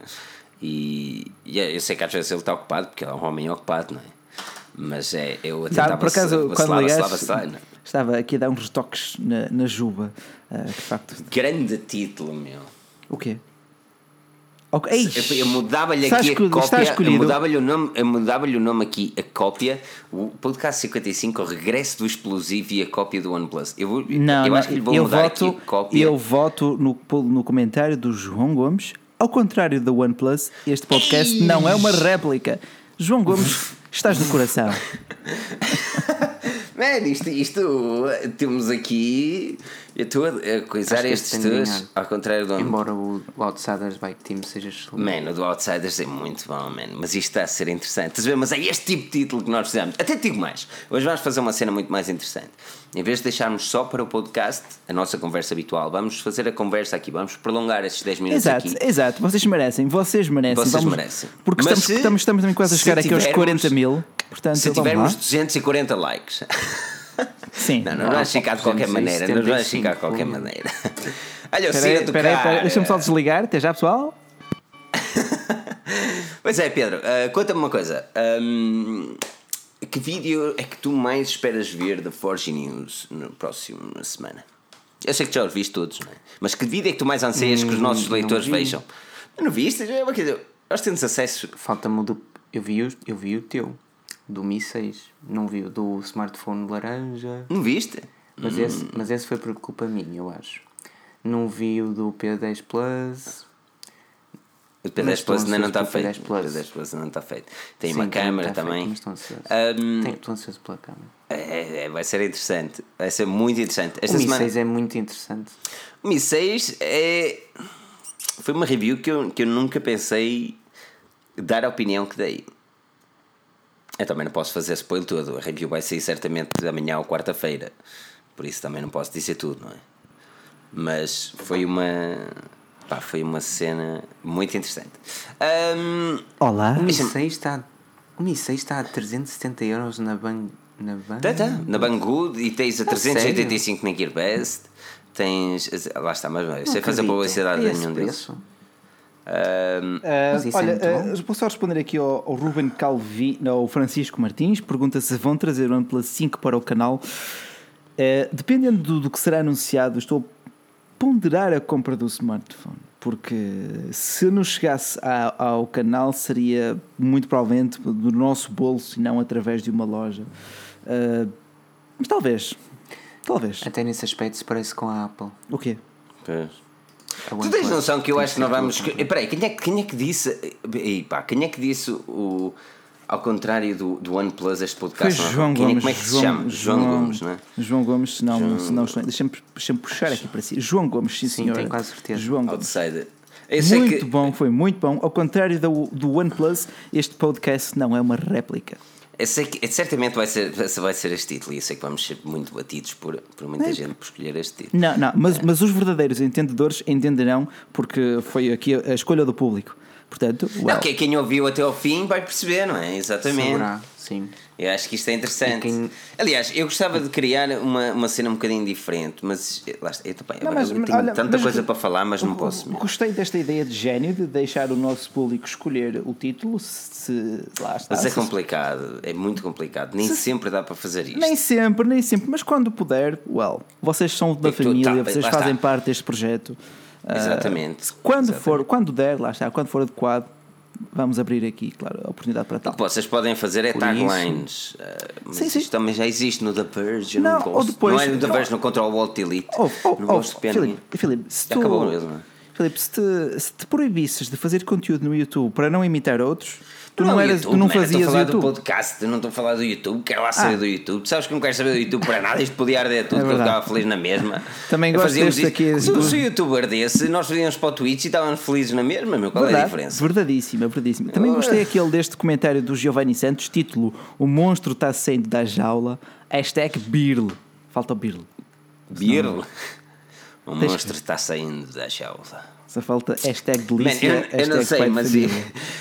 E, e eu sei que às vezes ele está ocupado, porque é um homem ocupado, não é? Mas é, eu tentava por acaso, quando ligaste, estava aqui a dar uns toques na, na Juba. Uh, de facto. Grande título, meu. O quê? Okay. Eu, eu mudava-lhe aqui a cópia. Eu mudava-lhe o, nome, eu mudava o nome aqui, a cópia. O podcast 55, o regresso do explosivo e a cópia do OnePlus. Eu, vou, não, eu acho que lhe vou mudar voto, aqui a cópia. Eu voto no, no comentário do João Gomes. Ao contrário do OnePlus, este podcast Ei. não é uma réplica. João Gomes, estás no coração. Man, isto, isto temos aqui eu estou a coisar estes dois, ao contrário do. Embora o, o Outsiders Bike Team seja excelente. Man, o do Outsiders é muito bom, man. Mas isto está a ser interessante. Estás a ver? Mas é este tipo de título que nós fizemos. Até digo mais. Hoje vamos fazer uma cena muito mais interessante. Em vez de deixarmos só para o podcast a nossa conversa habitual, vamos fazer a conversa aqui. Vamos prolongar estes 10 minutos exato, aqui. Exato, vocês merecem. Vocês merecem. Vocês vamos, merecem. Porque estamos, se, estamos, estamos também quase a chegar aqui aos 40 mil. Portanto, se tivermos 240 likes. Sim. Não, não, não vais ficar de qualquer maneira. Não vais ficar de qualquer maneira. Olha, o. Peraí, peraí, deixa-me só desligar. Até já, pessoal. pois é, Pedro, uh, conta-me uma coisa. Um, que vídeo é que tu mais esperas ver da Forge News na próxima semana? Eu sei que já os viste todos, não é? Mas que vídeo é que tu mais anseias hum, que os hum, nossos leitores vejam? Não viste? Nós temos acesso. Falta-me o do. Eu vi, o, eu vi o teu, do Mi 6. Não vi o do smartphone laranja. Não viste? Mas, hum. esse, mas esse foi por culpa minha, eu acho. Não vi o do P10 Plus. O P10 Plus ainda não está feito. O P10 Plus ainda não está feito. Tem Sim, uma câmera tá também. Feito, estou ansioso. Um, estou ansioso pela câmera. É, é, vai ser interessante. Vai ser muito interessante. Esta o Mi semana... 6 é muito interessante. O Mi 6 é. Foi uma review que eu, que eu nunca pensei dar a opinião que dei. Eu também não posso fazer spoiler todo. A review vai sair certamente amanhã ou quarta-feira. Por isso também não posso dizer tudo, não é? Mas foi uma Pá, foi uma cena muito interessante. Um, Olá. O Mi 6 está, o Mi 6 está a 370 euros na Bang. Na Bang... Tá, tá. Na Banggood e tens a 385 sério? na Gearbest. Tens. Lá está, mas não sei fazer publicidade a nenhum deles. Um, uh, olha, é uh, vou só responder aqui ao, ao Ruben Calvi, ao Francisco Martins, pergunta se vão trazer o OnePlus 5 para o canal. Uh, dependendo do, do, que será anunciado, estou ponderar a compra do smartphone, porque se não chegasse a, ao canal seria muito provavelmente do nosso bolso e não através de uma loja. Uh, mas talvez, talvez. Até nesse aspecto se parece com a Apple. O quê? Pois. Tu tens noção que eu acho que nós vamos. Peraí, quem é, quem é que disse. Epa, quem é que disse o ao contrário do, do OnePlus, este podcast. Foi João Quem, Gomes. Como é que se João, chama? João, João, Gomes, não é? João Gomes, se não, João... se não deixa-me deixa puxar aqui para si. João Gomes, sim, sim senhor. Tenho quase certeza. João Gomes. Outsider. muito que... bom, foi muito bom. Ao contrário do, do OnePlus, este podcast não é uma réplica. Eu sei que certamente vai ser, vai ser este título e eu sei que vamos ser muito batidos por, por muita é. gente por escolher este título. Não, não, mas, é. mas os verdadeiros entendedores entenderão porque foi aqui a escolha do público. Portanto, well. não, quem ouviu até ao fim vai perceber, não é? Exatamente. Saberá, sim. Eu acho que isto é interessante. Quem... Aliás, eu gostava de criar uma, uma cena um bocadinho diferente, mas lá está, eu, bem, não, mas, eu tenho olha, tanta coisa para falar, mas não posso. Mesmo. Gostei desta ideia de gênio de deixar o nosso público escolher o título. Se, lá está, mas é complicado, é muito complicado. Nem se, sempre dá para fazer isto. Nem sempre, nem sempre, mas quando puder, well, vocês são da família, tá, vocês fazem está. parte deste projeto. Exatamente. Uh, quando Exatamente. for, quando der, lá está, quando for adequado, vamos abrir aqui, claro, a oportunidade para tal. Vocês podem fazer é taglines. Uh, sim, sim. isto também já existe no The Purge. não, não, ou depois, não é no The Purge, no Control Alt Elite. Oh, oh, não oh, gosto de Filipe, Filipe, se tu, acabou mesmo. Filipe, se te, se te proibisses de fazer conteúdo no YouTube para não imitar outros Tu não, não, eras, YouTube, tu não fazias estou a falar YouTube. do podcast, não estou a falar do YouTube, quero lá saber ah. do YouTube. Sabes que não quero saber do YouTube para nada, isto podia arder tudo, é porque eu ficava feliz na mesma. Também gosto deste aqui. Se o youtuber desse, nós fazíamos para o Twitch e estávamos felizes na mesma, meu, qual Verdade, é a diferença? Verdadíssima, verdadíssima. Também gostei aquele deste comentário do Giovanni Santos, título O monstro está saindo da jaula, hashtag Birl. Falta o Birl. Birl? O monstro está saindo da jaula. Só falta hashtag delícia. Man, eu, eu não sei, mas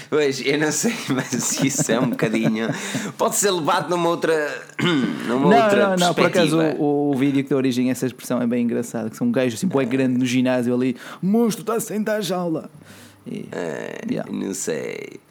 pois, eu não sei, mas isso é um bocadinho. Pode ser levado numa outra. numa não, outra não, não. Por acaso o, o, vídeo que deu origem a essa expressão é bem engraçado. Que são um gajo assim, é grande no ginásio ali, monstro está sem dar jaula. E, é, yeah. Não sei.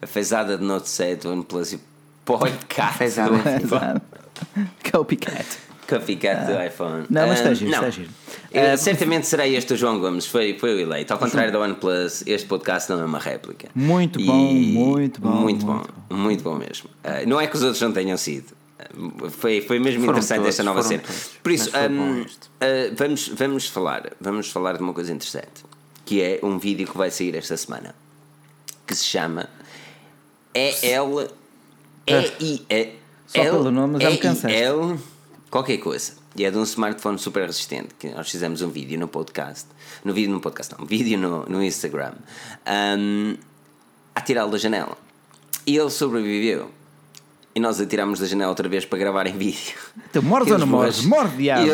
A fezada de Note 7, OnePlus e podcast. Fezada. Copycat. Copycat do iPhone. Não, mas está giro, está giro. Uh, certamente será este o João Gomes, foi, foi o eleito. Ao contrário da OnePlus, este podcast não é uma réplica. Muito bom, e... muito bom. Muito bom, muito bom, muito bom mesmo. Uh, não é que os outros não tenham sido. Uh, foi, foi mesmo foram interessante todos, esta nova cena. Todos. Por isso, um, vamos, vamos, falar, vamos falar de uma coisa interessante, que é um vídeo que vai sair esta semana, que se chama EL. E-I-E. Só pelo nome já me cansaste. Qualquer coisa. E é de um smartphone super resistente que nós fizemos um vídeo no podcast, no vídeo no podcast não, um vídeo no, no Instagram, um, a tirá-lo da janela. E ele sobreviveu. E nós atirámos da janela outra vez para gravar em vídeo. Então, morde ou não morde? Morde, diabo! E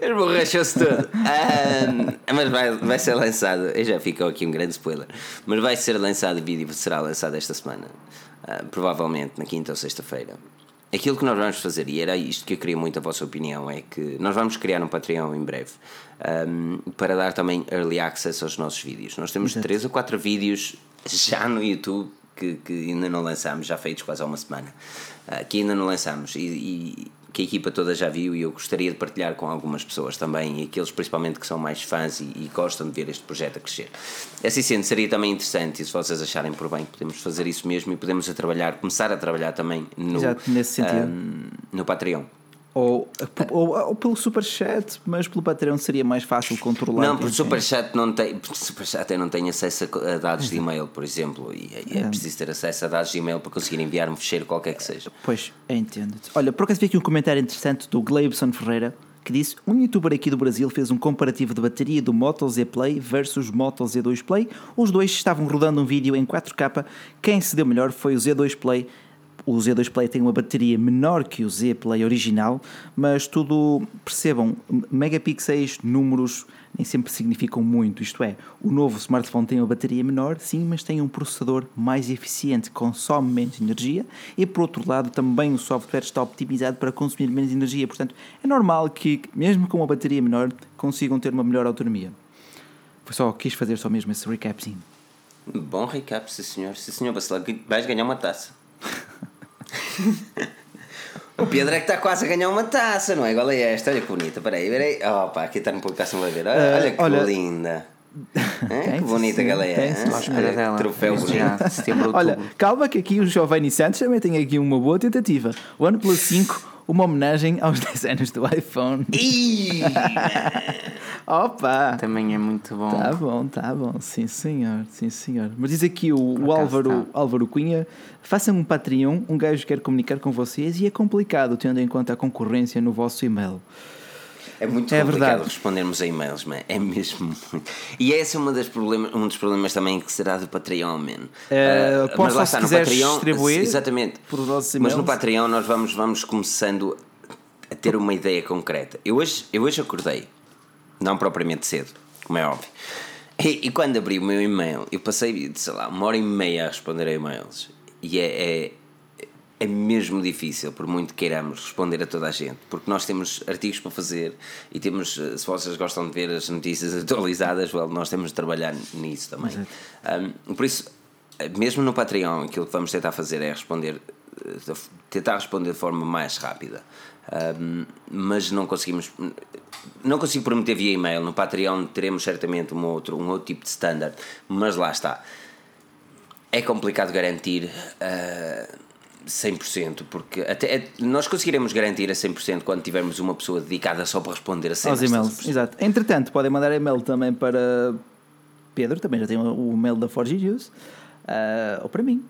ele borrachou-se todo. Um, mas vai, vai ser lançado, eu já ficou aqui um grande spoiler, mas vai ser lançado o vídeo, será lançado esta semana, uh, provavelmente na quinta ou sexta-feira. Aquilo que nós vamos fazer, e era isto que eu queria muito a vossa opinião, é que nós vamos criar um Patreon em breve um, para dar também early access aos nossos vídeos. Nós temos Exato. 3 ou 4 vídeos já no YouTube que, que ainda não lançamos, já feitos quase há uma semana, uh, que ainda não lançamos. E, e, que a equipa toda já viu e eu gostaria de partilhar com algumas pessoas também, e aqueles principalmente que são mais fãs e, e gostam de ver este projeto a crescer. Assim sendo, seria também interessante, e se vocês acharem por bem, podemos fazer isso mesmo e podemos a trabalhar, começar a trabalhar também no, Exato, nesse sentido. Um, no Patreon. Ou, ou, ou, pelo Superchat, mas pelo Patreon seria mais fácil controlar. Não, porque Superchat não tem, Superchat eu não tenho acesso a dados de e-mail, por exemplo, e é, é preciso ter acesso a dados de e-mail para conseguir enviar um fecheiro qualquer que seja. Pois, entendo. Olha, por acaso vi aqui um comentário interessante do Gleibson Ferreira que disse: Um youtuber aqui do Brasil fez um comparativo de bateria do Moto Z Play versus Moto Z2 Play. Os dois estavam rodando um vídeo em 4K. Quem se deu melhor foi o Z2 Play o Z2 Play tem uma bateria menor que o Z Play original, mas tudo, percebam, megapixels, números nem sempre significam muito. Isto é, o novo smartphone tem uma bateria menor, sim, mas tem um processador mais eficiente, consome menos energia e, por outro lado, também o software está optimizado para consumir menos energia. Portanto, é normal que, mesmo com uma bateria menor, consigam ter uma melhor autonomia. Foi só, quis fazer só mesmo esse recapzinho. Bom recap, sim senhor. Sim senhor, vais ganhar uma taça. o Pedro é que está quase a ganhar uma taça, não é? Igual a esta. Olha que bonita. Peraí, peraí. Opa, aqui está no podcast, não vai ver. Olha, uh, olha que olha... linda. É? Que bonita galera. É? Troféu bonito. Olha, calma que aqui o Giovanni Santos também tem aqui uma boa tentativa. O OnePlus 5 uma homenagem aos 10 anos do iPhone. Opa! Também é muito bom. Tá bom, tá bom. Sim, senhor. Sim, senhor. Mas diz aqui o, o Álvaro, Álvaro Cunha: façam um Patreon, um gajo quer comunicar com vocês e é complicado tendo em conta a concorrência no vosso e-mail. É muito é complicado verdade. respondermos a e-mails, man. é mesmo muito. E esse é uma das problemas, um dos problemas também que será do Patreon, man. Uh, uh, mas lá está, no Patreon. Distribuir exatamente. Mas no Patreon nós vamos, vamos começando a ter uma ideia concreta. Eu hoje, eu hoje acordei, não propriamente cedo, como é óbvio. E, e quando abri o meu e-mail, eu passei, sei lá, uma hora e meia a responder a e-mails. E é, é é mesmo difícil, por muito queiramos responder a toda a gente, porque nós temos artigos para fazer e temos, eh, se vocês gostam de ver as notícias atualizadas, well, nós temos de trabalhar nisso também. Um, por isso, eh, mesmo no Patreon, aquilo que vamos tentar fazer é responder, eh, tentar responder de forma mais rápida. Um, mas não conseguimos não consigo prometer via e-mail no Patreon teremos certamente um outro, um outro tipo de standard mas lá está é complicado garantir uh, 100%, porque até nós conseguiremos garantir a 100% quando tivermos uma pessoa dedicada só para responder a cenas. Aos e-mails, exato. Entretanto, podem mandar e-mail também para Pedro, também já tem o e-mail da Forge News, uh, ou para mim.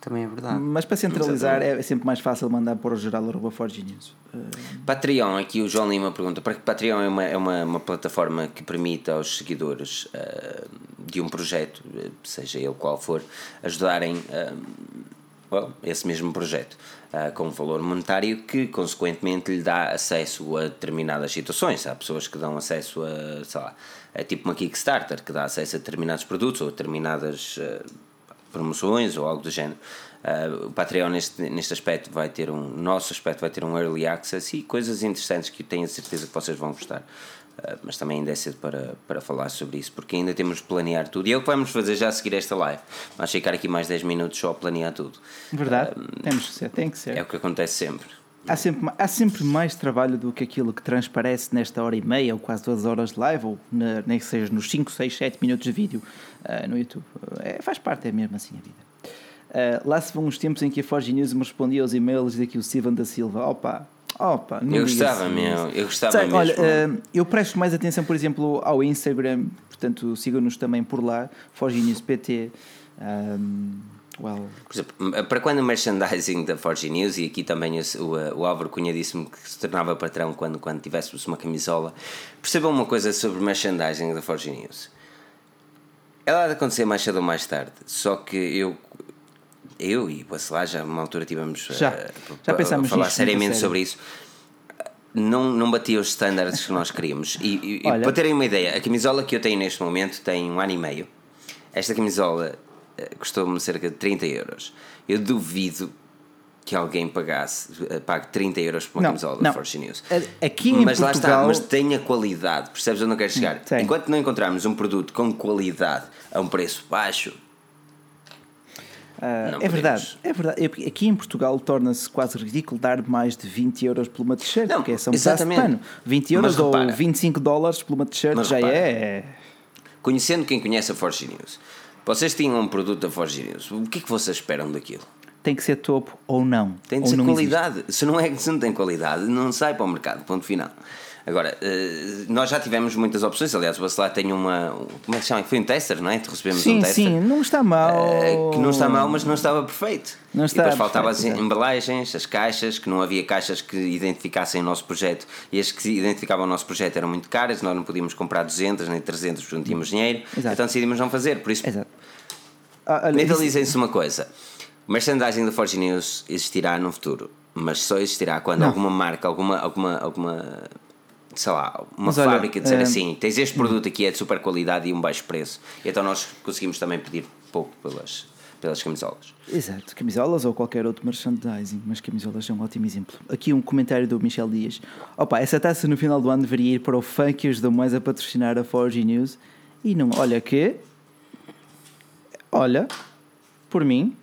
Também é verdade. Mas para centralizar é sempre mais fácil mandar para o geral arroba Forge News. Uh... Patreon, aqui o João Lima pergunta: para que Patreon é uma, é uma, uma plataforma que permite aos seguidores uh, de um projeto, seja ele qual for, ajudarem well, esse mesmo projeto uh, com um valor monetário que, consequentemente, lhe dá acesso a determinadas situações. Há pessoas que dão acesso a, sei lá, é tipo uma Kickstarter que dá acesso a determinados produtos ou a determinadas uh, promoções ou algo do género. Uh, o Patreon neste, neste aspecto vai ter um nosso aspecto vai ter um early access e coisas interessantes que tenho a certeza que vocês vão gostar mas também ainda é cedo para, para falar sobre isso porque ainda temos de planear tudo e é o que vamos fazer já a seguir esta live vamos ficar aqui mais 10 minutos só a planear tudo verdade uh, temos que ser, tem que ser é o que acontece sempre Há sempre, há sempre mais trabalho do que aquilo que transparece nesta hora e meia ou quase duas horas de live, ou na, nem que seja nos 5, 6, 7 minutos de vídeo uh, no YouTube. É, faz parte, é mesmo assim a vida. Uh, lá se vão uns tempos em que a Forge News me respondia aos e-mails daqui o Steven da Silva. Opa, opa, não Eu gostava, meu, eu gostava Sei, mesmo. Olha, uh, eu presto mais atenção, por exemplo, ao Instagram, portanto, sigam-nos também por lá, Forge News PT. Um, well. Por exemplo, para quando o merchandising da Forge News, e aqui também o, o Álvaro Cunha disse-me que se tornava patrão quando, quando tivéssemos uma camisola, percebam uma coisa sobre o merchandising da Forge News. Ela há de acontecer mais cedo ou mais tarde, só que eu eu e o Bacelar já uma altura tivemos já, uh, já pensamos a falar nisso, seriamente sobre isso. Não, não batia os estándares que nós queríamos. E, e Olha, para terem uma ideia, a camisola que eu tenho neste momento tem um ano e meio. Esta camisola uh, custou-me cerca de 30 euros. Eu duvido que alguém pagasse, eh, pague 30 euros por uma Não, camisola da Forge News. Aqui em mas lá está, Portugal- mas tenha qualidade, percebes onde eu quero chegar? tem. Enquanto não encontrarmos um produto com qualidade a um preço baixo, Ah, é verdade, é verdade. É- Aqui em Portugal torna-se quase ridículo dar mais de 20 euros por uma t-shirt, porque são um pedaço de pano. 20 euros ou repara. 25 dólares por uma t-shirt já repara. é. conhecendo quem conhece a Forge News, vocês tinham um produto da Forge News, o que é que vocês esperam daquilo? Tem que ser topo ou não. Tem de ou ser qualidade. Se não, é, se não tem qualidade, não sai para o mercado, ponto final. Agora, eh, nós já tivemos muitas opções. Aliás, o Bacelar tem uma. Como é que se chama? Foi um tester, não é? Recebemos Sim, um tester. sim, não está mal. Eh, que não está mal, mas não estava perfeito. Não e está depois faltavam as embalagens, as caixas, que não havia caixas que identificassem o nosso projeto e as que identificavam o nosso projeto eram muito caras, nós não podíamos comprar 200 nem 300 porque não tínhamos dinheiro, Exato. então decidimos não fazer. Por isso, Exato. Ah, mentalizem-se uma coisa: o merchandising da Forge News existirá no futuro, mas só existirá quando Não. alguma marca, alguma, alguma, alguma sei lá, uma Mas olha, fábrica disser eh, assim: tens este produto aqui, é de super qualidade e um baixo preço, e então nós conseguimos também pedir pouco pelas, pelas camisolas. Exato, camisolas ou qualquer outro merchandising, mas camisolas é um ótimo exemplo. Aqui um comentário do Michel Dias. Opa, essa taça no final do ano deveria ir para o fã que ajudou mais a patrocinar a Forge News. E não, olha que. Olha, por mim.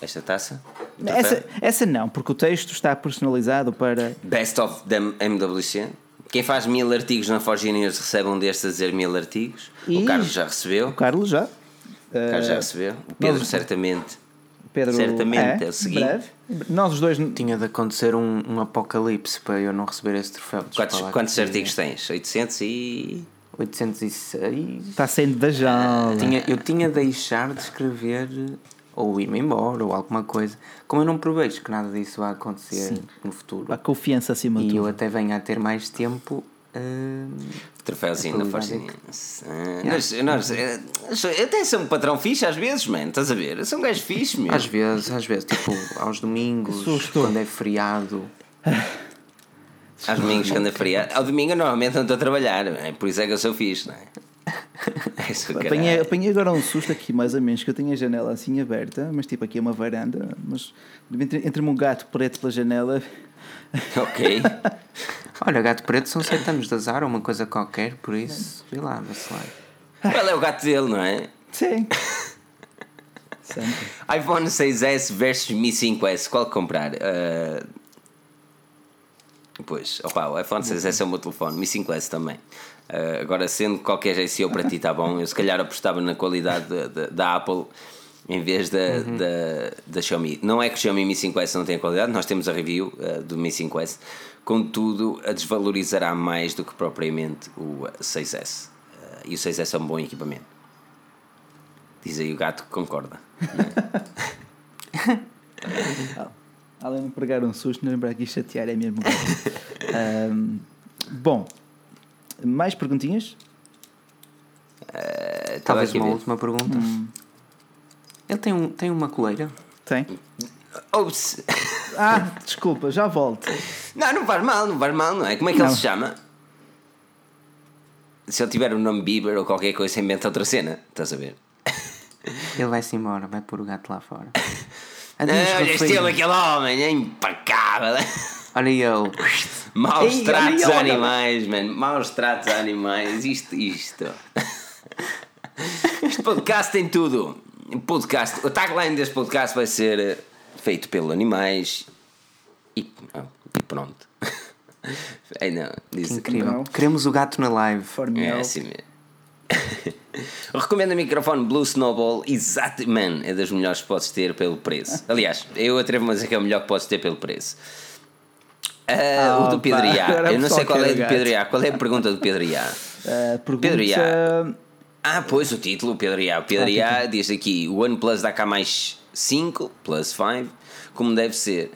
Esta taça? Essa, essa não, porque o texto está personalizado para. Best of the MWC. Quem faz mil artigos na Forge News recebe um destes a dizer mil artigos. O E- Carlos já recebeu. O Carlos já. O Carlos já Eh, recebeu. O Pedro nós- certamente. Pedro, certamente, é o seguinte. breve. Nós os dois. Tinha de acontecer um, um apocalipse para eu não receber esse troféu. Quantos, quantos artigos tens? 800 e. 806. Está saindo da jaula. Tinha, eu tinha de deixar de escrever ou ir-me embora ou alguma coisa. Como eu não prevejo que nada disso vai acontecer no futuro A confiança acima de e eu tudo. até venho a ter mais tempo. hum, Troféuzinho nós, nós, eh, eu até sou um patrão fixe às vezes, mano. Estás a ver? Eu sou um gajo fixe, meu. às vezes, às vezes, tipo aos domingos, Assustou. quando é feriado. Aos domingos, quando é feriado. Ao domingo, eu normalmente não estou a trabalhar. é? Por isso é que eu sou fixe, não é? É isso, Apanhei, caralho. apanhei agora um susto aqui, mais ou menos, que eu tenho a janela assim aberta, mas tipo aqui é uma varanda, mas entre- entre-me um gato preto pela janela. Ok. Olha, gato preto são 7 anos de azar ou uma coisa qualquer, por isso, sei lá, vacilar. Qual é o gato dele, não é? Sim. IPhone 6S versus Mi 5S, qual comprar? Ah, Pois, opa, o iPhone 6S é o meu telefone, Mi 5S também. Ah, agora, sendo que qualquer GCO para ti está bom, eu se calhar apostava na qualidade da, da, da Apple em vez da, da, da Xiaomi. Não é que o Xiaomi Mi 5S não tenha qualidade, nós temos a review ah, do Mi 5S, contudo, a desvalorizará mais do que propriamente o 6S. Ah, e o 6S é um bom equipamento. Diz aí o gato que concorda. Além de me pregar um susto, não lembrar que isto chatear é mesmo. Ahm, bom, mais perguntinhas? Estava Talvez aqui a uma ver. última pergunta. Ele tem, um, tem uma coleira. Tem? Ops! Ah, desculpa, já volto. Não, não faz mal, não faz mal, não é? Como é que Não. ele se chama? Se ele tiver o nome Bieber ou qualquer coisa, inventa outra cena. Estás a ver? Ele vai-se embora, vai pôr o gato lá fora. Não, Adeus, olha ele, aquele homem, é impecável. Olha eu. Maus Ei, tratos a animais, mano. Maus tratos a animais. Isto, isto. Este podcast tem tudo. Podcast, o tagline deste podcast vai ser eh, feito pelo animais e, ah, e pronto. É, não, diz Que incrível. Não. Queremos o gato na live. For me É assim mesmo. Recomendo o microfone Blue Snowball, exato, man, é das melhores que podes ter pelo preço. Aliás, eu atrevo-me a dizer que é o melhor que podes ter pelo preço. Ah, o do Pedro Iá. Eu não sei qual é do. Pedro Iá. Qual é a pergunta do Pedro Iá? Ah, pergunta... Pedro Iá. Ah, pois o título, o Pedro Iá. O Pedro Ah, Iá diz aqui: o OnePlus dá cá mais 5, plus 5, como deve ser.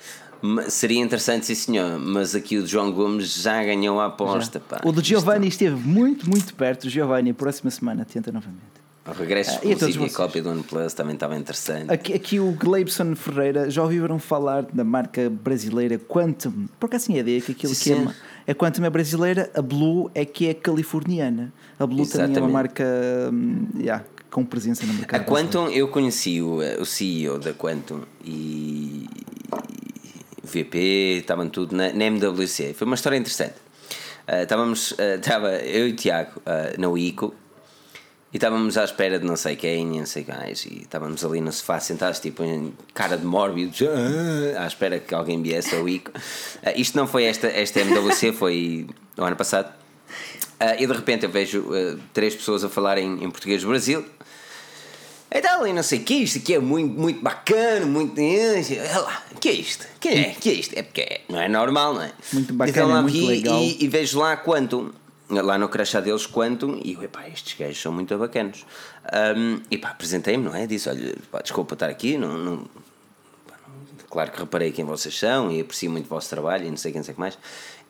Seria interessante, sim senhor, mas aqui o João Gomes já ganhou a aposta. Pá. O do Giovanni esteve muito, muito perto. O Giovanni, próxima semana, tenta novamente. O regresso Ah, exclusivo e a cópia do OnePlus também estava interessante. Aqui, aqui o Gleibson Ferreira, já ouviram falar da marca brasileira Quantum? Por acaso tinha ideia que aquilo que é, Sim. uma- a Quantum é brasileira, a Blue é que é californiana. A Blue também é uma Exatamente. marca hum, yeah, com presença no mercado. A Quantum, eu conheci o, o CEO da Quantum e o VP, estavam tudo na, na MWC. Foi uma história interessante. Uh, estávamos, uh, estava eu e o Tiago uh, na ICO e estávamos à espera de não sei quem, não sei quais, e estávamos ali no sofá sentados, tipo em cara de mórbidos, à espera que alguém viesse ao ICO. isto não foi esta, esta MWC, foi o ano passado. e de repente eu vejo três pessoas a falarem em português do Brasil então, e não sei o que, isto aqui é muito, muito bacana, muito. que é isto? Que é? Que é isto? É porque é, não é normal, não é? Muito bacana, muito legal. E, e, vejo lá Quantum, lá no crachá deles Quantum, e eu, epá, estes gajos são muito bacanos. Um, e pá, apresentei-me, não é? Disse: olha, pá, desculpa estar aqui, não, não, claro que reparei quem vocês são e aprecio muito o vosso trabalho e não sei quem sei que mais.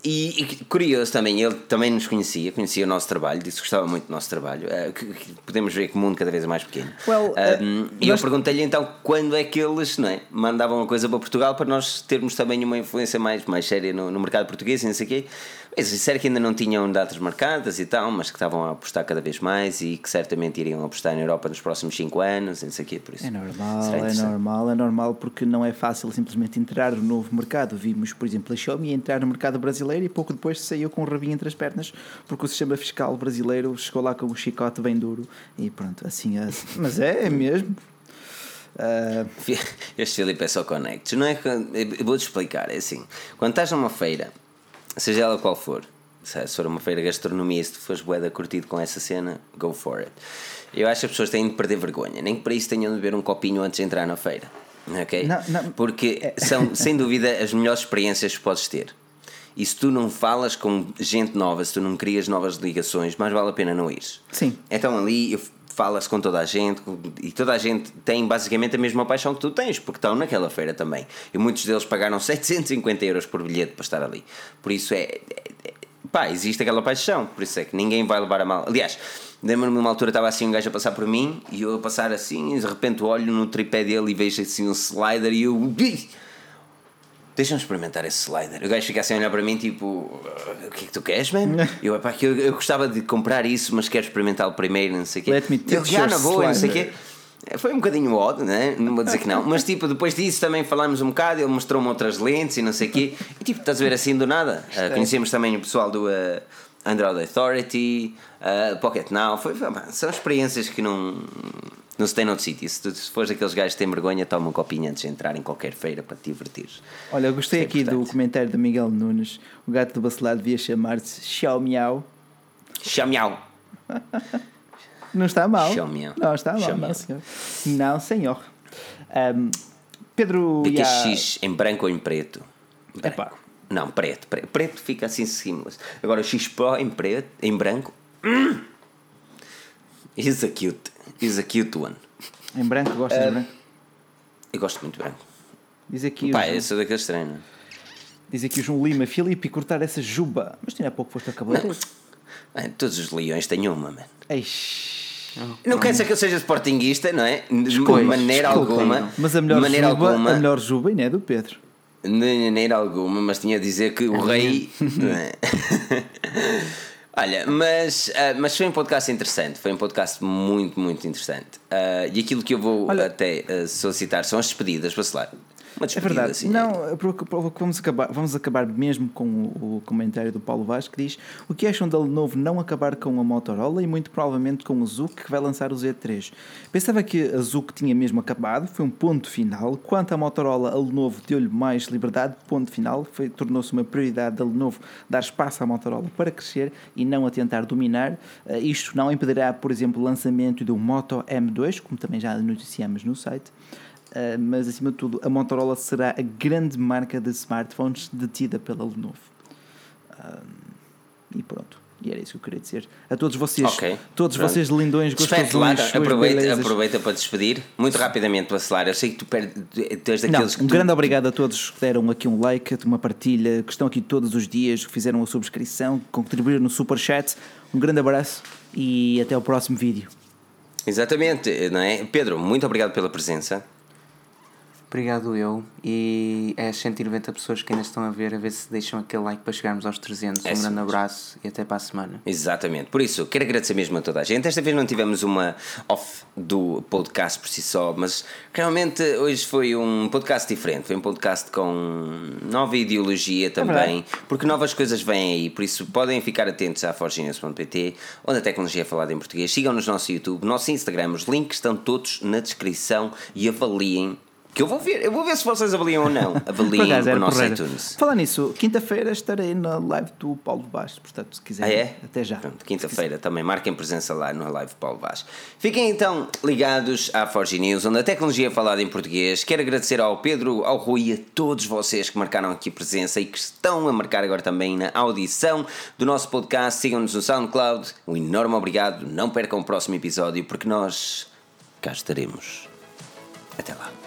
E, e, curioso também, ele também nos conhecia, conhecia o nosso trabalho, disse que gostava muito do nosso trabalho. Uh, que, que podemos ver que o mundo cada vez é mais pequeno. Well, uh, e eu perguntei-lhe então quando é que eles não é, mandavam uma coisa para Portugal para nós termos também uma influência mais, mais séria no, no mercado português e não sei o quê. Eles disseram que ainda não tinham datas marcadas e tal, mas que estavam a apostar cada vez mais e que certamente iriam apostar na Europa nos próximos 5 anos, não sei o quê, por isso. É normal, é normal, é normal porque não é fácil simplesmente entrar no novo mercado. Vimos, por exemplo, a Xiaomi entrar no mercado brasileiro e pouco depois saiu com o rabinho entre as pernas porque o sistema fiscal brasileiro chegou lá com o chicote bem duro e pronto, assim é. Mas é, é mesmo. Uh... Este Filipe é só connect. Não é, eu vou-te explicar, é assim, quando estás numa feira seja ela qual for. Se for uma feira de gastronomia, se tu fores boeda curtido com essa cena, go for it. Eu acho que as pessoas têm de perder vergonha, nem que para isso tenham de beber um copinho antes de entrar na feira. Ok? Não, não. Porque é. são, sem dúvida, as melhores experiências que podes ter. E se tu não falas com gente nova, se tu não crias novas ligações, mais vale a pena não ir. Sim. Então ali eu falas com toda a gente e toda a gente tem basicamente a mesma paixão que tu tens, porque estão naquela feira também. E muitos deles pagaram 750 euros por bilhete para estar ali. Por isso é, é, é pá, existe aquela paixão, por isso é que ninguém vai levar a mal. Aliás, lembro-me uma altura estava assim um gajo a passar por mim e eu a passar assim, e de repente olho no tripé dele e vejo assim um slider e eu deixa-me experimentar esse slider. O gajo fica assim a olhar para mim, tipo, o que é que tu queres, man? eu, epá, que eu, eu gostava de comprar isso, mas quero experimentá-lo primeiro, não sei o quê. Let me eu já na boa, não sei o quê. Foi um bocadinho odd, né? não vou dizer que não, mas tipo, depois disso também falámos um bocado, ele mostrou-me outras lentes e não sei o quê, e tipo, estás a ver assim do nada. Uh, conhecemos também o pessoal do uh, Android Authority, uh, Pocket Now, foi, foi, são experiências que não não se tem noutro sítio. Se, tu, se fores aqueles gajos que têm vergonha, toma um copinho antes de entrar em qualquer feira para te divertir. Olha, eu gostei é aqui importante. do comentário de Miguel Nunes. O gato do bacelar devia chamar-se Xiao Miau. Xiao Miau. não está mal. Xiao Miau. Não está mal, Xiao não, senhor. Não, senhor. Um, Pedro. BQX em branco ou em preto? Branco. Epá. Não, preto, preto. Preto fica assim seamless. Agora o X Pro em preto, em branco. Hum, is a cute. Is a cute one. Em branco, gostas uh, de branco? Eu gosto muito de branco. Diz aqui. Pá, eu sou daqueles treinos. Diz aqui o João Lima, Filipe, cortar essa juba. Mas tinha há pouco foste a. Não. Todos os leões têm uma, mano. Não quer dizer que eu seja sportinguista, não é? De maneira alguma. Mas a melhor, maneira juba, alguma, a melhor juba ainda é do Pedro. De maneira alguma, mas tinha a dizer que o rei. Olha, mas, uh, mas foi um podcast interessante, foi um podcast muito, muito interessante. Uh, e aquilo que eu vou Olha, até uh, solicitar são as despedidas, Bacelar. Uma é verdade. Assim, não, é. vamos acabar, vamos acabar mesmo com o, o comentário do Paulo Vaz que diz o que acham da Lenovo não acabar com a Motorola e muito provavelmente com o Zuc que vai lançar o Z3. Pensava que a Zuc tinha mesmo acabado, foi um ponto final. Quanto à Motorola, a Lenovo deu-lhe mais liberdade, ponto final. Tornou-se uma prioridade da Lenovo dar espaço à Motorola para crescer e não a tentar dominar. Uh, isto não impedirá, por exemplo, o lançamento do Moto M2, como também já noticiamos no site. Uh, mas acima de tudo, a Motorola será a grande marca de smartphones detida pela Lenovo. Uh, e pronto. E era isso que eu queria dizer. A todos vocês, okay. todos Pronto. vocês lindões, gostosões, aproveita, aproveita para despedir, muito rapidamente para. Eu sei que tu perdes daqueles Não, que Um tu... grande obrigado a todos que deram aqui um like, uma partilha, que estão aqui todos os dias, que fizeram a subscrição, que contribuíram no super chat. Um grande abraço e até ao próximo vídeo. Exatamente, não é? Pedro, muito obrigado pela presença. Obrigado eu. E é as 190 pessoas que ainda estão a ver, a ver se deixam aquele like para chegarmos aos 300. É um grande abraço e até para a semana. Exatamente. Por isso, quero agradecer mesmo a toda a gente. Esta vez não tivemos uma off do podcast por si só, mas realmente hoje foi um podcast diferente. Foi um podcast com nova ideologia também, é porque novas coisas vêm aí. Por isso, podem ficar atentos à forginews.pt, onde a tecnologia é falada em português. Sigam-nos no nosso YouTube, nosso Instagram. Os links estão todos na descrição e avaliem que eu vou ver, eu vou ver se vocês avaliam ou não. Avaliem o nosso iTunes. Falar nisso, quinta-feira estarei na live do Paulo Vaz, portanto, se quiserem, ah, é? até já. Quinta-feira também, marquem presença lá no live Paulo Vaz. Fiquem então ligados à Forge News, onde a tecnologia é falada em português. Quero agradecer ao Pedro, ao Rui e a todos vocês que marcaram aqui presença e que estão a marcar agora também na audição do nosso podcast. Sigam-nos no SoundCloud. Um enorme obrigado. Não percam o próximo episódio, porque nós cá estaremos. Até lá.